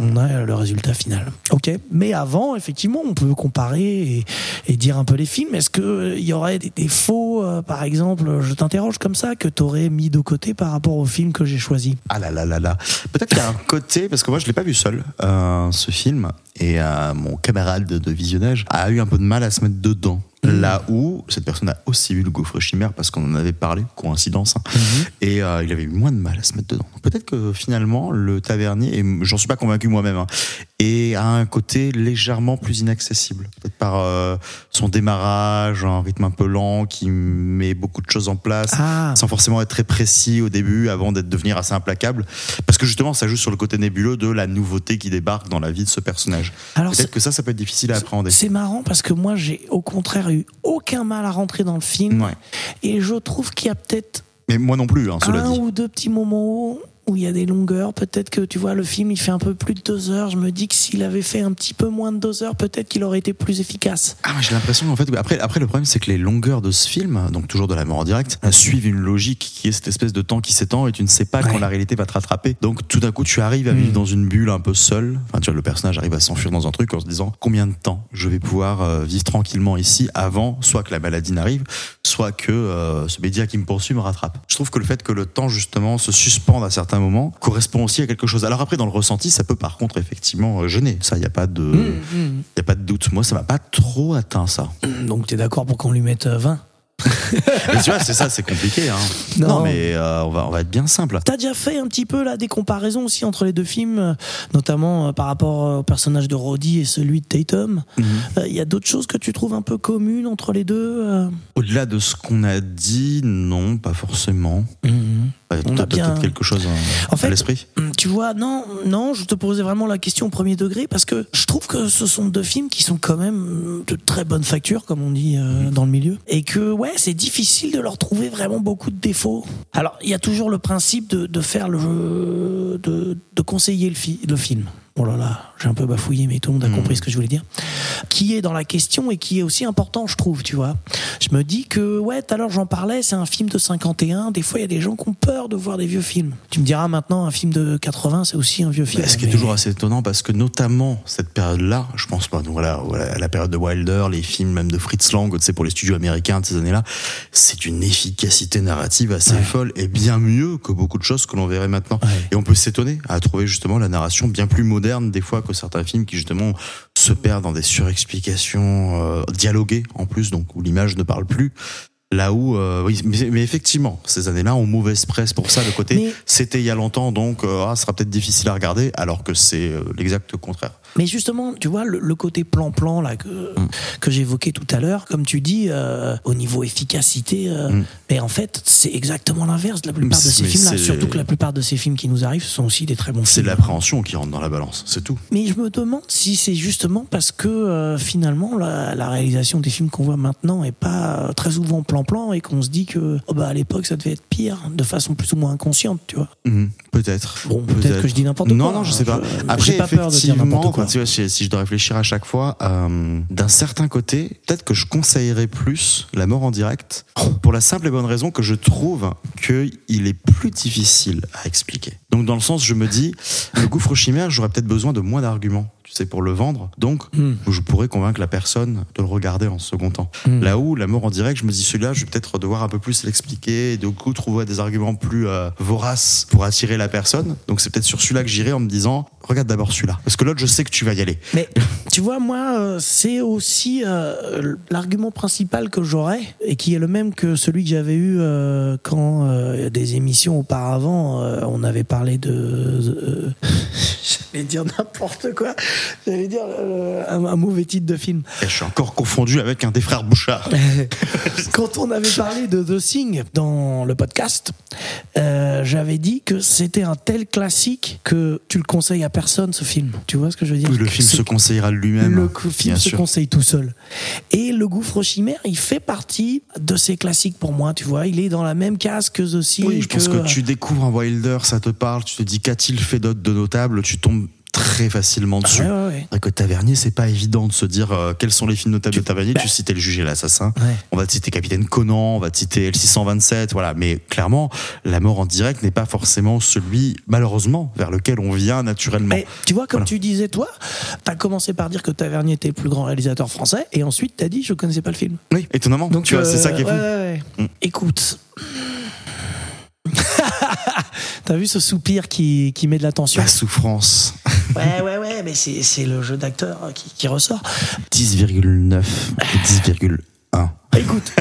on a le résultat final. Ok Mais avant, effectivement, on peut comparer et, et dire un peu les films. Est-ce qu'il y aurait des défauts, euh, par exemple, je t'interroge comme ça, que tu aurais mis de côté par rapport au film que j'ai choisi Ah là là là là. Peut-être qu'il y a un côté, parce que moi je l'ai pas vu seul, euh, ce film, et euh, mon camarade de, de visionnage a eu un peu de mal à se mettre dedans. Là où cette personne a aussi vu le gaufre chimère parce qu'on en avait parlé, coïncidence, hein, et euh, il avait eu moins de mal à se mettre dedans. Peut-être que finalement le tavernier, et j'en suis pas convaincu moi-même, hein, et a un côté légèrement plus inaccessible. Peut-être par euh, son démarrage, un rythme un peu lent qui met beaucoup de choses en place, Ah. sans forcément être très précis au début, avant d'être devenir assez implacable. Parce que justement, ça joue sur le côté nébuleux de la nouveauté qui débarque dans la vie de ce personnage. Alors, Peut-être que ça, ça peut être difficile à appréhender. C'est marrant parce que moi, j'ai au contraire eu aucun mal à rentrer dans le film. Ouais. Et je trouve qu'il y a peut-être Mais moi non plus, hein, cela un dit. ou deux petits moments où il y a des longueurs. Peut-être que tu vois, le film il fait un peu plus de deux heures. Je me dis que s'il avait fait un petit peu moins de deux heures, peut-être qu'il aurait été plus efficace. Ah, moi, j'ai l'impression en fait. Après, après, le problème, c'est que les longueurs de ce film, donc toujours de la mort en direct, euh, suivent une logique qui est cette espèce de temps qui s'étend et tu ne sais pas Ouais. quand la réalité va te rattraper. Donc, tout d'un coup, tu arrives à vivre Mm. dans une bulle un peu seul. Enfin, tu vois, le personnage arrive à s'enfuir dans un truc en se disant combien de temps je vais pouvoir euh, vivre tranquillement ici avant soit que la maladie n'arrive, soit que euh, ce média qui me poursuit me rattrape. Je trouve que le fait que le temps justement se suspende à certains moments correspond aussi à quelque chose. Alors après, dans le ressenti, ça peut par contre effectivement euh, gêner. Ça, il y a pas de, Mm. y a pas de doute. Moi, ça m'a pas trop atteint ça. Donc t'es d'accord pour qu'on lui mette euh, 20 <laughs> Mais tu vois, c'est ça, c'est compliqué. Hein. Non. Non. mais euh, on, va, on va être bien simple. T'as déjà fait un petit peu là des comparaisons aussi entre les deux films, euh, notamment euh, par rapport au personnage de Roddy et celui de Tatum. Euh, Il y a d'autres choses que tu trouves un peu communes entre les deux euh? Au-delà de ce qu'on a dit, non, pas forcément. Ouais, On a bien- quelque chose à, En fait, l'esprit Hum, Tu vois, non, non, je te posais vraiment la question au premier degré parce que je trouve que ce sont deux films qui sont quand même de très bonne facture, comme on dit euh, dans le milieu, et que ouais, c'est difficile de leur trouver vraiment beaucoup de défauts. Alors, il y a toujours le principe de, de faire le, de, de conseiller le, fi- le film. Oh là là, j'ai un peu bafouillé, mais tout le monde a compris ce que je voulais dire. Qui est dans la question et qui est aussi important, je trouve, tu vois. Je me dis que, ouais, tout à l'heure j'en parlais, c'est un film de 51. Des fois, il y a des gens qui ont peur de voir des vieux films. Tu me diras maintenant, un film de 80, c'est aussi un vieux film. Bah, Ce qui est toujours assez étonnant parce que notamment cette période-là, je pense pas, donc voilà, voilà, la période de Wilder, les films même de Fritz Lang, tu sais, pour les studios américains de ces années-là, c'est une efficacité narrative assez Ouais. folle et bien mieux que beaucoup de choses que l'on verrait maintenant. Ouais. Et on peut s'étonner à trouver justement la narration bien plus moderne des fois que certains films qui justement se perdent dans des surexplications euh, dialoguées en plus, donc où l'image ne parle plus. Là où, euh, oui, mais, mais effectivement, ces années-là ont mauvaise presse pour ça. Le côté, Mais- c'était il y a longtemps, donc euh, ah, ce sera peut-être difficile à regarder, alors que c'est l'exact contraire. Mais justement, tu vois, le, le côté plan-plan là que, Mm. que j'évoquais tout à l'heure, comme tu dis, euh, au niveau efficacité, euh, Mm. mais en fait, c'est exactement l'inverse de la plupart de ces films-là. c'est- Surtout que la plupart de ces films qui nous arrivent sont aussi des très bons C'est films. l'appréhension qui rentre dans la balance, c'est tout. Mais je me demande si c'est justement parce que euh, finalement la, la réalisation des films qu'on voit maintenant est pas très souvent plan-plan et qu'on se dit que oh bah à l'époque ça devait être pire de façon plus ou moins inconsciente, tu vois. Mhm, peut-être. Bon, peut-être que je dis n'importe Non, quoi. non, je sais pas. Je- Après, pas peur de dire effectivement, n'importe quoi. Si je dois réfléchir à chaque fois, euh, d'un certain côté, peut-être que je conseillerais plus la mort en direct pour la simple et bonne raison que je trouve qu'il est plus difficile à expliquer. Donc, dans le sens, je me dis, le gouffre chimère, j'aurais peut-être besoin de moins d'arguments, tu sais, pour le vendre. Donc, Hmm. je pourrais convaincre la personne de le regarder en second temps. Hmm. Là où la mort en direct, je me dis celui-là, je vais peut-être devoir un peu plus l'expliquer et du coup trouver des arguments plus euh, voraces pour attirer la personne. Donc c'est peut-être sur celui-là que j'irai en me disant regarde d'abord celui-là parce que l'autre je sais que tu vas y aller. Mais tu vois, moi, euh, c'est aussi euh, l'argument principal que j'aurais et qui est le même que celui que j'avais eu quand des émissions auparavant, on avait parlé de. euh, <laughs> J'allais dire n'importe quoi. J'allais dire euh, un, un mauvais titre de film. Et je suis encore confondu avec un des frères Bouchard. <laughs> Quand on avait parlé de The Thing dans le podcast, euh, j'avais dit que c'était un tel classique que tu le conseilles à personne ce film. Tu vois ce que je veux dire? Oui, le film se conseillera lui-même. Le cou- film bien se sûr. conseille tout seul. Et le gouffre chimère, il fait partie de ces classiques pour moi, tu vois. Il est dans la même case que The Thing. Oui, je pense que tu découvres un Wilder, ça te parle, tu te dis qu'a-t-il fait d'autre de notable, tu tombes très facilement dessus. Ouais, ouais, ouais. Que Tavernier, c'est pas évident de se dire euh, quels sont les films notables de Tavernier. bah- Tu citais Le Juge et l'Assassin. On va te citer Capitaine Conan, on va te citer L627, voilà. Mais clairement, la mort en direct n'est pas forcément celui, malheureusement, vers lequel on vient naturellement. Mais tu vois, comme Voilà. tu disais, toi, t'as commencé par dire que Tavernier était le plus grand réalisateur français, et ensuite t'as dit je connaissais pas le film. Oui, étonnamment. Donc tu vois, c'est euh, ça qui est fou. Mm. Écoute. <laughs> T'as vu ce soupir qui, qui met de la tension La souffrance. Ouais, ouais, ouais, mais c'est c'est le jeu d'acteur qui, qui ressort. 10,9 et 10,1. Écoute,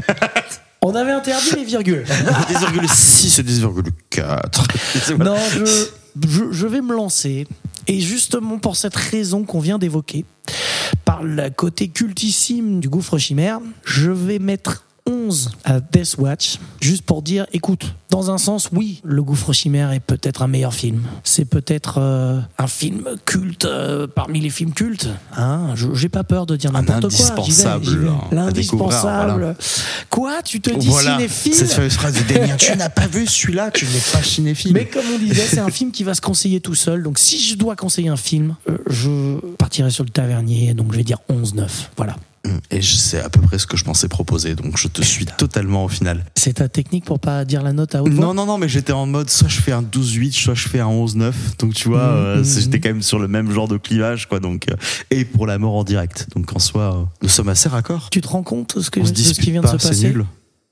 on avait interdit les virgules. <laughs> 10,6 et 10,4. <laughs> Non, je, je, je vais me lancer Et justement pour cette raison qu'on vient d'évoquer, par le côté cultissime du gouffre chimère, je vais mettre 11 à Death Watch, juste pour dire, écoute, dans un sens, oui, Le Gouffre Chimère est peut-être un meilleur film. C'est peut-être euh, un film culte euh, parmi les films cultes. Hein J'ai pas peur de dire n'importe quoi. J'y vais, indispensable, j'y vais. hein, L'indispensable. voilà. Quoi Tu te dis Voilà, cinéphile cette fameuse phrase de Damien, <laughs> tu n'as pas vu celui-là, tu n'es pas cinéphile. mais comme on disait, c'est un film qui va se conseiller tout seul. Donc si je dois conseiller un film, euh, je partirai sur le tavernier. Donc je vais dire 11-9. Voilà. Et c'est à peu près ce que je pensais proposer, donc je te suis totalement au final. C'est ta technique pour pas dire la note à haute voix Non, non, non, mais j'étais en mode soit je fais un 12-8, soit je fais un 11-9. Donc tu vois, euh, Mhm. c'est- j'étais quand même sur le même genre de clivage, quoi. Donc, euh, et pour la mort en direct. Donc en soi, euh, nous sommes assez raccords. Tu te rends compte de ce, que, de ce qui vient pas, de se c'est passer nul.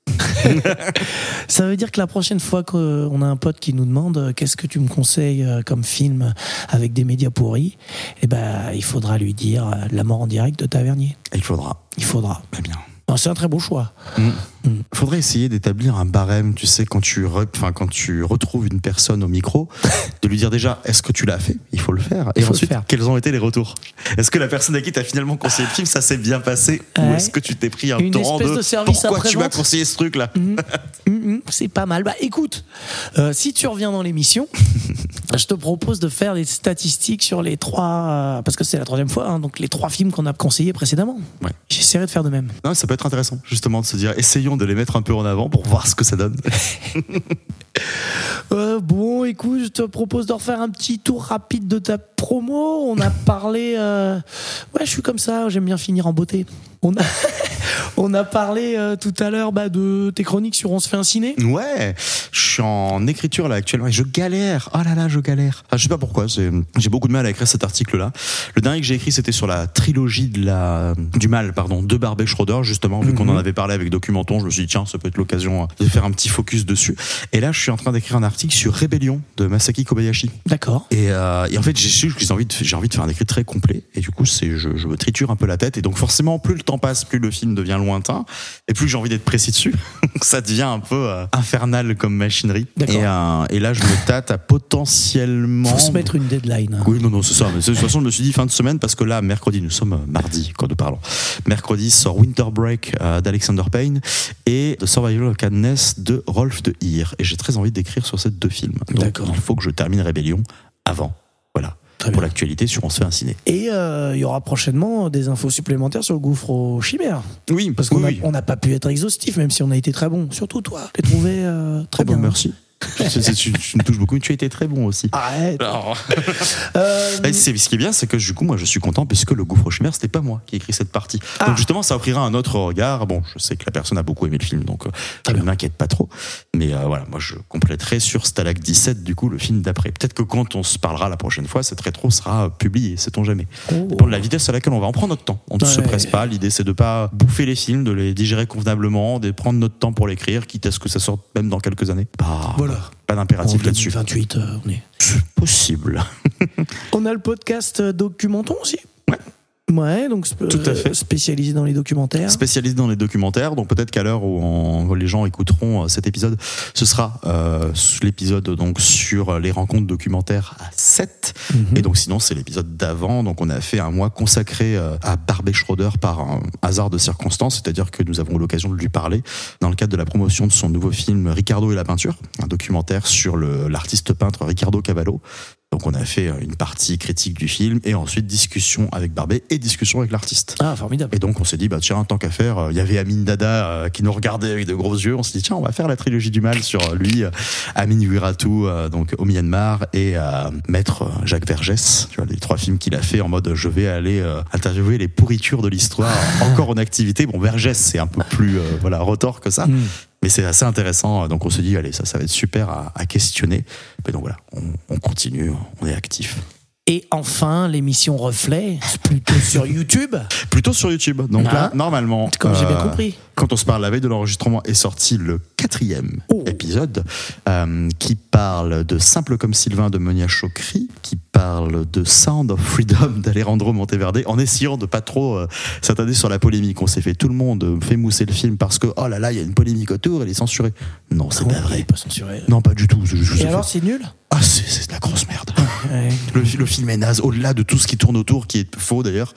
<laughs> Ça veut dire que la prochaine fois qu'on a un pote qui nous demande euh, qu'est-ce que tu me conseilles euh, comme film avec des médias pourris, eh ben, il faudra lui dire euh, La mort en direct de Tavernier. Il faudra. Il faudra. Bien. Non, C'est un très beau choix. Faudrait essayer d'établir un barème, tu sais, quand tu, re- quand tu retrouves une personne au micro, <laughs> de lui dire déjà, est-ce que tu l'as fait? Il faut le faire. Et ensuite, faire. quels ont été les retours? Est-ce que la personne à qui t'as finalement conseillé le film, ça s'est bien passé? Ou est-ce que tu t'es pris un Une torrent espèce de, de service pourquoi tu m'as conseillé ce truc-là? Mhm, mhm, c'est pas mal. Bah écoute, euh, si tu reviens dans l'émission, <laughs> je te propose de faire des statistiques sur les trois, euh, parce que c'est la troisième fois, hein, donc les trois films qu'on a conseillés précédemment. Ouais. J'essaierai de faire de même. Non, ça peut être intéressant, justement, de se dire, essayons de les mettre un peu en avant pour voir ce que ça donne. <laughs> Euh, bon, écoute, je te propose de refaire un petit tour rapide de ta promo. On a <laughs> parlé. euh, Ouais, je suis comme ça, j'aime bien finir en beauté. On a, <laughs> on a parlé euh, tout à l'heure bah, de tes chroniques sur On se fait un ciné. Ouais, je suis en écriture là actuellement et je galère. Oh là là, je galère. Ah, je sais pas pourquoi. J'ai beaucoup de mal à écrire cet article-là. Le dernier que j'ai écrit, c'était sur la trilogie de la du mal, pardon, de Barbet Schroeder justement. Vu qu'on en avait parlé avec Documenton, je me suis dit tiens, ça peut être l'occasion de faire un petit focus dessus. Et là, je suis en train d'écrire un article sur Rébellion de Masaki Kobayashi. D'accord. Et, euh, et en fait, j'ai su que j'ai envie, de, j'ai envie de faire un écrit très complet. Et du coup, c'est, je, je me triture un peu la tête. Et donc, forcément, plus le temps passe, plus le film devient lointain. Et plus j'ai envie d'être précis dessus. <laughs> Donc, ça devient un peu euh, infernal comme machinerie. D'accord. Et, euh, et là, je me tâte à potentiellement. Faut se mettre une deadline. hein. Oui, non, non, c'est ça. Mais de toute façon, je me suis dit fin de semaine parce que là, mercredi, nous sommes mardi quand nous parlons. Mercredi sort Winter Break d'Alexander Payne et The Survival of Cadness de Rolf de Heer. Et j'ai très envie d'écrire sur ces deux films. Donc, il faut que je termine Rébellion avant. Voilà. Très Pour l'actualité sur On se fait un ciné. Et euh, il y aura prochainement des infos supplémentaires sur le gouffre aux chimères. Oui, Parce qu'on n'a pas pu être exhaustif, même si on a été très bon. Surtout toi. L'ai trouvé euh, très bien. merci. Tu, tu me touches beaucoup. Tu as été très bon aussi. Arrête. Alors, Euh, Et ce qui est bien, c'est que du coup, moi, je suis content puisque le gouffre chimère, c'était pas moi qui ai écrit cette partie. Ah. Donc justement, ça offrira un autre regard. Bon, je sais que la personne a beaucoup aimé le film, donc euh, je ne m'inquiète pas trop. Mais euh, voilà, moi, je compléterai sur Stalag 17, du coup, le film d'après. Peut-être que quand on se parlera la prochaine fois, cette rétro sera publiée, sait-on jamais. Oh. Dépend de la vitesse à laquelle on va. On prend notre temps. On ne se presse pas. L'idée, c'est de pas bouffer les films, de les digérer convenablement, de prendre notre temps pour l'écrire, quitte à ce que ça sorte même dans quelques années. Bah, Voilà. Pas en d'impératif là-dessus. 2028, euh, on est. C'est possible. On a le podcast euh, Documenton aussi? Ouais. Ouais, donc sp- Tout à fait. euh, spécialisé dans les documentaires. spécialisé dans les documentaires. Donc peut-être qu'à l'heure où, on- les gens écouteront euh, cet épisode, ce sera euh, l'épisode donc sur les rencontres documentaires à 7. Mhm. Et donc sinon c'est l'épisode d'avant. Donc on a fait un mois consacré à Barbet Schroeder par un hasard de circonstances, c'est-à-dire que nous avons eu l'occasion de lui parler dans le cadre de la promotion de son nouveau film Ricardo et la peinture, un documentaire sur l'artiste peintre Ricardo Cavallo. Donc on a fait euh, une partie critique du film et ensuite discussion avec Barbet et discussion avec l'artiste. Ah, formidable. Et donc on s'est dit bah tiens tant qu'à faire, euh, il y avait Amin Dada euh, qui nous regardait avec de gros yeux. On s'est dit tiens on va faire la trilogie du mal sur lui, Amin Wiratu donc au Myanmar et euh, Maître Jacques Vergès. Tu vois les trois films qu'il a fait en mode je vais aller euh, interviewer les pourritures de l'histoire <laughs> encore en activité. Bon Vergès c'est un peu plus euh, voilà retors que ça. Mm. Mais c'est assez intéressant, donc on se dit allez ça ça va être super à, à questionner. Mais donc voilà, on, on continue, on est actif. Et enfin, l'émission Reflet, plutôt sur YouTube. <laughs> Plutôt sur YouTube. Donc Ah. là, normalement, Comme j'ai bien euh, compris. Quand on se parle la veille de l'enregistrement est sorti le quatrième Oh. épisode euh, qui parle de Simple comme Sylvain de Monia Chokri, qui parle de Sound of Freedom d'Alejandro Monteverde en essayant de pas trop euh, s'attarder sur la polémique. On s'est fait tout le monde fait mousser le film parce que oh là là, il y a une polémique autour, il est censuré. Non, c'est pas vrai. pas censuré. Non, pas du tout. Je- je- Et alors, c'est nul? Ah, c'est c'est de la grosse merde. Ouais. Le, le film est naze, au-delà de tout ce qui tourne autour, qui est faux d'ailleurs.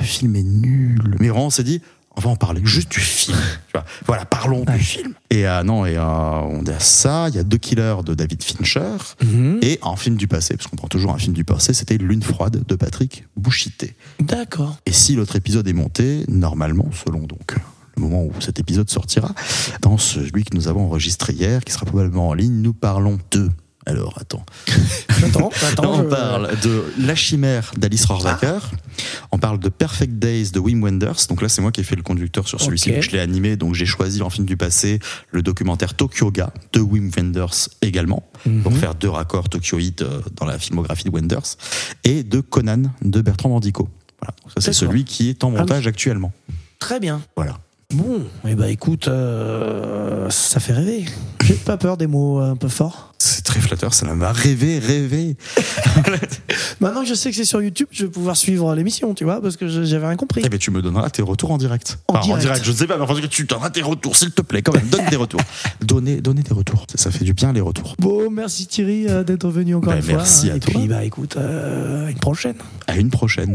Le film est nul. Mais vraiment, on s'est dit, on va en parler juste du film. Tu vois. Voilà, parlons du film. Et euh, non, et euh, on a ça. Il y a deux killers de David Fincher Mhm. et un film du passé, parce qu'on prend toujours un film du passé. C'était Lune froide de Patrick Bouchité. D'accord. Et si l'autre épisode est monté, normalement, selon donc le moment où cet épisode sortira, dans celui que nous avons enregistré hier, qui sera probablement en ligne, nous parlons de. Alors, attends. J'attends. Là, on je- parle de La Chimère d'Alice Rohrwacher. Ah. On parle de Perfect Days de Wim Wenders. Donc là, c'est moi qui ai fait le conducteur sur celui-ci. Je l'ai animé, donc j'ai choisi en film du passé le documentaire Tokyoga de Wim Wenders également, Mhm. pour faire deux raccords Tokyo Hit euh, dans la filmographie de Wenders, et de Conan de Bertrand Mandico. Voilà. C'est celui qui est en Ah montage actuellement. Très bien. Voilà. Bon, eh ben écoute, euh, ça fait rêver. J'ai pas peur des mots euh, un peu forts. C'est très flatteur, ça m'a rêvé, rêvé. <laughs> Maintenant que je sais que c'est sur YouTube, je vais pouvoir suivre l'émission, tu vois, parce que j'avais rien compris. Eh ben, tu me donneras tes retours en direct. En direct. je ne sais pas, mais enfin, tu donneras tes retours, s'il te plaît, quand même. Donne tes retours. Donnez, donnez des retours. Ça, ça fait du bien, les retours. Bon, merci Thierry euh, d'être venu encore Bah, une fois. merci à Et toi. puis, bah écoute, euh, à une prochaine. À une prochaine.